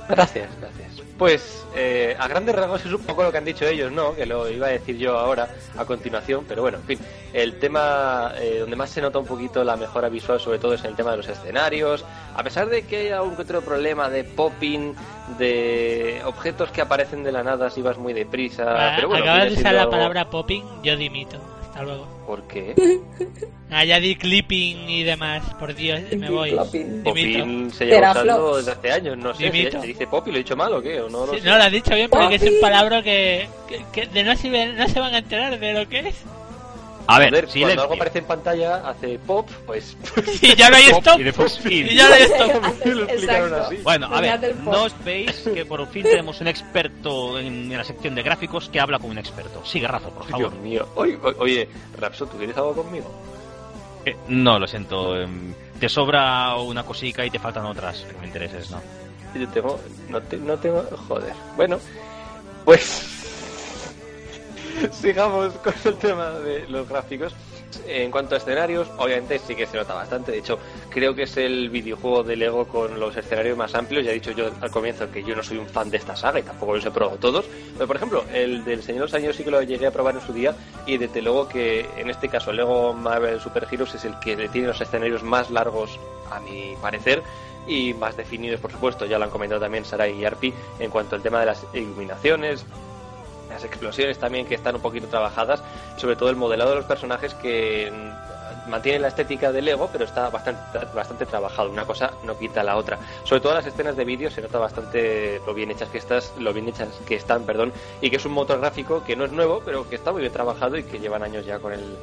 Gracias, gracias. Pues eh, a grandes rasgos es un poco lo que han dicho ellos, ¿no? Que lo iba a decir yo ahora a continuación, pero bueno, en fin, el tema eh, donde más se nota un poquito la mejora visual sobre todo es en el tema de los escenarios, a pesar de que un que otro problema de popping, de objetos que aparecen de la nada si vas muy deprisa, Ah, pero bueno, Acabas de usar la algo- palabra popping, yo dimito. Hasta luego. ¿Por qué? *laughs* Ah, clipping y demás. Por Dios, me voy. Popping se lleva usando desde hace años, no sé, Dimito. ¿se, dice poppy? ¿Lo he dicho mal o qué? ¿O no lo Sí, sé? no, lo has dicho bien porque es un palabra que, que, que de no, se, no se van a enterar de lo que es. A ver, Joder, silencio. cuando algo aparece en pantalla, hace pop, pues... *laughs* Y ya no hay stop. y después fin. Y ya no hay *laughs* stop. lo explicaron Exacto. así. Bueno, a ver, no os veis que por fin tenemos un experto en, en la sección de gráficos que habla con un experto. Sigue, Rafa, por favor. Dios mío. Oye, oye, Rapso, ¿tú quieres algo conmigo? Eh, no, lo siento. em, te sobra una cosica y te faltan otras que me intereses, ¿no? Yo tengo... No, te- no tengo... Joder. Bueno, pues... *laughs* Sigamos con el tema de los gráficos. En cuanto a escenarios, obviamente sí que se nota bastante. De hecho, creo que es el videojuego de Lego con los escenarios más amplios. Ya he dicho yo al comienzo que yo no soy un fan de esta saga y tampoco los he probado todos. Pero, por ejemplo, el del Señor de los Años sí que lo llegué a probar en su día. Y desde luego que en este caso, Lego Marvel Super Heroes es el que tiene los escenarios más largos, a mi parecer. Y más definidos, por supuesto, ya lo han comentado también Sarai y Arpi, en cuanto al tema de las iluminaciones, las explosiones también que están un poquito trabajadas, sobre todo el modelado de los personajes que mantiene la estética del Lego, pero está bastante, bastante trabajado. Una cosa no quita la otra. Sobre todo las escenas de vídeo se nota bastante lo bien hechas que estas, lo bien hechas que están, perdón, y que es un motor gráfico que no es nuevo, pero que está muy bien trabajado y que llevan años ya con el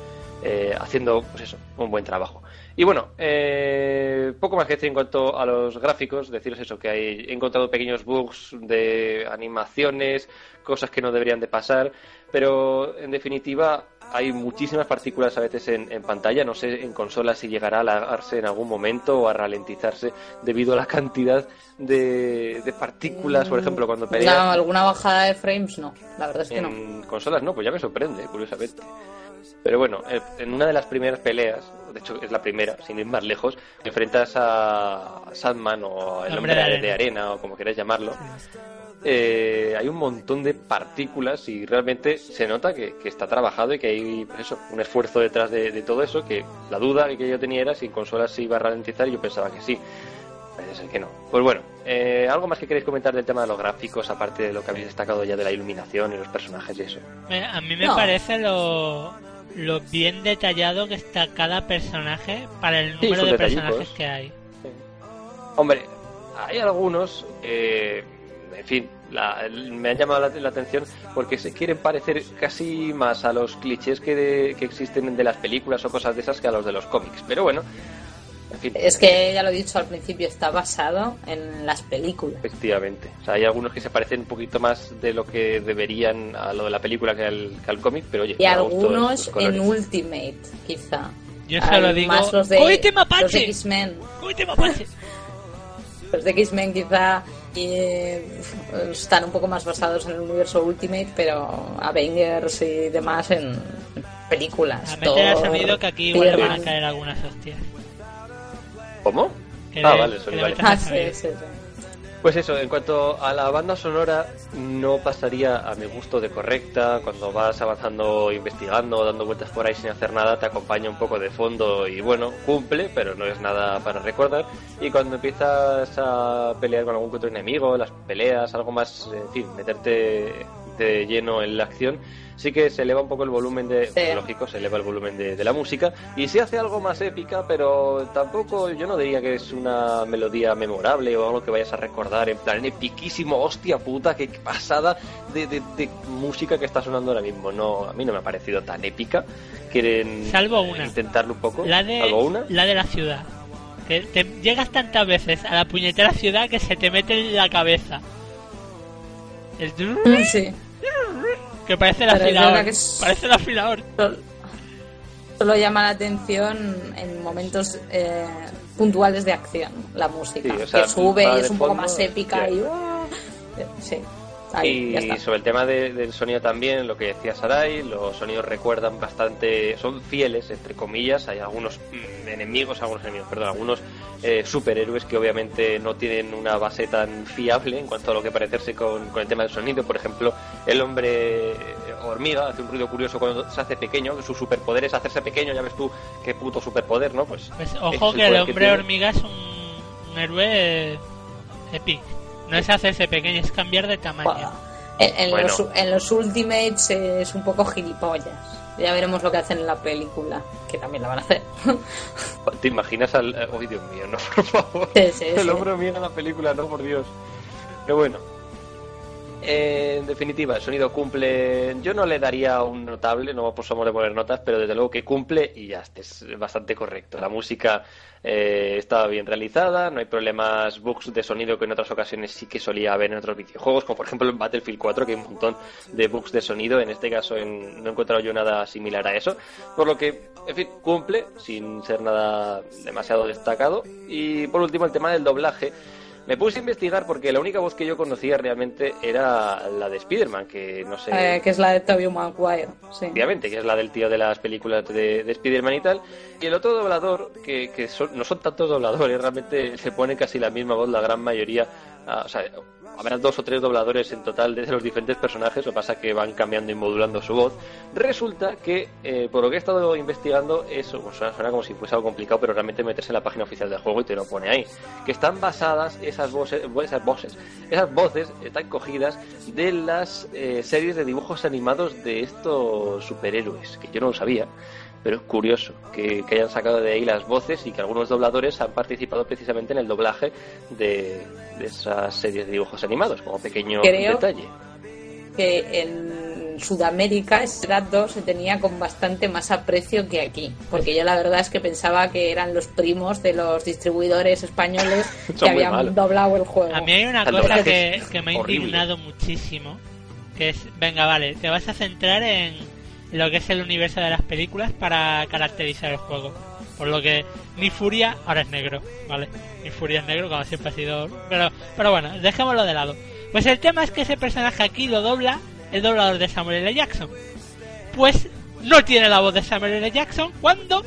eh, haciendo, pues eso, un buen trabajo. Y bueno, eh, poco más que decir en cuanto a los gráficos, deciros eso, que hay, he encontrado pequeños bugs de animaciones, cosas que no deberían de pasar, pero en definitiva hay muchísimas partículas a veces en, en pantalla, no sé en consola si llegará a alargarse en algún momento o a ralentizarse debido a la cantidad de, de partículas, por ejemplo, cuando peleas No, alguna bajada de frames no, la verdad es que no. en consolas no, pues ya me sorprende, curiosamente. Pero bueno, eh, en una de las primeras peleas, de hecho es la primera, sin ir más lejos, te enfrentas a Sandman o el hombre de, de arena o como queráis llamarlo. Eh, hay un montón de partículas y realmente se nota que, que está trabajado y que hay pues eso, un esfuerzo detrás de, de todo eso, que la duda que yo tenía era si en consolas se iba a ralentizar y yo pensaba que sí. Parece ser que no. Pues bueno, eh, ¿algo más que queréis comentar del tema de los gráficos, aparte de lo que habéis destacado ya de la iluminación y los personajes y eso? Me- A mí me No. parece lo, lo bien detallado que está cada personaje para el Sí, número sus de detallitos. personajes que hay. Hombre, hay algunos, eh, en fin, la- me han llamado la, la atención porque se quieren parecer casi más a los clichés que, de- que existen de las películas o cosas de esas que a los de los cómics. Pero bueno, en fin, Es que ya lo he dicho al principio, está basado en las películas. efectivamente. O sea, hay algunos que se parecen un poquito más de lo que deberían a lo de la película que al, que al cómic, pero oye, Y algunos en Ultimate, quizá. Yo solo Hay digo. más los de, ¡Coite los de mapache! X-Men. ¡Coite mapache! *laughs* Los de X-Men quizá eh, están un poco más basados en el universo Ultimate, pero Avengers y demás en películas. A meter Thor, sonido que aquí igual van a caer algunas hostias. ¿Cómo? Ah, le- vale, Ah, sí, sí, sí. Pues eso, en cuanto a la banda sonora, no pasaría a mi gusto de correcta. Cuando vas avanzando, investigando, dando vueltas por ahí sin hacer nada, te acompaña un poco de fondo y bueno, cumple, pero no es nada para recordar. Y cuando empiezas a pelear con algún otro enemigo, las peleas, algo más, en fin, meterte de lleno en la acción, sí que se eleva un poco el volumen de, Sí. lógico, se eleva el volumen de, de la música y se hace algo más épica, pero tampoco yo no diría que es una melodía memorable o algo que vayas a recordar en plan epiquísimo, hostia puta, qué pasada de, de- de música que está sonando ahora mismo. No, a mí no me ha parecido tan épica. Quieren Salvo una. intentarlo un poco. La de, ¿Salvo una? la de la ciudad. Que te llegas tantas veces a la puñetera ciudad que se te mete en la cabeza. El Sí. Que parece el afilador. que es- Parece el afilador. Solo, solo llama la atención en momentos eh, puntuales de acción, la música. Sí, o sea, que sube y es un poco más épica ya. y... ¡uh! Sí, ahí, ya Y está. sobre el tema de- del sonido también, lo que decía Sarai, los sonidos recuerdan bastante, son fieles, entre comillas, hay algunos mm, enemigos, algunos enemigos, perdón, algunos eh, superhéroes que obviamente no tienen una base tan fiable en cuanto a lo que parecerse con, con el tema del sonido, por ejemplo, el hombre eh, hormiga hace un ruido curioso cuando se hace pequeño, que su superpoder es hacerse pequeño, ya ves tú qué puto superpoder, ¿no? Pues Pues ojo es que el hombre hormiga es un, un héroe eh, epic. No es hacerse pequeño, es cambiar de tamaño. En, en Bueno. los, en los Ultimates es un poco gilipollas. Ya veremos lo que hacen en la película, que también la van a hacer. *laughs* ¿Te imaginas al... eh, ¡Uy, Dios mío, no, por favor! Sí, sí, El sí. hombre hormiga en la película, no, por Dios. Pero bueno. Eh, en definitiva, el sonido cumple. Yo no le daría un notable, no somos de poner notas, pero desde luego que cumple y ya está, es bastante correcto. La música eh, está bien realizada, no hay problemas, bugs de sonido que en otras ocasiones sí que solía haber en otros videojuegos, como por ejemplo en Battlefield 4, que hay un montón de bugs de sonido. En este caso en- no he encontrado yo nada similar a eso, por lo que, en fin, cumple sin ser nada demasiado destacado. Y por último, el tema del doblaje. Me puse a investigar porque la única voz que yo conocía realmente era la de Spider-Man, que no sé. Eh, que es la de Tobey Maguire. Sí. Obviamente, que es la del tío de las películas de, de Spider-Man y tal. Y el otro doblador, que, que son- no son tantos dobladores, realmente se pone casi la misma voz la gran mayoría. Ah, o dos o tres dobladores en total de los diferentes personajes, lo que pasa que van cambiando y modulando su voz. Resulta que, eh, por lo que he estado investigando, eso pues, suena, como si fuese algo complicado, pero realmente meterse en la página oficial del juego y te lo pone ahí. Que están basadas esas voces, esas voces, esas voces están cogidas de las eh, series de dibujos animados de estos superhéroes, que yo no lo sabía. Pero es curioso que, que hayan sacado de ahí las voces y que algunos dobladores han participado precisamente en el doblaje de, de esas series de dibujos animados, como pequeño Creo- detalle. que en Sudamérica ese dato se tenía con bastante más aprecio que aquí. Porque yo la verdad es que pensaba que eran los primos de los distribuidores españoles *laughs* que habían malos. doblado el juego. A mí hay una El cosa que, que me ha indignado muchísimo. Que es, venga, vale, te vas a centrar en lo que es el universo de las películas para caracterizar el juego. Por lo que ni Furia ahora es negro, ¿vale? Ni Furia es negro, como siempre ha sido... Pero, pero bueno, dejémoslo de lado. Pues el tema es que ese personaje aquí lo dobla el doblador de Samuel L. Jackson. Pues no tiene la voz de Samuel L. Jackson cuando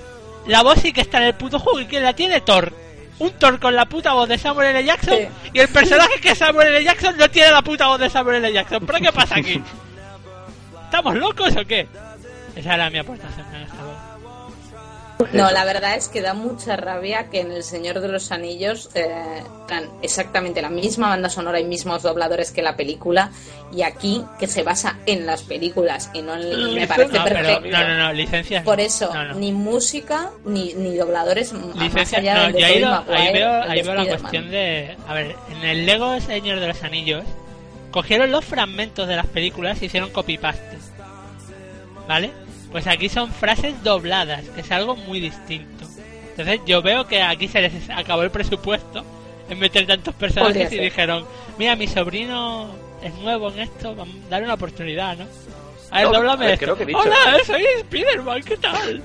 la voz sí que está en el puto juego y que la tiene Thor. Un Thor con la puta voz de Samuel L. Jackson Sí. y el personaje que es Samuel L. Jackson no tiene la puta voz de Samuel L. Jackson. ¿Pero qué pasa aquí? ¿Estamos locos o qué? Esa era mi aportación en esta. No, la verdad es que da mucha rabia que en El Señor de los Anillos eh, exactamente la misma banda sonora y mismos dobladores que la película y aquí que se basa en las películas y no en, me parece No, pero, perfecto. no, no, no, licencias. Por eso, No, no. ni música ni, ni dobladores Licencias, no, yo ahí, Tobey lo- Maguire, ahí veo, ahí veo la cuestión de... A ver, en el Lego Señor de los Anillos cogieron los fragmentos de las películas y hicieron copy-paste. ¿Vale? Pues aquí son frases dobladas, que es algo muy distinto. Entonces yo veo que aquí se les acabó el presupuesto en meter tantos personajes Podría y ser. dijeron, mira, mi sobrino es nuevo en esto, vamos a darle una oportunidad, ¿no? A ver, No, doblame a ver, esto. creo que he dicho. Hola, soy Spiderman, ¿qué tal?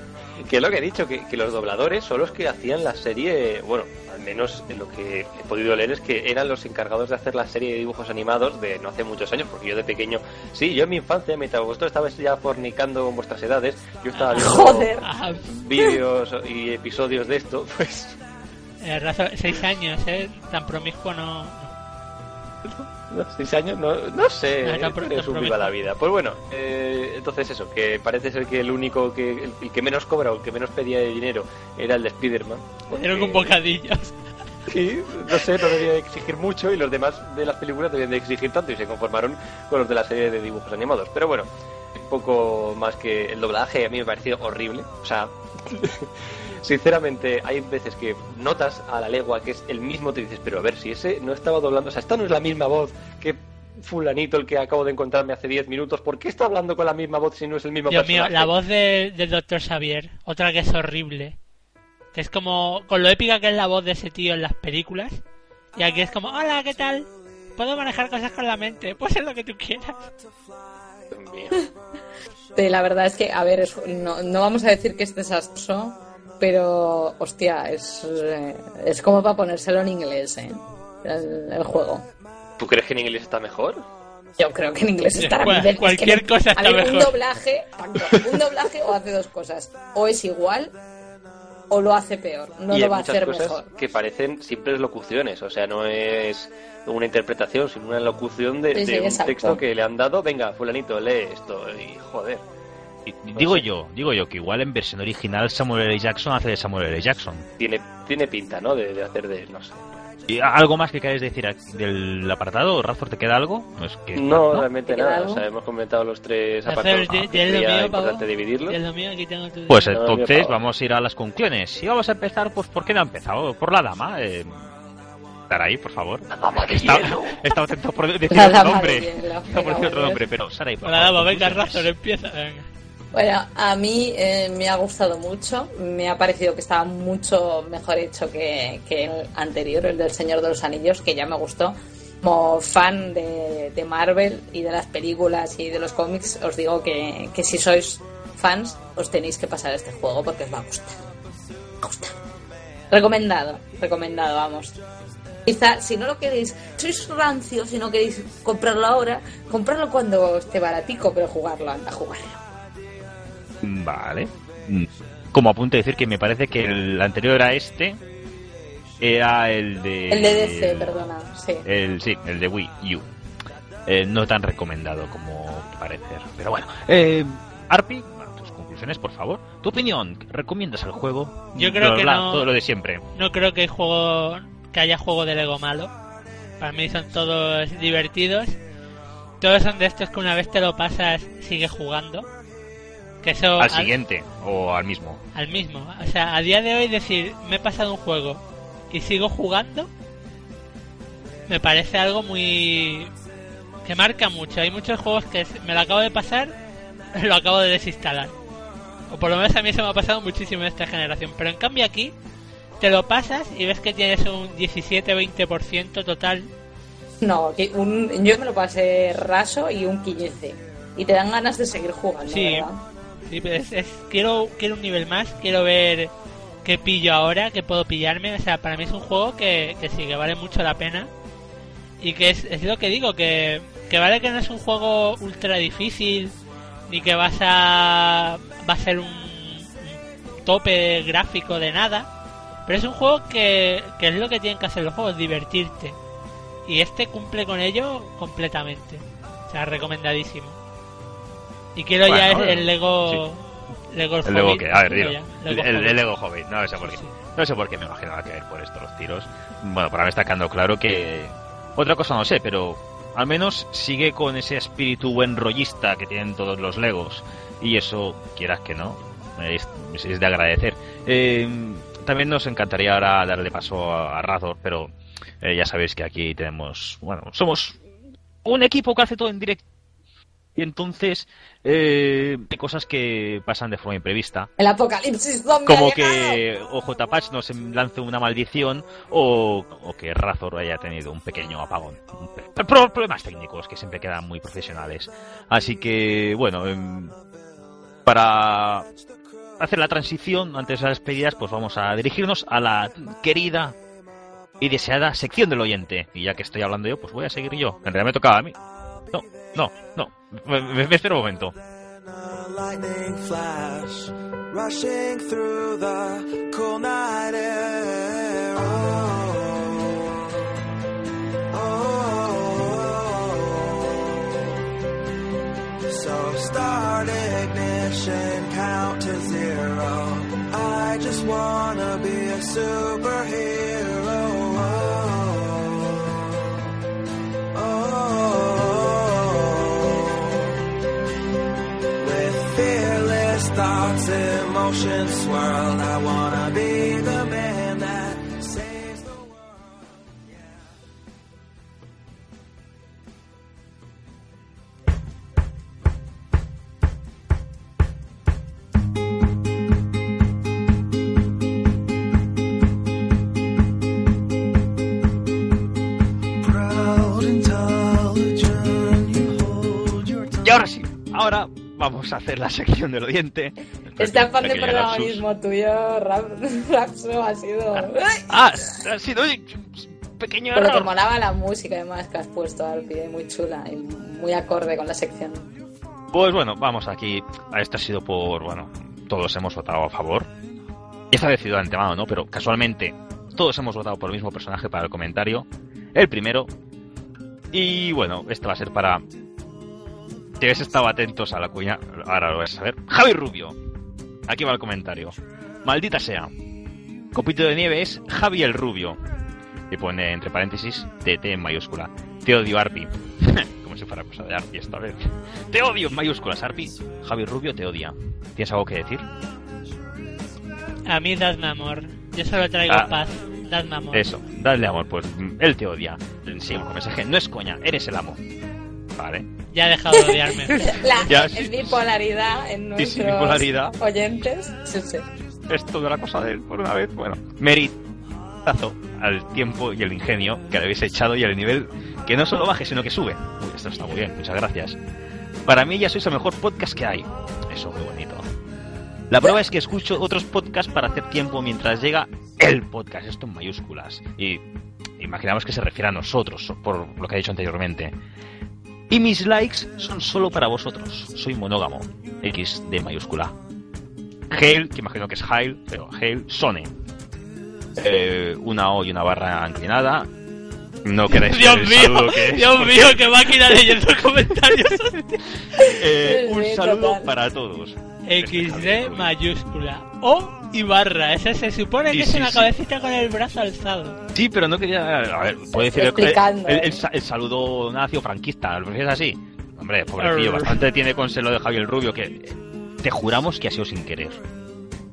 que es lo que he dicho, que, que los dobladores son los que hacían la serie, bueno, menos en lo que he podido leer es que eran los encargados de hacer la serie de dibujos animados de no hace muchos años, porque yo de pequeño, sí, yo en mi infancia, mientras vosotros estabais ya fornicando con vuestras edades, yo estaba viendo *laughs* vídeos y episodios de esto, pues eh, Razo, seis años, ¿eh? Tan promiscuo no... *laughs* No, seis años, no, no sé, es un viva la vida. Pues bueno, eh, entonces eso, que parece ser que el único que, el, el que menos cobra o el que menos pedía de dinero era el de Spider-Man. Era con porque- bocadillos. *laughs* Sí, no sé, no debía de exigir mucho y los demás de las películas debían de exigir tanto y se conformaron con los de la serie de dibujos animados. Pero bueno, poco más que el doblaje a mí me ha parecido horrible. O sea, *laughs* sinceramente hay veces que notas a la legua que es el mismo, te dices, pero a ver, si ese no estaba doblando, o sea, esta no es la misma voz que fulanito el que acabo de encontrarme hace 10 minutos, ¿por qué está hablando con la misma voz si no es el mismo Dios mío, la voz de- del Dr. Xavier, otra que es horrible. Que es como, con lo épica que es la voz de ese tío en las películas. Y aquí es como, hola, ¿qué tal? Puedo manejar cosas con la mente, puedes hacer lo que tú quieras. Dios *laughs* mío. Sí, la verdad es que, a ver, es- no, no vamos a decir que es desastroso, pero, hostia, es, eh, es como para ponérselo en inglés, ¿eh? El, el juego. ¿Tú crees que en inglés está mejor? Yo creo que en inglés estará Cual- muy bien. Es que cualquier cosa a está Un doblaje, un doblaje o hace dos cosas. O es igual o lo hace peor. No y lo hay va a muchas hacer cosas mejor. que parecen simples locuciones, o sea, no es una interpretación, sino una locución de, Sí, sí, de un exacto. texto que le han dado, venga, fulanito, lee esto, y joder. No digo sé. yo, digo yo que igual en versión original Samuel L. Jackson hace de Samuel L. Jackson. Tiene, tiene pinta, ¿no? De, de hacer de, no sé. ¿Y algo más que queráis decir aquí del apartado? ¿Razor te queda algo? No, es que, No, realmente ¿Te queda nada, o sea, hemos comentado los tres apartados. mío, mío, tengo tu... Pues No, entonces pago. vamos a ir a las conclusiones. Y vamos a empezar, pues, ¿por qué no ha empezado? Por la dama. Eh, Sarai, por favor. Está, está atento por *laughs* decir La otro nombre. Está por decir otro nombre, pero Hola, favor, dama, venga. Razor, empieza. Venga. Bueno, a mí eh, me ha gustado mucho, me ha parecido que estaba mucho mejor hecho que, el anterior, el del Señor de los Anillos, que ya me gustó. Como fan de, Marvel y de las películas y de los cómics, os digo que, que si sois fans, os tenéis que pasar este juego porque os va a gustar. Va a gustar. Recomendado, recomendado, vamos. Quizá, si no lo queréis, sois rancios y no queréis comprarlo ahora, comprarlo cuando esté baratico, pero jugarlo, anda, jugarlo. Vale. Mm. Como apunte decir que me parece que el anterior a este era el de... El de DC, perdona, sí. El, sí, el de Wii U. Eh, no tan recomendado como parecer. Pero bueno. Eh, Arpi, tus conclusiones, por favor. Tu opinión. ¿Recomiendas el juego? Yo creo Bla, que bla, no. Todo lo de siempre. No creo que, hay juego, que haya juego de Lego malo. Para mí son todos divertidos. Todos son de estos que una vez te lo pasas, sigues jugando. Que eso Al siguiente o al mismo. al mismo. O sea, a día de hoy decir, me he pasado un juego y sigo jugando, me parece algo muy... que marca mucho. Hay muchos juegos que me lo acabo de pasar, *laughs* lo acabo de desinstalar. O por lo menos a mí se me ha pasado muchísimo en esta generación. Pero en cambio aquí, te lo pasas y ves que tienes un 17-20% total. No, que un, yo me lo pasé raso y un 15. Y te dan ganas de seguir jugando, Sí. ¿verdad? Sí, pero es, es- quiero, quiero un nivel más, quiero ver qué pillo ahora, qué puedo pillarme. O sea, para mí es un juego que, que sí, que vale mucho la pena. Y que es, es lo que digo, que, que vale que no es un juego ultra difícil, ni que vas a, va a ser un, un tope gráfico de nada. Pero es un juego que, que es lo que tienen que hacer los juegos, divertirte. Y este cumple con ello completamente. O sea, recomendadísimo. Y quiero ya Bueno, el, el Lego... Lego El Lego Hobbit, que, a ver, dilo. El, Lego el, Hobbit. el Lego Hobbit, no sé por qué. Sí. No sé por qué me imaginaba que por esto los tiros. Bueno, para mí está quedando claro que. Otra cosa no sé, pero al menos sigue con ese espíritu buen rollista que tienen todos los Legos. Y eso, quieras que no, es, es de agradecer. Eh, también nos encantaría ahora darle paso a, a Razor, pero eh, ya sabéis que aquí tenemos. Bueno, somos un equipo que hace todo en directo. Y entonces, eh, hay cosas que pasan de forma imprevista El apocalipsis zombie como que o J-Patch nos lance una maldición o, o que Razor haya tenido un pequeño apagón. Pro- pro- problemas técnicos que siempre quedan muy profesionales. Así que, bueno, em, para hacer la transición, antes de las despedidas, pues vamos a dirigirnos a la querida y deseada sección del oyente. Y ya que estoy hablando yo, pues voy a seguir yo. En realidad me tocaba a mí. No, no, no. Me, me- me espero un momento. a lightning flash rushing through the cool night air. Oh, oh. So start ignition, count to zero. I just wanna be a superhero. Oh. Thoughts, emotions swirled. I wanna be the man that hacer la sección del oyente. Este afán de protagonismo tuyo, Rap- *laughs* Rapso, ha sido... Ah, ha sido pequeño Pero error. molaba la música además que has puesto, Alpi, eh, muy chula y muy acorde con la sección. Pues bueno, vamos aquí. Esto ha sido por, bueno, todos hemos votado a favor. Y está decidido de antemano, ¿no? Pero casualmente, todos hemos votado por el mismo personaje para el comentario. El primero. Y bueno, este va a ser para. Habéis estado atentos a la cuña, ahora lo vais a saber. Javi Rubio. Aquí va el comentario. Maldita sea. Copito de nieve es Javi el Rubio. Y pone entre paréntesis TT en mayúscula. Te odio, Arpi. *laughs* Como si fuera cosa de Arpi esta vez. Te odio en mayúsculas, Arpi. Javi Rubio te odia. ¿Tienes algo que decir? A mí dadme amor. Yo solo traigo Ah. paz. Dadme amor. Eso, dale amor, pues él te odia. Sigo con mensaje. No es coña, eres el amo. Vale. Ya ha dejado de odiarme. *laughs* La Ya, sí. bipolaridad en Sí, sí, nuestros bipolaridad. oyentes. Sí, sí. Esto de la cosa de él, por una vez. Bueno, meritazo al tiempo y el ingenio que le habéis echado y al nivel que no solo baje, sino que sube. Uy, esto está muy bien, muchas gracias. Para mí ya sois el mejor podcast que hay. Eso, muy bonito. La prueba es que escucho otros podcasts para hacer tiempo mientras llega el podcast, esto en mayúsculas. Y imaginamos que se refiere a nosotros, por lo que he dicho anteriormente. Y mis likes son solo para vosotros. Soy monógamo. X de mayúscula. Hail, que imagino que es Hail, pero Hail, Sone. Eh, una O y una barra inclinada. No queréis Dios ver el mío, saludo que es, Dios porque, mío, qué máquina leyendo *laughs* comentarios. eh, un saludo para todos. XD mayúscula. O y barra. Esa se supone Sí, que es sí, una sí. cabecita con el brazo alzado. Sí, pero no quería. A ver, puede decir el, Explicando. el- el sa- el saludo nacio franquista. ¿Lo prefieres así? Hombre, pobrecillo, bastante tiene con lo de Javier Rubio que te juramos que ha sido sin querer.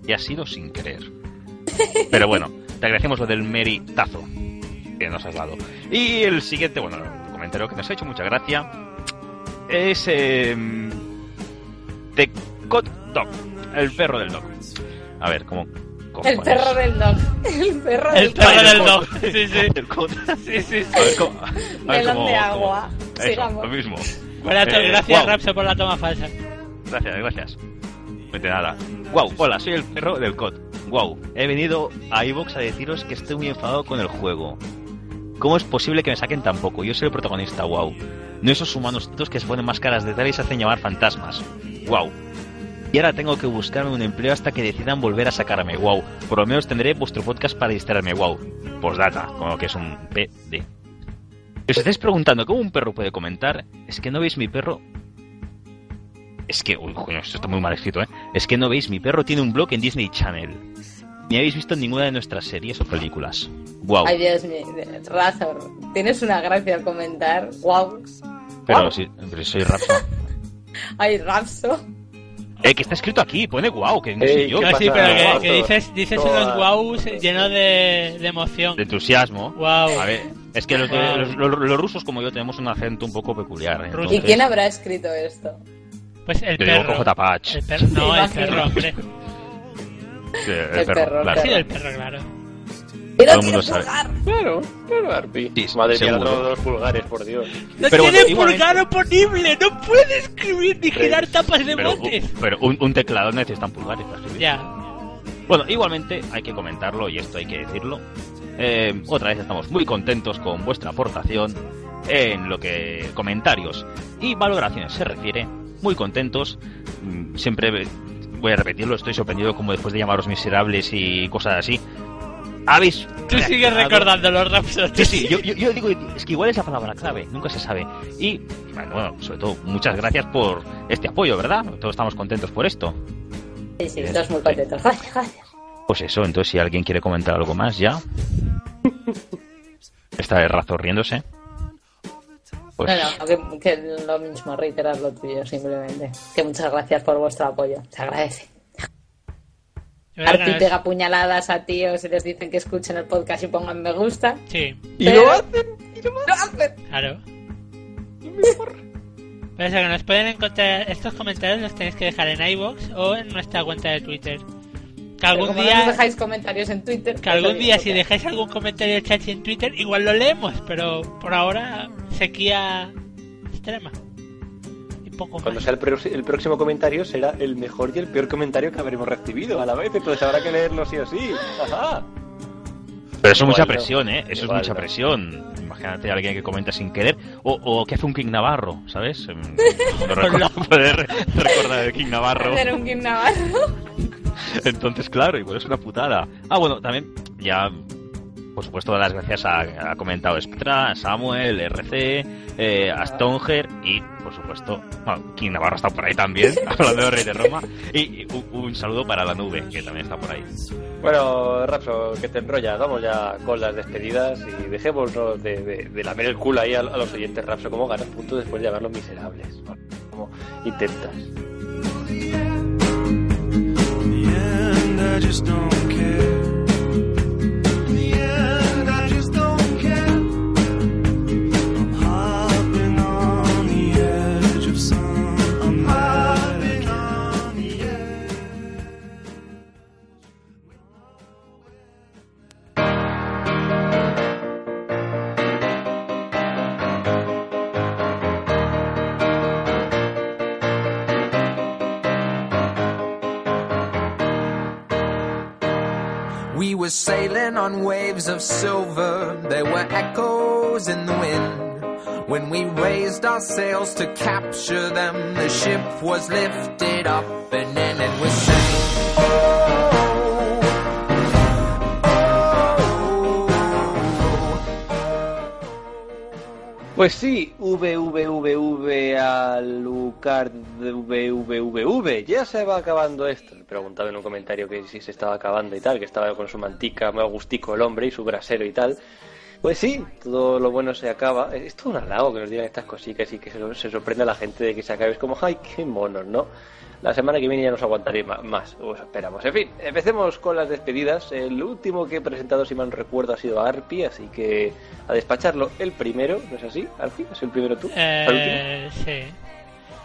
Y ha sido sin querer. Pero bueno, te agradecemos lo del meritazo que nos has dado. Y el siguiente, bueno, el comentario que nos ha hecho mucha gracia es. Eh, The Got Dog, el perro del dog. A ver, ¿cómo.? El cojones? perro del dog. *laughs* El perro El del perro dog. del dog. *laughs* Sí, sí. El cot. Sí, sí, sí. A ver, ¿cómo- a ver Melón cómo- de cómo- agua. Eso, Sigamos. lo mismo. Buenas Eh, gracias, guau. Rapso, por la toma falsa. Gracias, gracias. Pues de nada. Wow, hola, soy el perro del COD. Wow, he venido a iVox a deciros que estoy muy enfadado con el juego. ¿Cómo es posible que me saquen tan poco? Yo soy el protagonista, wow. No esos humanos tontos que se ponen máscaras de tal y se hacen llamar fantasmas. Wow. Y ahora tengo que buscarme un empleo hasta que decidan volver a sacarme. Wow. Por lo menos tendré vuestro podcast para distraerme. Wow. Postdata, como que es un PD. Si os estáis preguntando cómo un perro puede comentar, es que no veis mi perro. Es que, uy, coño, esto está muy mal escrito, ¿eh? Es que no veis, mi perro tiene un blog en Disney Channel. Ni habéis visto ninguna de nuestras series o películas. Wow. Ay, Dios mío. Razor, tienes una gracia al comentar. Wow. Pero, guau. sí, pero soy Rapso. *laughs* Ay, Rapso. Eh, que está escrito aquí, pone wow, que no sé Ey, yo. ¿qué Ah, sí, pero que, Guau, dices, dices toda- unos guaus llenos de, de emoción. De entusiasmo. Wow. A ver, es que los, de- Guau. los, los- los rusos como yo tenemos un acento un poco peculiar. ¿eh? Ruso. ¿Y Entonces, quién habrá escrito esto? Pues el Yo perro. El perro. No, el perro, hombre. Sí, el, El perro, perro, claro. Sí, el perro, claro. No Todo el tiene mundo sabe. pulgar. Claro, claro, Arpi. Sí, Madre mía, todos los pulgares, por Dios. No Pero tiene bueno, pulgar oponible, no puede escribir ni girar tapas de Pero, botes. pero un, un teclado necesitan pulgares para escribir. Ya. Bueno, igualmente hay que comentarlo y esto hay que decirlo. Eh, otra vez estamos muy contentos con vuestra aportación en lo que comentarios y valoraciones se refiere. Muy contentos. Mm, Siempre voy a repetirlo, estoy sorprendido como después de llamaros miserables y cosas así. Habéis. Tú sigues recordando los Rhapsody. Sí, sí, yo, yo, yo digo, es que igual es la palabra clave, nunca se sabe. Y, bueno, bueno, sobre todo, muchas gracias por este apoyo, ¿verdad? Todos estamos contentos por esto. Sí, sí, todos muy contentos. *laughs* Gracias, gracias. Pues eso, entonces si alguien quiere comentar algo más ya. *laughs* Está el razo riéndose. Pues No, no, que, que lo mismo, reiterar lo tuyo, simplemente. Que muchas gracias por vuestro apoyo. Se agradece. Es- pega puñaladas a tíos y les dicen que escuchen el podcast y pongan me gusta. Sí, Y Pero- lo hacen. ¡Lo hacen! claro. Por eso que nos pueden encontrar estos comentarios los tenéis que dejar en iBox o en nuestra cuenta de Twitter. Que Pero algún como no día, nos dejáis comentarios en Twitter. que pues algún oye, día si dejáis algún comentario chachi en Twitter, igual lo leemos, pero por ahora sequía extrema. Poco Cuando más. sea el, el próximo comentario será el mejor y el peor comentario que habremos recibido a la vez, entonces habrá que leerlo sí o sí. Ajá. Pero eso es mucha presión, ¿eh? Eso Igual es mucha presión. Imagínate a alguien que comenta sin querer. O, o que hace un King Navarro, ¿sabes? Em, *laughs* No recuerdo poder recordar el King Navarro. Hacer un King Navarro. *laughs* Entonces, claro, igual es una putada. Ah, bueno, también, ya, por supuesto, dar las gracias a, ha comentado Spectra, a Samuel, RC, eh, a Stonger y, por supuesto, bueno, King Navarro está por ahí también, *laughs* hablando de Rey de Roma. Y, y un, un saludo para la nube, que también está por ahí. Bueno, Rapso, que te enrolla, vamos ya con las despedidas y dejémonos de, de, de lamer el culo ahí a, a los oyentes, Rapso, cómo ganas puntos después de llamarlos miserables. Como intentas. In the end, I just don't care. Were sailing on waves of silver, there were echoes in the wind. When we raised our sails to capture them, the ship was lifted up and in, and we sang, Pues sí, VVVV al Lucar VVVV. Ya se va acabando esto. Le preguntaba en un comentario que si se estaba acabando y tal, que estaba con su mantica, muy agustico el hombre y su brasero y tal. Pues sí, todo lo bueno se acaba. Es todo un halago que nos digan estas cositas y que se, se sorprenda a la gente de que se acabe. Es como, ay, qué monos, ¿no? La semana que viene ya nos aguantaré más, os esperamos. En fin, empecemos con las despedidas. El último que he presentado, si mal no recuerdo, ha sido Arpi, así que a despacharlo el primero, ¿no es así? Arpi, ¿has sido el primero tú? Eh, sí.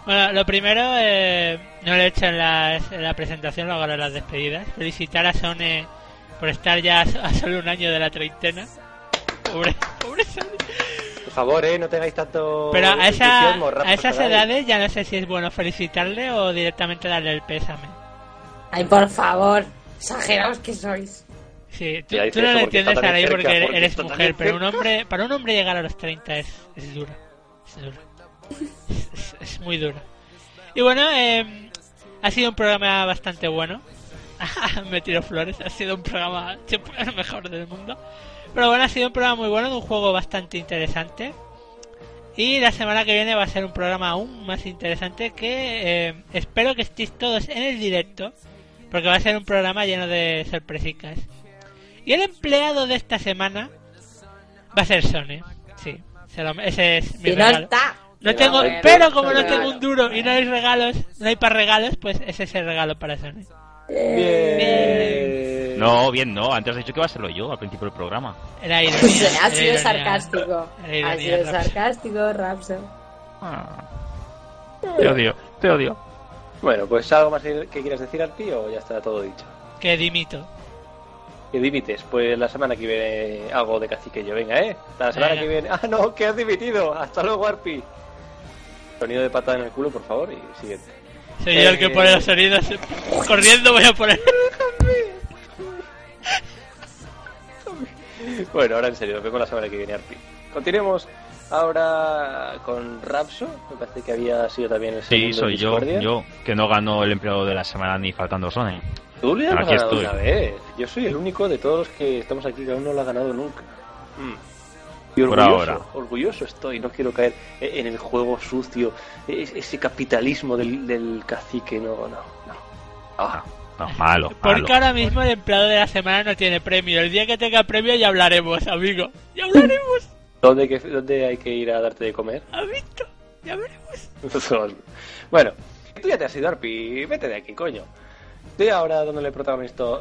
Bueno, lo primero, eh, no lo he hecho en, las- en la presentación, lo hago en las despedidas. Felicitar a Sone por estar ya a, a solo un año de la treintena. Pobre, pobre Sone. Por favor, eh, no tengáis tanto. Pero a, esa, a esas edades ya no sé si es bueno felicitarle o directamente darle el pésame. Ay, por favor. Exageraos que sois. Sí, tú, no lo porque entiendes cerca, porque porque eres mujer, pero un hombre, para un hombre llegar a los 30 es, es duro. Es duro. Es, es- es muy duro. Y bueno, eh, ha sido un programa bastante bueno. *laughs* Me tiro flores, ha sido un programa *laughs* siempre el mejor del mundo. Pero bueno, ha sido un programa muy bueno, de un juego bastante interesante. Y la semana que viene va a ser un programa aún más interesante que eh, espero que estéis todos en el directo, porque va a ser un programa lleno de sorpresicas. Y el empleado de esta semana va a ser Sony. Sí, se lo- ese es mi regalo. está. No Te tengo, pero como no tengo un duro y no hay regalos, no hay para regalos, pues ese es el regalo para Sony. Bien. No, bien, no. Antes has dicho que iba a serlo yo al principio del programa. Era ironía. ha era sido ironía. sarcástico. Era ironía, Ha sido Raps. sarcástico, Rapson. Te odio, te odio. Bueno, pues algo más que quieras decir, Arpi, o ya está todo dicho. Que dimito. Que dimites. Pues la semana que viene algo de cacique yo. Venga, ¿eh? Hasta la semana Venga. que viene. Ah, no, que has dimitido. Hasta luego, Arpi. Sonido de patada en el culo, por favor, y siguiente. El que pone los sonidos. Corriendo voy a poner. Bueno, ahora en serio, nos vemos la semana que viene, Arpi. Continuemos ahora con Rapso. Me parece que había sido también el Sí, segundo soy yo, yo, que no ganó el empleado de la semana ni faltando Sony. Tú le has Aquí ganado estoy. una vez. Yo soy el único de todos los que estamos aquí que aún no lo ha ganado nunca. Mm. Y Por orgulloso, ahora. orgulloso estoy. No quiero caer en el juego sucio, e- ese capitalismo del, del cacique. No, no, no. Ah, No, malo, malo. Porque ahora mismo el empleado de la semana no tiene premio. El día que tenga premio ya hablaremos, amigo. Ya hablaremos. *laughs* ¿Dónde, hay que- ¿Dónde hay que ir a darte de comer? ¿Has visto? Ya veremos. *laughs* bueno, tú ya te has ido, Arpi. Vete de aquí, coño. Estoy ahora dándole protagonismo,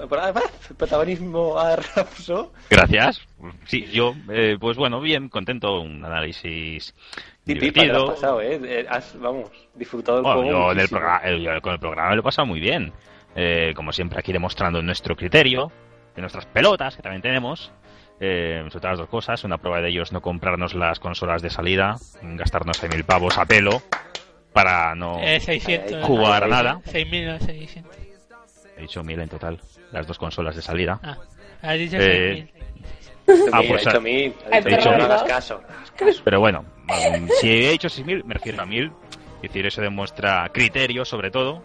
protagonismo a Rapso. Gracias. Sí, yo, eh, pues bueno, bien, contento, un análisis lo has divertido. pasado, ¿eh? Eh, Has, vamos, disfrutado del Bueno, juego. yo el programa, eh, yo con el programa lo he pasado muy bien. Eh, como siempre, aquí demostrando nuestro criterio, de nuestras pelotas, que también tenemos. Eh, sobre las dos cosas. Una prueba de ellos no comprarnos las consolas de salida, gastarnos 6.000 pavos a pelo para no Eh, 600. jugar a ahí, nada. 6.000, no, 600. He dicho 1.000 en total, las dos consolas de salida. Ah, has dicho Eh, 6.000. Ah, pues, ha dicho ah, mil. Ha Ay, dicho mil, no hagas caso. Pero bueno, mm, si he dicho 6.000, me refiero a 1.000. Es decir, eso demuestra criterio, sobre todo.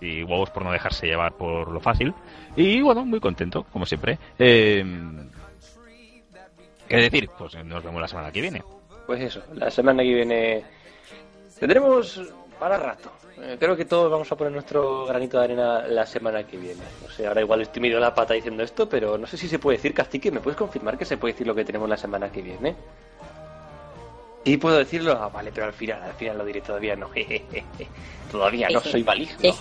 Y huevos por no dejarse llevar por lo fácil. Y bueno, muy contento, como siempre. Eh, ¿Qué decir? Pues nos vemos la semana que viene. Pues eso, la semana que viene tendremos para rato. Eh, creo que todos vamos a poner nuestro granito de arena la semana que viene. No sé, ahora igual estoy medio la pata diciendo esto, pero no sé si se puede decir, Cacique, ¿me puedes confirmar que se puede decir lo que tenemos la semana que viene? Sí, puedo decirlo. Ah, vale, pero al final, al final lo diré todavía no. *laughs* todavía no soy maligno.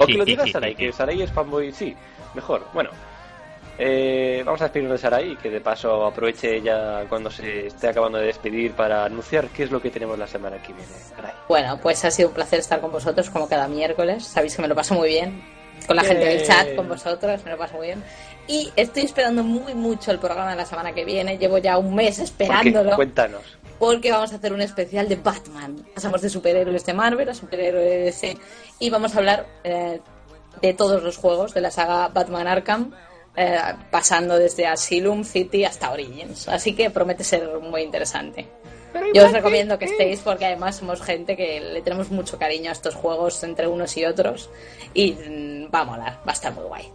o que lo *laughs* diga Sarai, que Sarai es fanboy, sí, mejor. Bueno, eh, vamos a despedirnos de Sarai y que de paso aproveche ya cuando se esté acabando de despedir para anunciar qué es lo que tenemos la semana que viene. Bueno, pues ha sido un placer estar con vosotros como cada miércoles. Sabéis que me lo paso muy bien. Con la gente del chat, con vosotros, me lo paso muy bien. Y estoy esperando muy mucho el programa de la semana que viene. Llevo ya un mes ¿Por qué? esperándolo. Cuéntanos. porque vamos a hacer un especial de Batman. Pasamos de superhéroes de Marvel a superhéroes de DC y vamos a hablar eh, de todos los juegos de la saga Batman Arkham, eh, pasando desde Asylum City hasta Origins. Así que promete ser muy interesante. Yo os recomiendo que estéis porque además somos gente que le tenemos mucho cariño a estos juegos entre unos y otros y mm, va a molar, va a estar muy guay.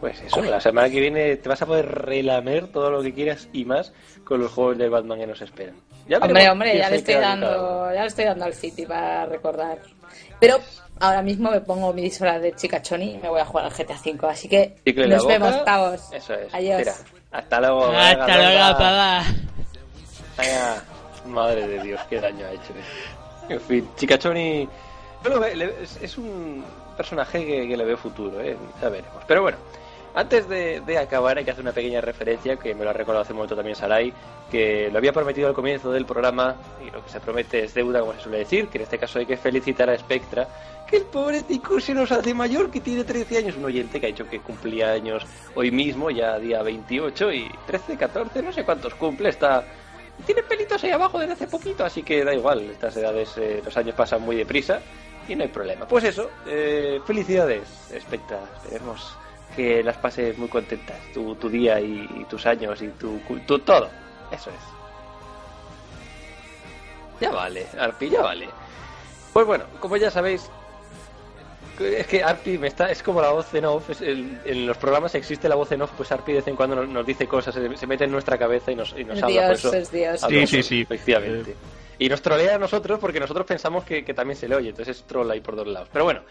Pues eso, la semana que viene te vas a poder relamer todo lo que quieras y más con los juegos de Batman que nos esperan. Ya Hombre, hombre, ya le estoy dando, ya le estoy dando al City para recordar. Pero ahora mismo me pongo mi disfraz de chica choni y me voy a jugar al GTA V, así que Chicle nos vemos, pavos. Eso es. Adiós. Mira, hasta luego. Hasta venga, luego, papá. Venga. Madre de Dios, qué daño ha hecho. eh. En fin, Chicachoni yo lo ve- le- es, es un personaje que, que le veo futuro, ¿eh? ya veremos. Pero bueno, antes de, de acabar hay que hacer una pequeña referencia, que me lo ha recordado hace un momento también Sarai, que lo había prometido al comienzo del programa, y lo que se promete es deuda, como se suele decir, que en este caso hay que felicitar a Spectra, que el pobre Tico se nos hace mayor, que tiene 13 años, un oyente que ha dicho que cumplía años hoy mismo, ya día 28, y 13, 14, no sé cuántos cumple, está... Tiene pelitos ahí abajo desde hace poquito, así que da igual, estas edades, eh, los años pasan muy deprisa y no hay problema. Pues eso, eh, felicidades, Spectra, esperemos que las pases muy contentas, tu, tu día y, y tus años y tu, tu todo, eso es. Ya vale, Arpi, ya vale. Pues bueno, como ya sabéis, es que Arpi me está, es como la voz en off, es el- en los programas existe la voz en off, pues Arpi de vez en cuando nos, nos dice cosas, se, se mete en nuestra cabeza y nos, y nos Es habla, por Dios, eso es Dios. Sí, sí, sí. Efectivamente. Y nos trolea a nosotros porque nosotros pensamos que, que también se le oye, entonces es ahí por dos lados. Pero bueno,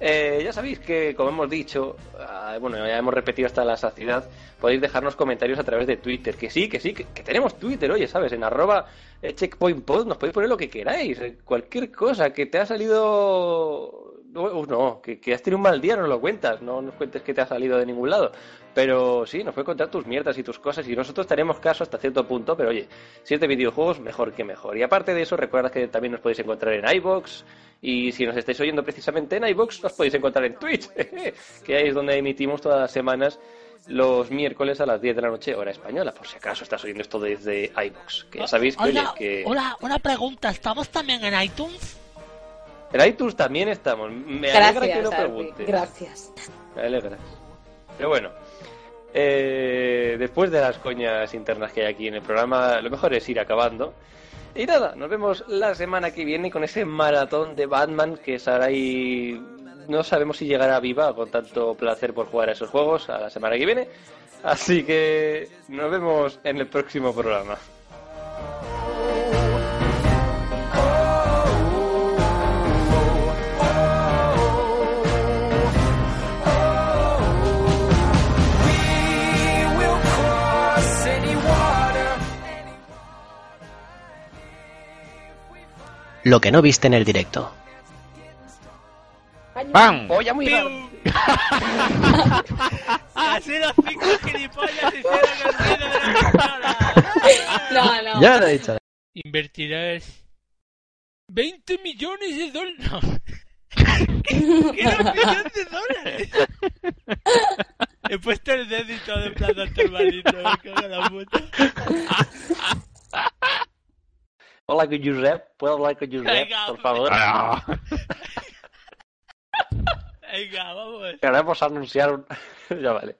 eh, ya sabéis que, como hemos dicho, ah, bueno, ya hemos repetido hasta la saciedad, podéis dejarnos comentarios a través de Twitter. Que sí, que sí, que, tenemos Twitter, oye, ¿sabes? En arroba eh, checkpointpod nos podéis poner lo que queráis, eh, cualquier cosa, que te ha salido... No, no, que, que has tenido un mal día, no lo cuentas, no nos cuentes que te ha salido de ningún lado. Pero sí, nos puedes contar tus mierdas y tus cosas y nosotros tenemos caso hasta cierto punto, pero oye, si es de videojuegos, mejor que mejor. Y aparte de eso, recuerda que también nos podéis encontrar en iBox y si nos estáis oyendo precisamente en iBox, nos podéis encontrar en Twitch, *laughs* que ahí es donde emitimos todas las semanas los miércoles a las 10 de la noche, hora española, por si acaso estás oyendo esto desde iBox. Que ya sabéis que, Hola, que hola, una pregunta. ¿Estamos también en iTunes? en iTunes también estamos. Me alegra que lo preguntes. gracias. Me alegra. Pero bueno, eh, después de las coñas internas que hay aquí en el programa, lo mejor es ir acabando. Y nada, nos vemos la semana que viene con ese maratón de Batman que Sarai no sabemos si llegará viva con tanto placer por jugar a esos juegos a la semana que viene. Así que nos vemos en el próximo programa. Lo que no viste en el directo. ¡Pam! ¡Oye, muy. *laughs* Así los cinco gilipollas hicieron el ruido de la. No, no. Ya lo he dicho. Invertirás 20 millones de dólares. No. ¿Qué, *laughs* ¿Qué era un millón de dólares? He puesto el dedo y todo en plan doctor malito, me cago en la puta. *laughs* Hola, con Josep. ¿Puedo hablar con Josep, Venga, por favor? Ah, *laughs* Venga, vamos. Queremos anunciar un... *laughs* ya vale.